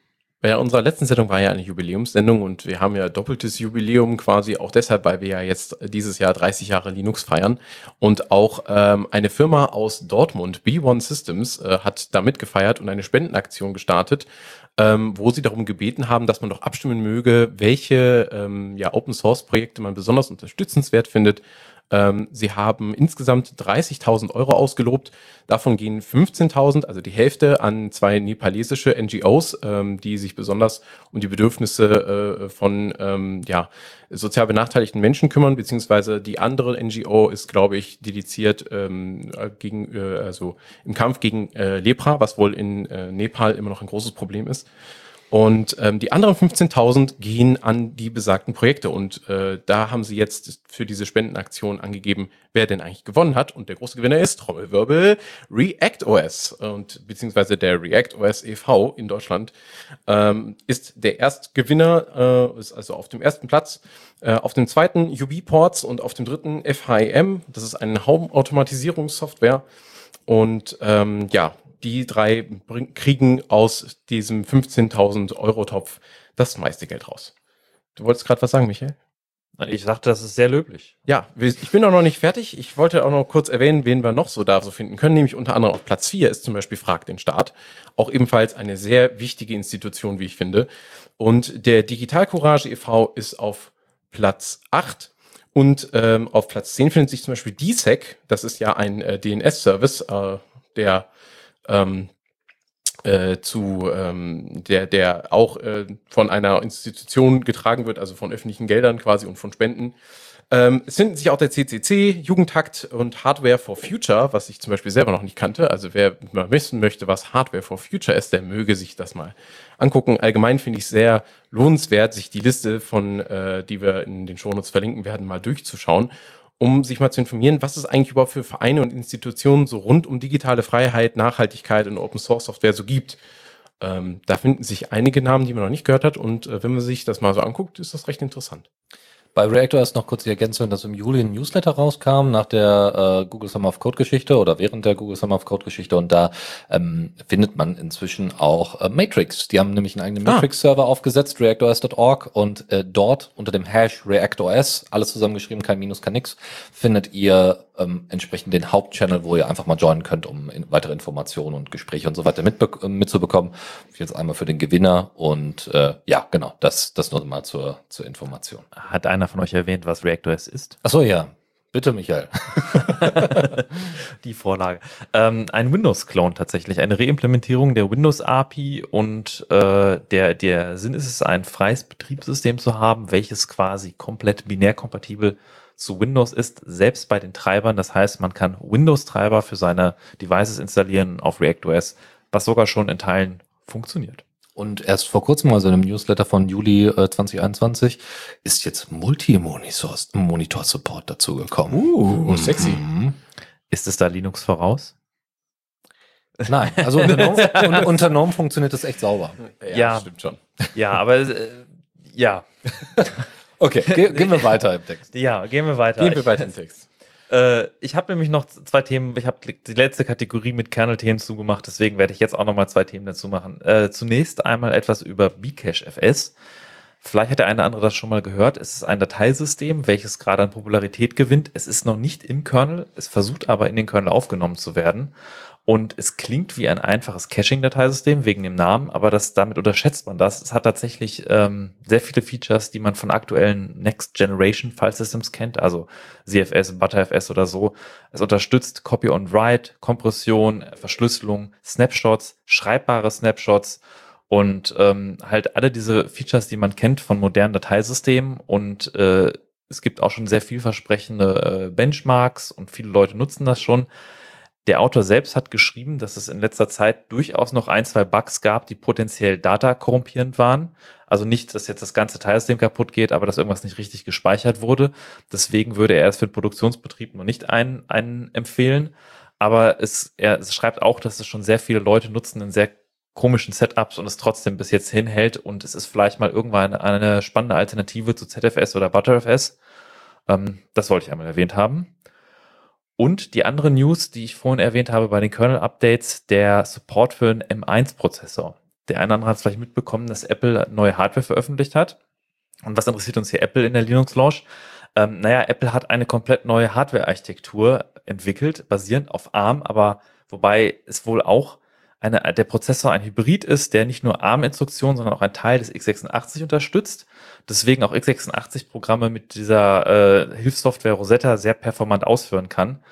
bei unserer letzten Sendung war ja eine Jubiläumssendung und wir haben ja doppeltes Jubiläum quasi auch deshalb, weil wir ja jetzt dieses Jahr 30 Jahre Linux feiern und auch ähm, eine Firma aus Dortmund, B1 Systems, äh, hat da mitgefeiert und eine Spendenaktion gestartet, ähm, wo sie darum gebeten haben, dass man doch abstimmen möge, welche ähm, ja, Open Source Projekte man besonders unterstützenswert findet. Ähm, sie haben insgesamt 30.000 Euro ausgelobt. Davon gehen 15.000, also die Hälfte, an zwei nepalesische NGOs, ähm, die sich besonders um die Bedürfnisse äh, von ähm, ja, sozial benachteiligten Menschen kümmern, beziehungsweise die andere NGO ist, glaube ich, dediziert ähm, äh, gegen, äh, also im Kampf gegen äh, Lepra, was wohl in äh, Nepal immer noch ein großes Problem ist. Und ähm, die anderen 15.000 gehen an die besagten Projekte. Und äh, da haben sie jetzt für diese Spendenaktion angegeben, wer denn eigentlich gewonnen hat. Und der große Gewinner ist Trommelwirbel React OS und beziehungsweise der React OS e.V. in Deutschland ähm, ist der Erstgewinner, äh, ist also auf dem ersten Platz. Äh, auf dem zweiten UB-Ports und auf dem dritten FHIM. Das ist eine Home-Automatisierungssoftware. und ähm, ja, die drei bring, kriegen aus diesem 15.000 Euro Topf das meiste Geld raus. Du wolltest gerade was sagen, Michael? Ich sagte, das ist sehr löblich. Ja, ich bin auch noch nicht fertig. Ich wollte auch noch kurz erwähnen, wen wir noch so da so finden können. Nämlich unter anderem auf Platz 4 ist zum Beispiel Frag den Staat. Auch ebenfalls eine sehr wichtige Institution, wie ich finde. Und der Digital Courage e.V. ist auf Platz 8. Und ähm, auf Platz 10 findet sich zum Beispiel DSEC. Das ist ja ein äh, DNS-Service, äh, der ähm, äh, zu ähm, der der auch äh, von einer Institution getragen wird, also von öffentlichen Geldern quasi und von Spenden. Ähm, es finden sich auch der CCC, Jugendtakt und Hardware for Future, was ich zum Beispiel selber noch nicht kannte. Also wer mal wissen möchte, was Hardware for Future ist, der möge sich das mal angucken. Allgemein finde ich sehr lohnenswert, sich die Liste von, äh, die wir in den Shownotes verlinken werden, mal durchzuschauen, um sich mal zu informieren, was es eigentlich überhaupt für Vereine und Institutionen so rund um digitale Freiheit, Nachhaltigkeit und Open Source Software so gibt. Ähm, da finden sich einige Namen, die man noch nicht gehört hat. Und äh, wenn man sich das mal so anguckt, ist das recht interessant. Bei Reactor ist noch kurz die Ergänzung, dass im Juli ein Newsletter rauskam nach der äh, Google Summer of Code Geschichte oder während der Google Summer of Code Geschichte und da ähm, findet man inzwischen auch äh, Matrix. Die haben nämlich einen eigenen Ah. Matrix-Server aufgesetzt, reactors.org und äh, dort unter dem Hash ReactOS, alles zusammengeschrieben, kein Minus, kein Nix, findet ihr ähm, entsprechend den Hauptchannel, wo ihr einfach mal joinen könnt, um in, weitere Informationen und Gespräche und so weiter äh, mitzubekommen. Jetzt einmal für den Gewinner und äh, ja, genau, das, das nur mal zur, zur Information. Hat einer von euch erwähnt, was ReactOS ist? Ach so, ja. Bitte, Michael. Die Vorlage. Ähm, ein Windows-Clone tatsächlich, eine Reimplementierung der Windows-API und äh, der, der Sinn ist es, ein freies Betriebssystem zu haben, welches quasi komplett binärkompatibel zu Windows ist, selbst bei den Treibern. Das heißt, man kann Windows-Treiber für seine Devices installieren auf ReactOS, was sogar schon in Teilen funktioniert. Und erst vor kurzem, also in einem Newsletter von Juli äh, 2021, ist jetzt Multi-Monitor-Support dazugekommen. Uh, sexy. Mhm. Ist es da Linux voraus? Nein, also unter un- unter GNOME funktioniert das echt sauber. Ja. stimmt schon. Ja, aber äh, ja. Okay, ge gehen wir weiter im Text. Ja, gehen wir weiter. Gehen wir weiter im Text. Äh, ich habe nämlich noch zwei Themen. Ich habe die letzte Kategorie mit Kernel-Themen zugemacht, deswegen werde ich jetzt auch noch mal zwei Themen dazu machen. Äh, zunächst einmal etwas über Bcache FS. Vielleicht hat der eine oder andere das schon mal gehört. Es ist ein Dateisystem, welches gerade an Popularität gewinnt. Es ist noch nicht im Kernel, es versucht aber in den Kernel aufgenommen zu werden. Und es klingt wie ein einfaches Caching-Dateisystem wegen dem Namen, aber das, damit unterschätzt man das. Es hat tatsächlich ähm, sehr viele Features, die man von aktuellen Next Generation File Systems kennt, also CFS, ButterFS oder so. Es unterstützt Copy on Write, Kompression, Verschlüsselung, Snapshots, schreibbare Snapshots und ähm, halt alle diese Features, die man kennt von modernen Dateisystemen und äh, es gibt auch schon sehr vielversprechende äh, Benchmarks und viele Leute nutzen das schon. Der Autor selbst hat geschrieben, dass es in letzter Zeit durchaus noch ein, zwei Bugs gab, die potenziell Data korrumpierend waren. Also nicht, dass jetzt das ganze Teilsystem kaputt geht, aber dass irgendwas nicht richtig gespeichert wurde. Deswegen würde er es für den Produktionsbetrieb noch nicht einen, einen empfehlen. Aber es, er es schreibt auch, dass es schon sehr viele Leute nutzen in sehr komischen Setups und es trotzdem bis jetzt hinhält und es ist vielleicht mal irgendwann eine spannende Alternative zu ZFS oder ButterFS. Ähm, das wollte ich einmal erwähnt haben. Und die andere News, die ich vorhin erwähnt habe bei den Kernel-Updates, der Support für einen M1-Prozessor. Der eine oder andere hat es vielleicht mitbekommen, dass Apple neue Hardware veröffentlicht hat. Und was interessiert uns hier Apple in der Linux-Launch? Ähm, naja, Apple hat eine komplett neue Hardware-Architektur entwickelt, basierend auf ARM, aber wobei es wohl auch eine, der Prozessor ein Hybrid ist, der nicht nur ARM-Instruktionen, sondern auch ein Teil des x86 unterstützt. Deswegen auch x86-Programme mit dieser äh, Hilfssoftware Rosetta sehr performant ausführen kann.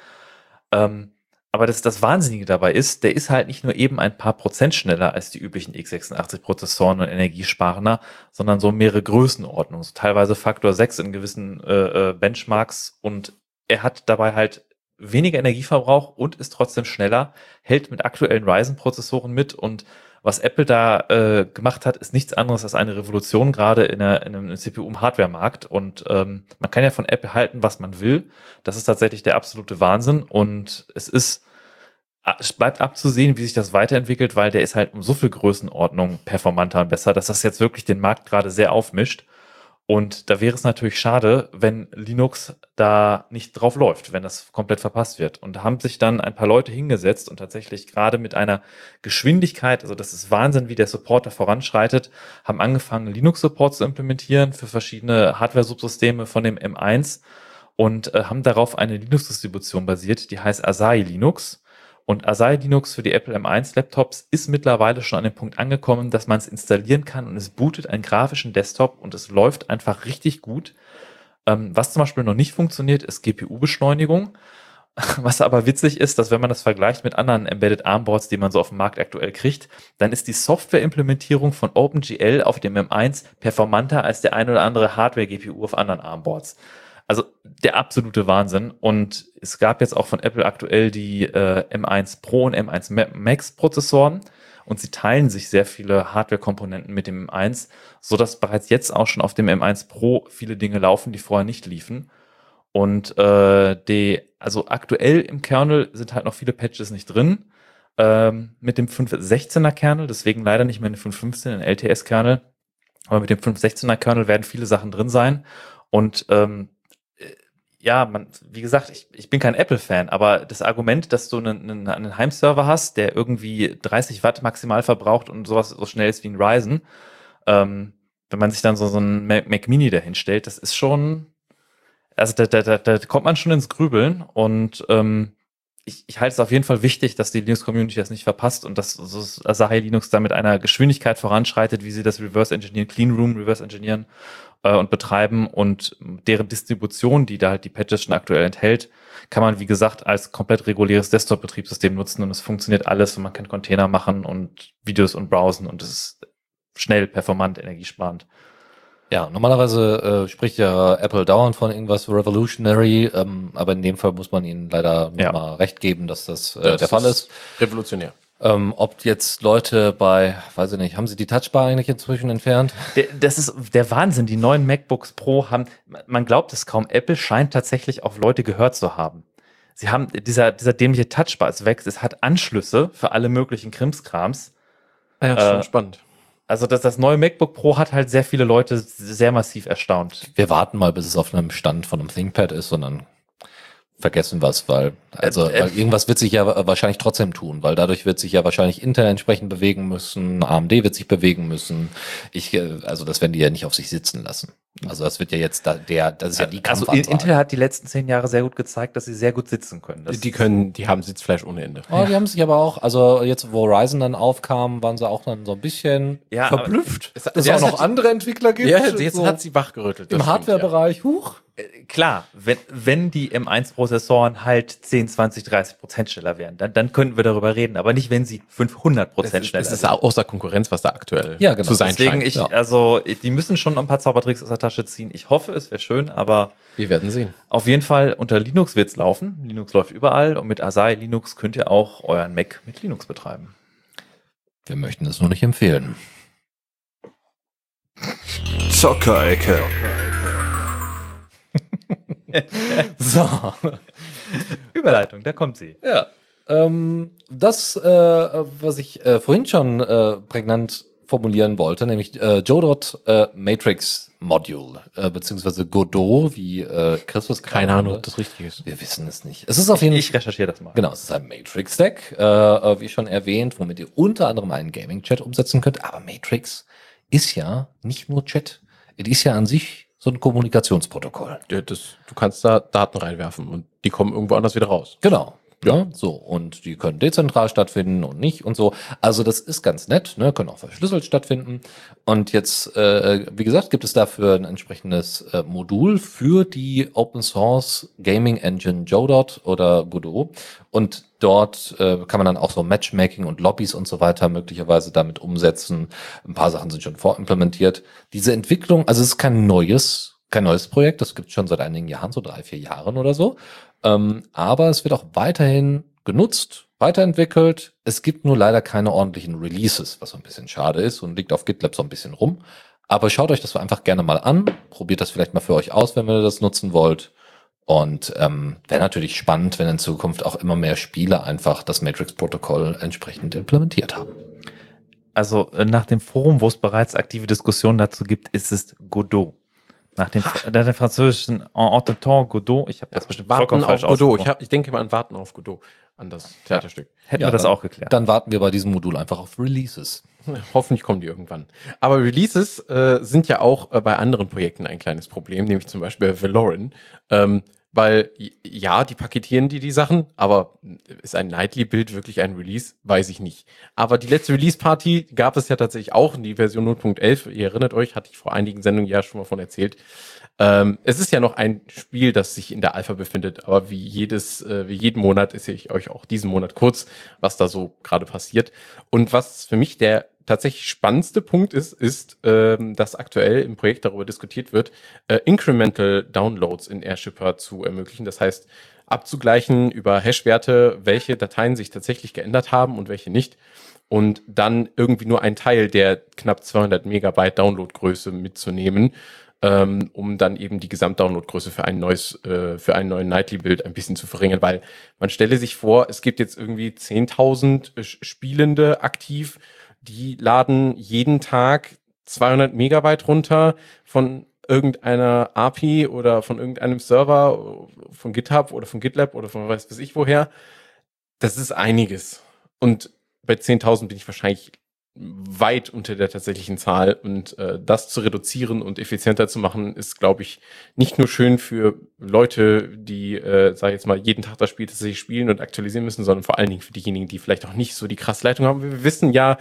Ähm, aber das, das Wahnsinnige dabei ist, der ist halt nicht nur eben ein paar Prozent schneller als die üblichen x86-Prozessoren und energiesparender, sondern so mehrere Größenordnungen, so teilweise Faktor 6 in gewissen äh, äh, Benchmarks und er hat dabei halt weniger Energieverbrauch und ist trotzdem schneller, hält mit aktuellen Ryzen-Prozessoren mit und was Apple da äh, gemacht hat, ist nichts anderes als eine Revolution gerade in, in einem CPU-Hardware-Markt. Und ähm, man kann ja von Apple halten, was man will. Das ist tatsächlich der absolute Wahnsinn. Und es ist, es bleibt abzusehen, wie sich das weiterentwickelt, weil der ist halt um so viel Größenordnung performanter und besser, dass das jetzt wirklich den Markt gerade sehr aufmischt. Und da wäre es natürlich schade, wenn Linux da nicht drauf läuft, wenn das komplett verpasst wird. Und haben sich dann ein paar Leute hingesetzt und tatsächlich gerade mit einer Geschwindigkeit, also das ist Wahnsinn, wie der Supporter voranschreitet, haben angefangen, Linux-Support zu implementieren für verschiedene Hardware-Subsysteme von dem M1 und äh, haben darauf eine Linux-Distribution basiert, die heißt Asahi Linux. Und Asahi Linux für die Apple M1 Laptops ist mittlerweile schon an dem Punkt angekommen, dass man es installieren kann und es bootet einen grafischen Desktop und es läuft einfach richtig gut. Ähm, was zum Beispiel noch nicht funktioniert, ist GPU-Beschleunigung. Was aber witzig ist, dass wenn man das vergleicht mit anderen Embedded Armboards, die man so auf dem Markt aktuell kriegt, dann ist die Softwareimplementierung von OpenGL auf dem M1 performanter als der ein oder andere Hardware-GPU auf anderen Armboards. Also der absolute Wahnsinn. Und es gab jetzt auch von Apple aktuell die äh, M1 Pro und M1 Max Prozessoren und sie teilen sich sehr viele Hardware-Komponenten mit dem M1, so dass bereits jetzt auch schon auf dem M1 Pro viele Dinge laufen, die vorher nicht liefen. Und äh, die, also aktuell im Kernel sind halt noch viele Patches nicht drin. Ähm, mit dem 5.16er Kernel, deswegen leider nicht mehr eine 5.15 in LTS-Kernel. Aber mit dem 5.16er Kernel werden viele Sachen drin sein. Und ähm, ja, man, wie gesagt, ich, ich bin kein Apple-Fan, aber das Argument, dass du einen, einen, einen Heimserver hast, der irgendwie 30 Watt maximal verbraucht und sowas so schnell ist wie ein Ryzen, ähm, wenn man sich dann so, so ein Mac, Mini dahin stellt, das ist schon, also da, da, da, da kommt man schon ins Grübeln und ähm, ich, ich halte es auf jeden Fall wichtig, dass die Linux-Community das nicht verpasst und dass so Asahi Linux da mit einer Geschwindigkeit voranschreitet, wie sie das Reverse Engineeren, Clean Room Reverse Engineeren äh, und betreiben und deren Distribution, die da halt die Patches schon aktuell enthält, kann man, wie gesagt, als komplett reguläres Desktop-Betriebssystem nutzen und es funktioniert alles und man kann Container machen und Videos und browsen und es ist schnell, performant, energiesparend. Ja, normalerweise äh, spricht ja Apple dauernd von irgendwas Revolutionary, ähm, aber in dem Fall muss man ihnen leider Ja. nochmal recht geben, dass das, äh, Das der Fall ist. Revolutionär. Ähm, ob jetzt Leute bei, weiß ich nicht, haben sie die Touchbar eigentlich inzwischen entfernt? Der, das ist der Wahnsinn. Die neuen MacBooks Pro haben, man glaubt es kaum, Apple scheint tatsächlich auf Leute gehört zu haben. Sie haben, dieser, dieser dämliche Touchbar ist weg, es hat Anschlüsse für alle möglichen Krimskrams. Ja, Äh, schon spannend. Also das, das neue MacBook Pro hat halt sehr viele Leute sehr massiv erstaunt. Wir warten mal, bis es auf einem Stand von einem ThinkPad ist und dann vergessen was, weil, also, Äh, äh, weil irgendwas wird sich ja wa- wahrscheinlich trotzdem tun, weil dadurch wird sich ja wahrscheinlich Intel entsprechend bewegen müssen, AMD wird sich bewegen müssen. Ich, äh, also das werden die ja nicht auf sich sitzen lassen. Also das wird ja jetzt da, der, das ist ja die also. Intel hat die letzten zehn Jahre sehr gut gezeigt, dass sie sehr gut sitzen können. Das die können, die haben Sitzfleisch ohne Ende. Oh, die haben sich aber auch, also jetzt, wo Ryzen dann aufkam, waren sie auch dann so ein bisschen ja, Verblüfft. dass es auch noch andere Entwickler gibt. Ja, jetzt so hat sie wachgerüttelt. im Hardware-Bereich, huch. Klar, wenn, wenn die M1-Prozessoren halt 10, 20, 30 Prozent schneller wären, dann, dann könnten wir darüber reden, aber nicht, wenn sie 500 ja. Prozent Es schneller ist, es ist außer Konkurrenz, was da aktuell Ja, genau. zu sein Deswegen, scheint. ich, ja. also, die müssen schon ein paar Zaubertricks aus der Tasche ziehen. Ich hoffe, es wäre schön, aber Wir werden sehen. auf jeden Fall unter Linux wird's laufen. Linux läuft überall und mit Asahi Linux könnt ihr auch euren Mac mit Linux betreiben. Wir möchten es nur nicht empfehlen. Zockerecke. So. Überleitung, da kommt sie. Ja. Ähm, das, äh, was ich äh, vorhin schon äh, prägnant formulieren wollte, nämlich äh, Jodot äh, Matrix Module, äh, beziehungsweise Godot, wie äh, Christus Keine Ahnung, ob das richtig ist. Wir wissen es nicht. Es ist auf jeden Fall. Ich recherchiere das mal. Genau, es ist ein Matrix-Stack, äh, äh, wie schon erwähnt, womit ihr unter anderem einen Gaming-Chat umsetzen könnt. Aber Matrix ist ja nicht nur Chat. Es ist ja an sich so ein Kommunikationsprotokoll. Ja, das, du kannst da Daten reinwerfen und die kommen irgendwo anders wieder raus. Genau. Ja. so. Und die können dezentral stattfinden und nicht und so. Also das ist ganz nett, ne? können auch verschlüsselt stattfinden. Und jetzt, äh, wie gesagt, gibt es dafür ein entsprechendes äh, Modul für die Open Source Gaming Engine Jodot oder Godot. Und dort äh, kann man dann auch so Matchmaking und Lobbys und so weiter möglicherweise damit umsetzen. Ein paar Sachen sind schon vorimplementiert. Diese Entwicklung, also es ist kein neues kein neues Projekt, das gibt es schon seit einigen Jahren, so drei, vier Jahren oder so. Ähm, aber es wird auch weiterhin genutzt, weiterentwickelt. Es gibt nur leider keine ordentlichen Releases, was so ein bisschen schade ist und liegt auf GitLab so ein bisschen rum. Aber schaut euch das einfach gerne mal an. Probiert das vielleicht mal für euch aus, wenn ihr das nutzen wollt. Und ähm, wäre natürlich spannend, wenn in Zukunft auch immer mehr Spiele einfach das Matrix-Protokoll entsprechend implementiert haben. Also äh, nach dem Forum, wo es bereits aktive Diskussionen dazu gibt, ist es Godot. Nach dem, nach dem französischen En Entendant Godot, ich habe das bestimmt Warten vollkommen auf falsch Godot. Ich, hab, ich denke mal an Warten auf Godot, an das Theaterstück. Hätten Ja, wir das dann- auch geklärt. Dann warten wir bei diesem Modul einfach auf Releases. Hoffentlich kommen die irgendwann. Aber Releases äh, sind ja auch äh, bei anderen Projekten ein kleines Problem, nämlich zum Beispiel bei Valoran. Ähm, weil, ja, die paketieren die die Sachen, aber ist ein Nightly-Bild wirklich ein Release? Weiß ich nicht. Aber die letzte Release-Party gab es ja tatsächlich auch in die Version 0.11. Ihr erinnert euch, hatte ich vor einigen Sendungen ja schon mal von erzählt. Ähm, es ist ja noch ein Spiel, das sich in der Alpha befindet, aber wie jedes, äh, wie jeden Monat erzähle ich euch auch diesen Monat kurz, was da so gerade passiert. Und was für mich der tatsächlich spannendste Punkt ist, ist, ähm, dass aktuell im Projekt darüber diskutiert wird, äh, Incremental Downloads in Airshipper zu ermöglichen. Das heißt, abzugleichen über Hash-Werte, welche Dateien sich tatsächlich geändert haben und welche nicht. Und dann irgendwie nur ein Teil der knapp 200 Megabyte Downloadgröße mitzunehmen, ähm, um dann eben die Gesamtdownloadgröße für ein neues, äh, für einen neuen Nightly-Bild ein bisschen zu verringern, weil man stelle sich vor, es gibt jetzt irgendwie 10.000 Sch- Spielende aktiv, die laden jeden Tag 200 Megabyte runter von irgendeiner API oder von irgendeinem Server, von GitHub oder von GitLab oder von weiß weiß ich woher. Das ist einiges. Und bei 10.000 bin ich wahrscheinlich weit unter der tatsächlichen Zahl und äh, das zu reduzieren und effizienter zu machen, ist, glaube ich, nicht nur schön für Leute, die, äh, sag ich jetzt mal, jeden Tag das Spiel tatsächlich spielen und aktualisieren müssen, sondern vor allen Dingen für diejenigen, die vielleicht auch nicht so die krasse Leitung haben. Wir wissen ja,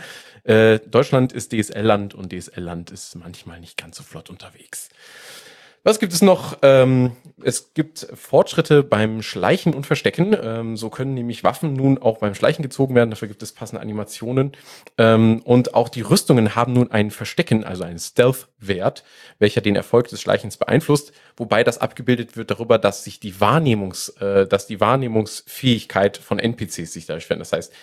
äh, Deutschland ist DSL-Land und DSL-Land ist manchmal nicht ganz so flott unterwegs. Was gibt es noch? Ähm, es gibt Fortschritte beim Schleichen und Verstecken. Ähm, so können nämlich Waffen nun auch beim Schleichen gezogen werden. Dafür gibt es passende Animationen. Ähm, und auch die Rüstungen haben nun ein Verstecken, also einen Stealth-Wert, welcher den Erfolg des Schleichens beeinflusst. Wobei das abgebildet wird darüber, dass sich die Wahrnehmungs, äh, dass die Wahrnehmungsfähigkeit von NPCs sich dadurch verändert. Das heißt,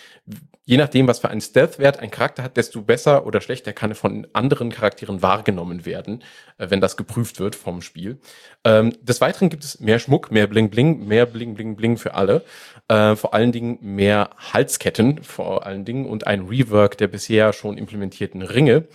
je nachdem, was für einen Stealth-Wert ein Charakter hat, desto besser oder schlechter kann er von anderen Charakteren wahrgenommen werden, äh, wenn das geprüft wird vom Spiel. Ähm, des Weiteren gibt es mehr Schmuck, mehr Bling Bling, mehr Bling Bling Bling für alle. Äh, vor allen Dingen mehr Halsketten, vor allen Dingen und ein Rework der bisher schon implementierten Ringe.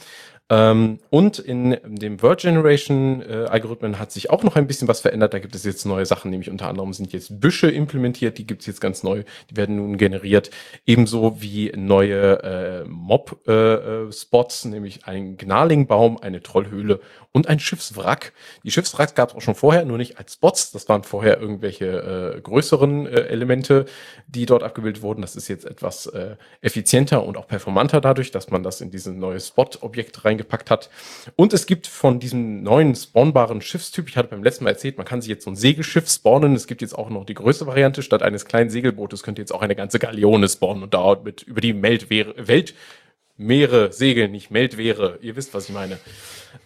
Ähm, und in dem Word Generation äh, Algorithmen hat sich auch noch ein bisschen was verändert. Da gibt es jetzt neue Sachen, nämlich unter anderem sind jetzt Büsche implementiert, die gibt es jetzt ganz neu, die werden nun generiert. Ebenso wie neue äh, Mob-Spots, nämlich ein Gnarlingbaum, eine Trollhöhle und ein Schiffswrack. Die Schiffswracks gab es auch schon vorher, nur nicht als Spots. Das waren vorher irgendwelche äh, größeren äh, Elemente, die dort abgebildet wurden. Das ist jetzt etwas äh, effizienter und auch performanter dadurch, dass man das in diesen neue Spot-Objekt reingepackt hat. Und es gibt von diesem neuen spawnbaren Schiffstyp, ich hatte beim letzten Mal erzählt, man kann sich jetzt so ein Segelschiff spawnen. Es gibt jetzt auch noch die größte Variante. Statt eines kleinen Segelbootes könnt ihr jetzt auch eine ganze Galeone spawnen und dauert mit über die Weltmeere, Weltmeere segeln, nicht Meldwehre. Ihr wisst, was ich meine.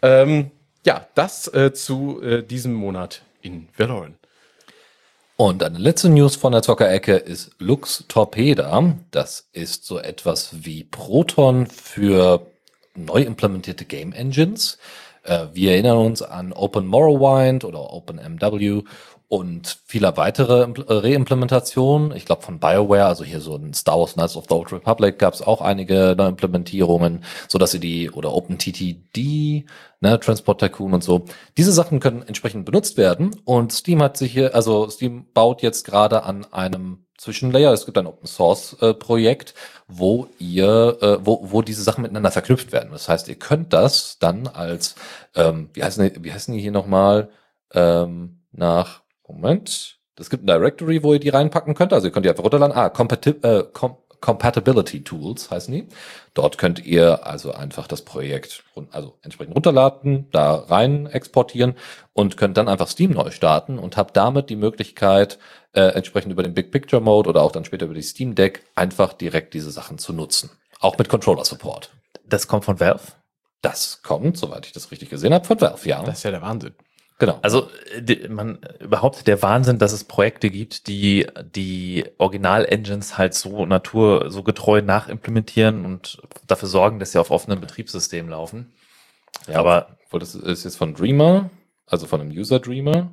Ähm, ja, das äh, zu äh, diesem Monat in Valorant. Und eine letzte News von der Zockerecke ist Lux Torpeda. Das ist so etwas wie Proton für neu implementierte Game Engines. Äh, wir erinnern uns an Open Morrowind oder OpenMW und vieler weitere äh, Reimplementationen. Ich glaube von BioWare, also hier so ein Star Wars Knights of the Old Republic gab es auch einige Neuimplementierungen, so dass sie die oder OpenTTD, ne, Transport Tycoon und so. Diese Sachen können entsprechend benutzt werden und Steam hat sich hier, also Steam baut jetzt gerade an einem Zwischenlayer. Es gibt ein Open Source äh, Projekt, wo ihr, äh, wo, wo diese Sachen miteinander verknüpft werden. Das heißt, ihr könnt das dann als, ähm, wie heißen die, wie heißen die hier nochmal, ähm, nach, Moment, es gibt ein Directory, wo ihr die reinpacken könnt. Also ihr könnt die einfach runterladen. Ah, Compati äh, Com Compatibility Tools heißen die. Dort könnt ihr also einfach das Projekt run- also entsprechend runterladen, da rein exportieren und könnt dann einfach Steam neu starten und habt damit die Möglichkeit, äh, entsprechend über den Big Picture Mode oder auch dann später über die Steam Deck einfach direkt diese Sachen zu nutzen. Auch mit Controller Support. Das kommt von Valve. Das kommt, soweit ich das richtig gesehen habe, von Valve, ja. Das ist ja der Wahnsinn. Genau. Also äh, die, man überhaupt der Wahnsinn, dass es Projekte gibt, die die Original-Engines halt so natur so getreu nachimplementieren und dafür sorgen, dass sie auf offenen Betriebssystemen laufen. Ja, aber Obwohl, das ist jetzt von Dreamer, also von einem User Dreamer.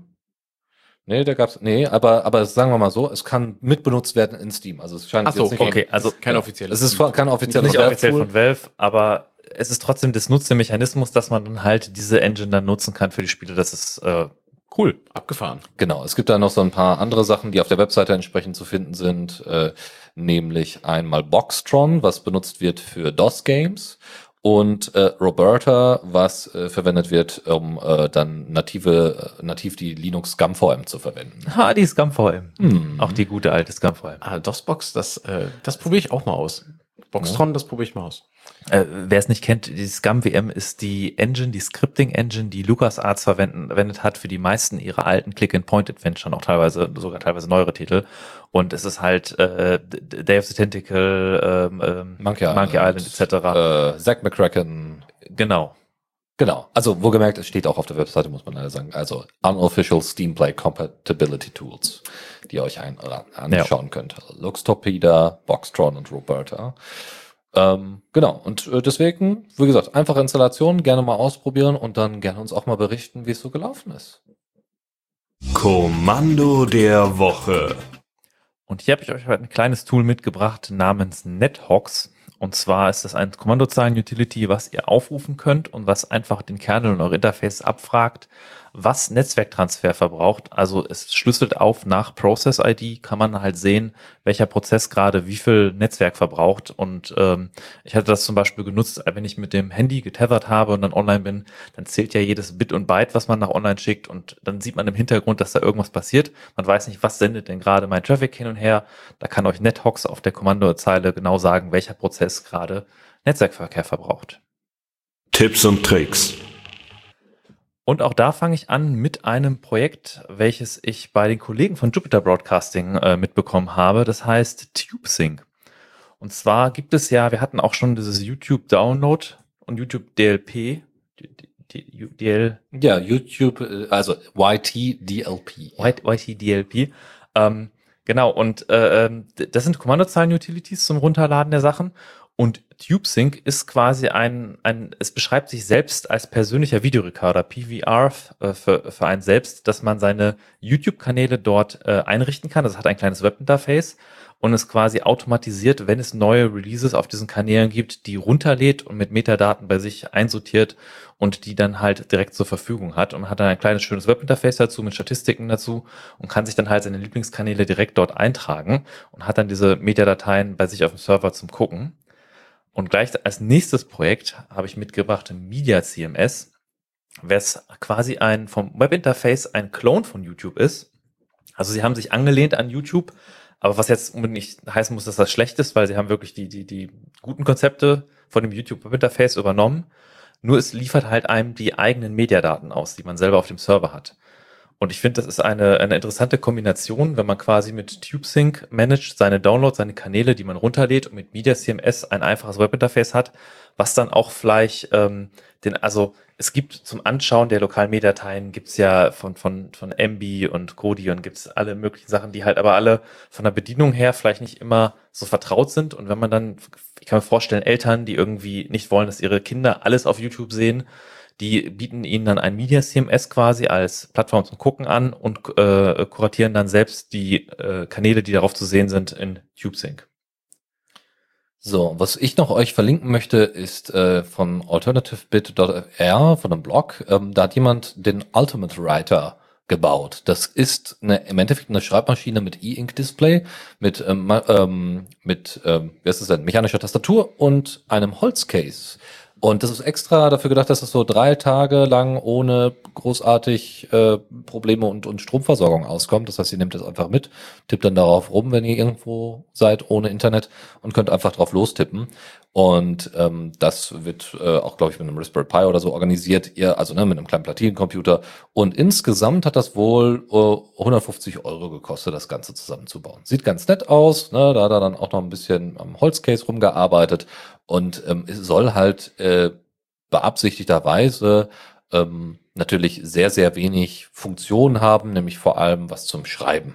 Nee, da gab's, nee, aber, aber sagen wir mal so, es kann mitbenutzt werden in Steam. Also es scheint Ach so, jetzt nicht, okay, also kein offizielles. es ist kein offizieller nicht offiziell von Valve, aber es ist trotzdem das Nutzermechanismus, dass man dann halt diese Engine dann nutzen kann für die Spiele. Das ist äh, cool. Abgefahren. Genau, es gibt da noch so ein paar andere Sachen, die auf der Webseite entsprechend zu finden sind, äh, nämlich einmal Boxtron, was benutzt wird für DOS-Games und äh, Roberta, was äh, verwendet wird, um äh, dann native, äh, nativ die Linux Scum VM zu verwenden. Ha, die Scum VM. Hm. Auch die gute alte Scum VM. Ah, DOSBox, das, äh, das probiere ich auch mal aus. Boxtron, das probiere ich mal aus. Äh, Wer es nicht kennt, die Scum VM ist die Engine, die Scripting-Engine, die LucasArts verwenden, verwendet hat für die meisten ihrer alten Click-and-Point-Adventure, auch teilweise, sogar teilweise neuere Titel. Und es ist halt äh, Day of the Tentacle, ähm, ähm, Monkey Monkey Island, Island etc. Äh, Zack McCracken. Genau. Genau. Also, wo gemerkt, es steht auch auf der Webseite, muss man leider sagen. Also, unofficial Steam Play Compatibility Tools, die ihr euch ein, anschauen könnt. Also Lux Torpeda, Boxtron und Roberta. Ähm, genau. Und äh, deswegen, wie gesagt, einfache Installation, gerne mal ausprobieren und dann gerne uns auch mal berichten, wie es so gelaufen ist. Kommando der Woche. Und hier habe ich euch heute ein kleines Tool mitgebracht namens NetHawks. Und zwar ist das ein Kommandozeilen-Utility, was ihr aufrufen könnt und was einfach den Kernel und eure Interface abfragt, was Netzwerktransfer verbraucht. Also es schlüsselt auf nach Process ID, kann man halt sehen, welcher Prozess gerade wie viel Netzwerk verbraucht. Und ähm, ich hatte das zum Beispiel genutzt, wenn ich mit dem Handy getethert habe und dann online bin, dann zählt ja jedes Bit und Byte, was man nach online schickt. Und dann sieht man im Hintergrund, dass da irgendwas passiert. Man weiß nicht, was sendet denn gerade mein Traffic hin und her. Da kann euch NetHawks auf der Kommandozeile genau sagen, welcher Prozess gerade Netzwerkverkehr verbraucht. Tipps und Tricks. Und auch da fange ich an mit einem Projekt, welches ich bei den Kollegen von Jupiter Broadcasting äh, mitbekommen habe. Das heißt TubeSync. Und zwar gibt es ja, wir hatten auch schon dieses YouTube Download und YouTube DLP. DL, Ja, YouTube, äh, also YTDLP. YTDLP. Ähm, genau, und äh, ähm, das sind Kommandozeilen-Utilities zum Runterladen der Sachen. Und TubeSync ist quasi ein, ein, es beschreibt sich selbst als persönlicher Videorekorder, PVR, äh, für, für einen selbst, dass man seine YouTube-Kanäle dort äh, einrichten kann. Das hat ein kleines Webinterface und es quasi automatisiert, wenn es neue Releases auf diesen Kanälen gibt, die runterlädt und mit Metadaten bei sich einsortiert und die dann halt direkt zur Verfügung hat und hat dann ein kleines schönes Webinterface dazu mit Statistiken dazu und kann sich dann halt seine Lieblingskanäle direkt dort eintragen und hat dann diese Metadateien bei sich auf dem Server zum Gucken. Und gleich als nächstes Projekt habe ich mitgebracht Media CMS, was quasi ein vom Webinterface ein Clone von YouTube ist. Also sie haben sich angelehnt an YouTube, aber was jetzt nicht heißen muss, dass das schlecht ist, weil sie haben wirklich die, die, die guten Konzepte von dem YouTube Webinterface übernommen. Nur es liefert halt einem die eigenen Mediadaten aus, die man selber auf dem Server hat. Und ich finde, das ist eine, eine interessante Kombination, wenn man quasi mit TubeSync managt, seine Downloads, seine Kanäle, die man runterlädt und mit Media CMS ein einfaches Webinterface hat, was dann auch vielleicht ähm, den, also es gibt zum Anschauen der lokalen Mediateien gibt's ja von, von, von MB und Kodi und gibt's alle möglichen Sachen, die halt aber alle von der Bedienung her vielleicht nicht immer so vertraut sind. Und wenn man dann, ich kann mir vorstellen, Eltern, die irgendwie nicht wollen, dass ihre Kinder alles auf YouTube sehen, die bieten ihnen dann ein Media CMS quasi als Plattform zum Gucken an und äh, kuratieren dann selbst die äh, Kanäle, die darauf zu sehen sind, in TubeSync. So, was ich noch euch verlinken möchte, ist äh, von alternativebit.fr, von einem Blog. Ähm, da hat jemand den Ultimate Writer gebaut. Das ist eine, im Endeffekt eine Schreibmaschine mit E-Ink-Display, mit, ähm, ähm, mit ähm, wie heißt es denn, mechanischer Tastatur und einem Holzcase. Und das ist extra dafür gedacht, dass es so drei Tage lang ohne großartig äh, Probleme und, und Stromversorgung auskommt. Das heißt, ihr nehmt das einfach mit, tippt dann darauf rum, wenn ihr irgendwo seid ohne Internet und könnt einfach drauf lostippen. Und ähm, das wird äh, auch, glaube ich, mit einem Raspberry Pi oder so organisiert. Ihr, also ne, mit einem kleinen Platinencomputer. Und insgesamt hat das wohl äh, 150 Euro gekostet, das Ganze zusammenzubauen. Sieht ganz nett aus. Ne? Da hat er dann auch noch ein bisschen am Holzcase rumgearbeitet. Und ähm, es soll halt äh, beabsichtigterweise ähm, natürlich sehr, sehr wenig Funktion haben, nämlich vor allem was zum Schreiben.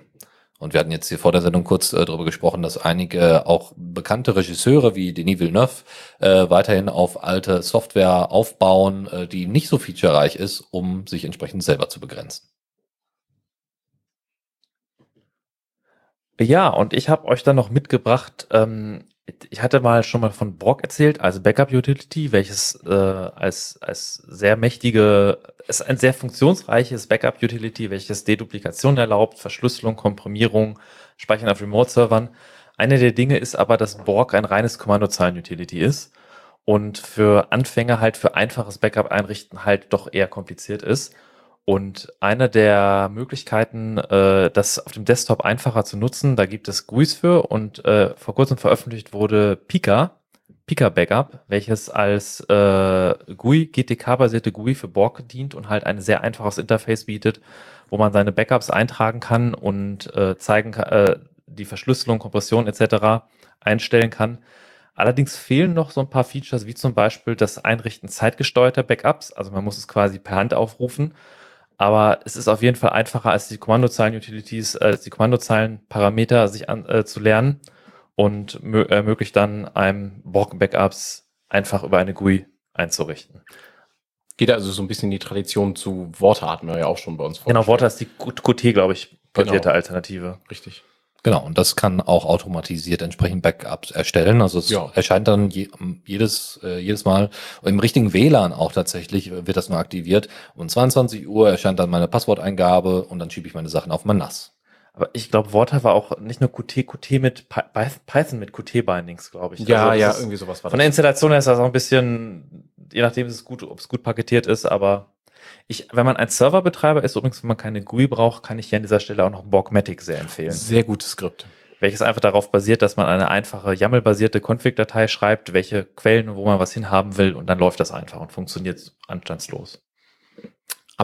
Und wir hatten jetzt hier vor der Sendung kurz äh, darüber gesprochen, dass einige auch bekannte Regisseure wie Denis Villeneuve äh, weiterhin auf alte Software aufbauen, äh, die nicht so featurereich ist, um sich entsprechend selber zu begrenzen. Ja, und ich habe euch dann noch mitgebracht ähm, Ich hatte mal schon mal von Borg erzählt, also Backup Utility, welches äh, als, als sehr mächtige, ist ein sehr funktionsreiches Backup Utility, welches Deduplikation erlaubt, Verschlüsselung, Komprimierung, Speichern auf Remote-Servern. Eine der Dinge ist aber, dass Borg ein reines Kommandozeilen-Utility ist und für Anfänger halt für einfaches Backup einrichten halt doch eher kompliziert ist. Und eine der Möglichkeiten, äh, das auf dem Desktop einfacher zu nutzen, da gibt es GUIs für und äh, vor kurzem veröffentlicht wurde Pika, Pika Backup, welches als äh, GUI, GTK-basierte GUI für Borg dient und halt ein sehr einfaches Interface bietet, wo man seine Backups eintragen kann und äh, zeigen äh, die Verschlüsselung, Kompression etc. einstellen kann. Allerdings fehlen noch so ein paar Features, wie zum Beispiel das Einrichten zeitgesteuerter Backups. Also man muss es quasi per Hand aufrufen aber es ist auf jeden Fall einfacher als die Kommandozeilen-Utilities, äh, als die Kommandozeilen-Parameter sich an, äh, zu lernen und ermöglicht dann einem Borg-Backups einfach über eine GUI einzurichten. Geht also so ein bisschen die Tradition zu Worte hatten wir ja auch schon bei uns vor. Genau, Worte ist die Qt, glaube ich, basierte genau. Alternative. Richtig. Genau, und das kann auch automatisiert entsprechend Backups erstellen. Also es ja. erscheint dann je, jedes, äh, jedes Mal im richtigen WLAN auch tatsächlich wird das nur aktiviert. Um 22 Uhr erscheint dann meine Passworteingabe und dann schiebe ich meine Sachen auf mein NAS. Aber ich glaube, Water war auch nicht nur Qt, Qt mit Python mit Qt-Bindings, glaube ich. Ja, also ja, irgendwie sowas war das. Von der Installation her ist das auch ein bisschen, je nachdem, ist es gut, ob es gut paketiert ist, aber ich, wenn man ein Serverbetreiber ist, übrigens, wenn man keine GUI braucht, kann ich hier an dieser Stelle auch noch Borgmatic sehr empfehlen. Sehr gutes Skript. Welches einfach darauf basiert, dass man eine einfache YAML-basierte Config-Datei schreibt, welche Quellen, wo man was hinhaben will, und dann läuft das einfach und funktioniert anstandslos.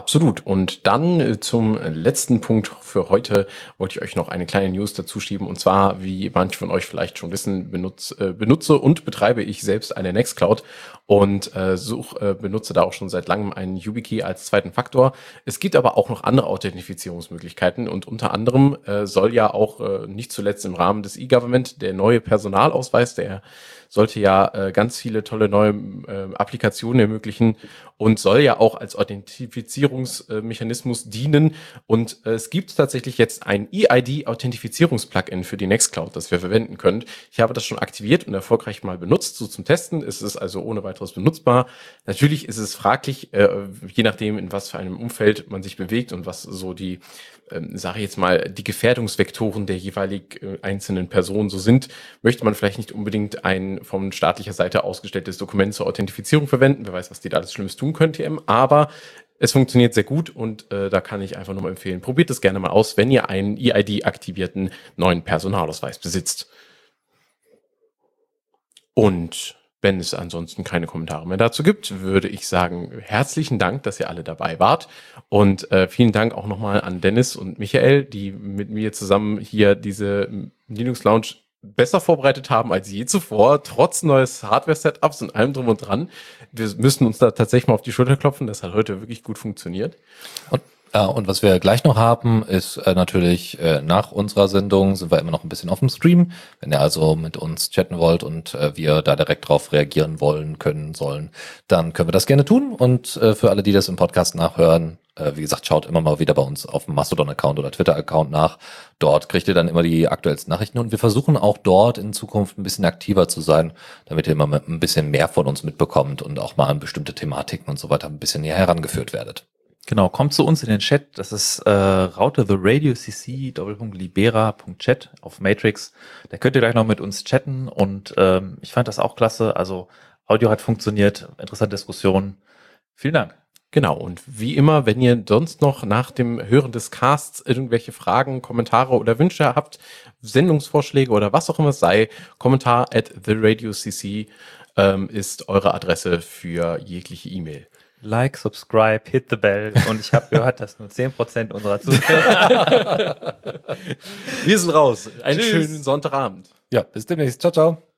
Absolut. Und dann äh, zum letzten Punkt für heute wollte ich euch noch eine kleine News dazu schieben. Und zwar, wie manche von euch vielleicht schon wissen, benutze, äh, benutze und betreibe ich selbst eine Nextcloud und äh, such, äh, benutze da auch schon seit langem einen YubiKey als zweiten Faktor. Es gibt aber auch noch andere Authentifizierungsmöglichkeiten und unter anderem äh, soll ja auch äh, nicht zuletzt im Rahmen des E-Government der neue Personalausweis, der sollte ja äh, ganz viele tolle neue äh, Applikationen ermöglichen und soll ja auch als Authentifizierungsmechanismus dienen. Und äh, es gibt tatsächlich jetzt ein EID-Authentifizierungs-Plugin für die Nextcloud, das wir verwenden können. Ich habe das schon aktiviert und erfolgreich mal benutzt, so zum Testen. Es ist also ohne weiteres benutzbar. Natürlich ist es fraglich, äh, je nachdem, in was für einem Umfeld man sich bewegt und was so die ähm, sage ich jetzt mal, die Gefährdungsvektoren der jeweilig äh, einzelnen Personen so sind, möchte man vielleicht nicht unbedingt ein von staatlicher Seite ausgestelltes Dokument zur Authentifizierung verwenden. Wer weiß, was die da alles Schlimmes tun können, TM. Aber es funktioniert sehr gut und äh, da kann ich einfach nur mal empfehlen, probiert es gerne mal aus, wenn ihr einen EID-aktivierten neuen Personalausweis besitzt. Und wenn es ansonsten keine Kommentare mehr dazu gibt, würde ich sagen, herzlichen Dank, dass ihr alle dabei wart. Und äh, vielen Dank auch nochmal an Dennis und Michael, die mit mir zusammen hier diese Linux Lounge besser vorbereitet haben als je zuvor, trotz neues Hardware-Setups und allem drum und dran. Wir müssen uns da tatsächlich mal auf die Schulter klopfen. Das hat heute wirklich gut funktioniert. Und äh, und was wir gleich noch haben, ist äh, natürlich äh, nach unserer Sendung sind wir immer noch ein bisschen auf dem Stream. Wenn ihr also mit uns chatten wollt und äh, wir da direkt drauf reagieren wollen, können, sollen, dann können wir das gerne tun. Und äh, für alle, die das im Podcast nachhören, äh, wie gesagt, schaut immer mal wieder bei uns auf dem Mastodon-Account oder Twitter-Account nach. Dort kriegt ihr dann immer die aktuellsten Nachrichten und wir versuchen auch dort in Zukunft ein bisschen aktiver zu sein, damit ihr immer ein bisschen mehr von uns mitbekommt und auch mal an bestimmte Thematiken und so weiter ein bisschen näher herangeführt werdet. Genau, kommt zu uns in den Chat. Das ist äh, Raute the Radio CC Libera.chat auf Matrix. Da könnt ihr gleich noch mit uns chatten und ähm, ich fand das auch klasse. Also Audio hat funktioniert, interessante Diskussion. Vielen Dank. Genau, und wie immer, wenn ihr sonst noch nach dem Hören des Casts irgendwelche Fragen, Kommentare oder Wünsche habt, Sendungsvorschläge oder was auch immer es sei, Kommentar at the Radio CC ähm, ist eure Adresse für jegliche E-Mail. Like, subscribe, hit the bell. Und ich habe gehört, dass nur 10% unserer Zuhörer. Wir sind raus. Einen Tschüss. schönen Sonntagabend. Ja, bis demnächst. Ciao, ciao.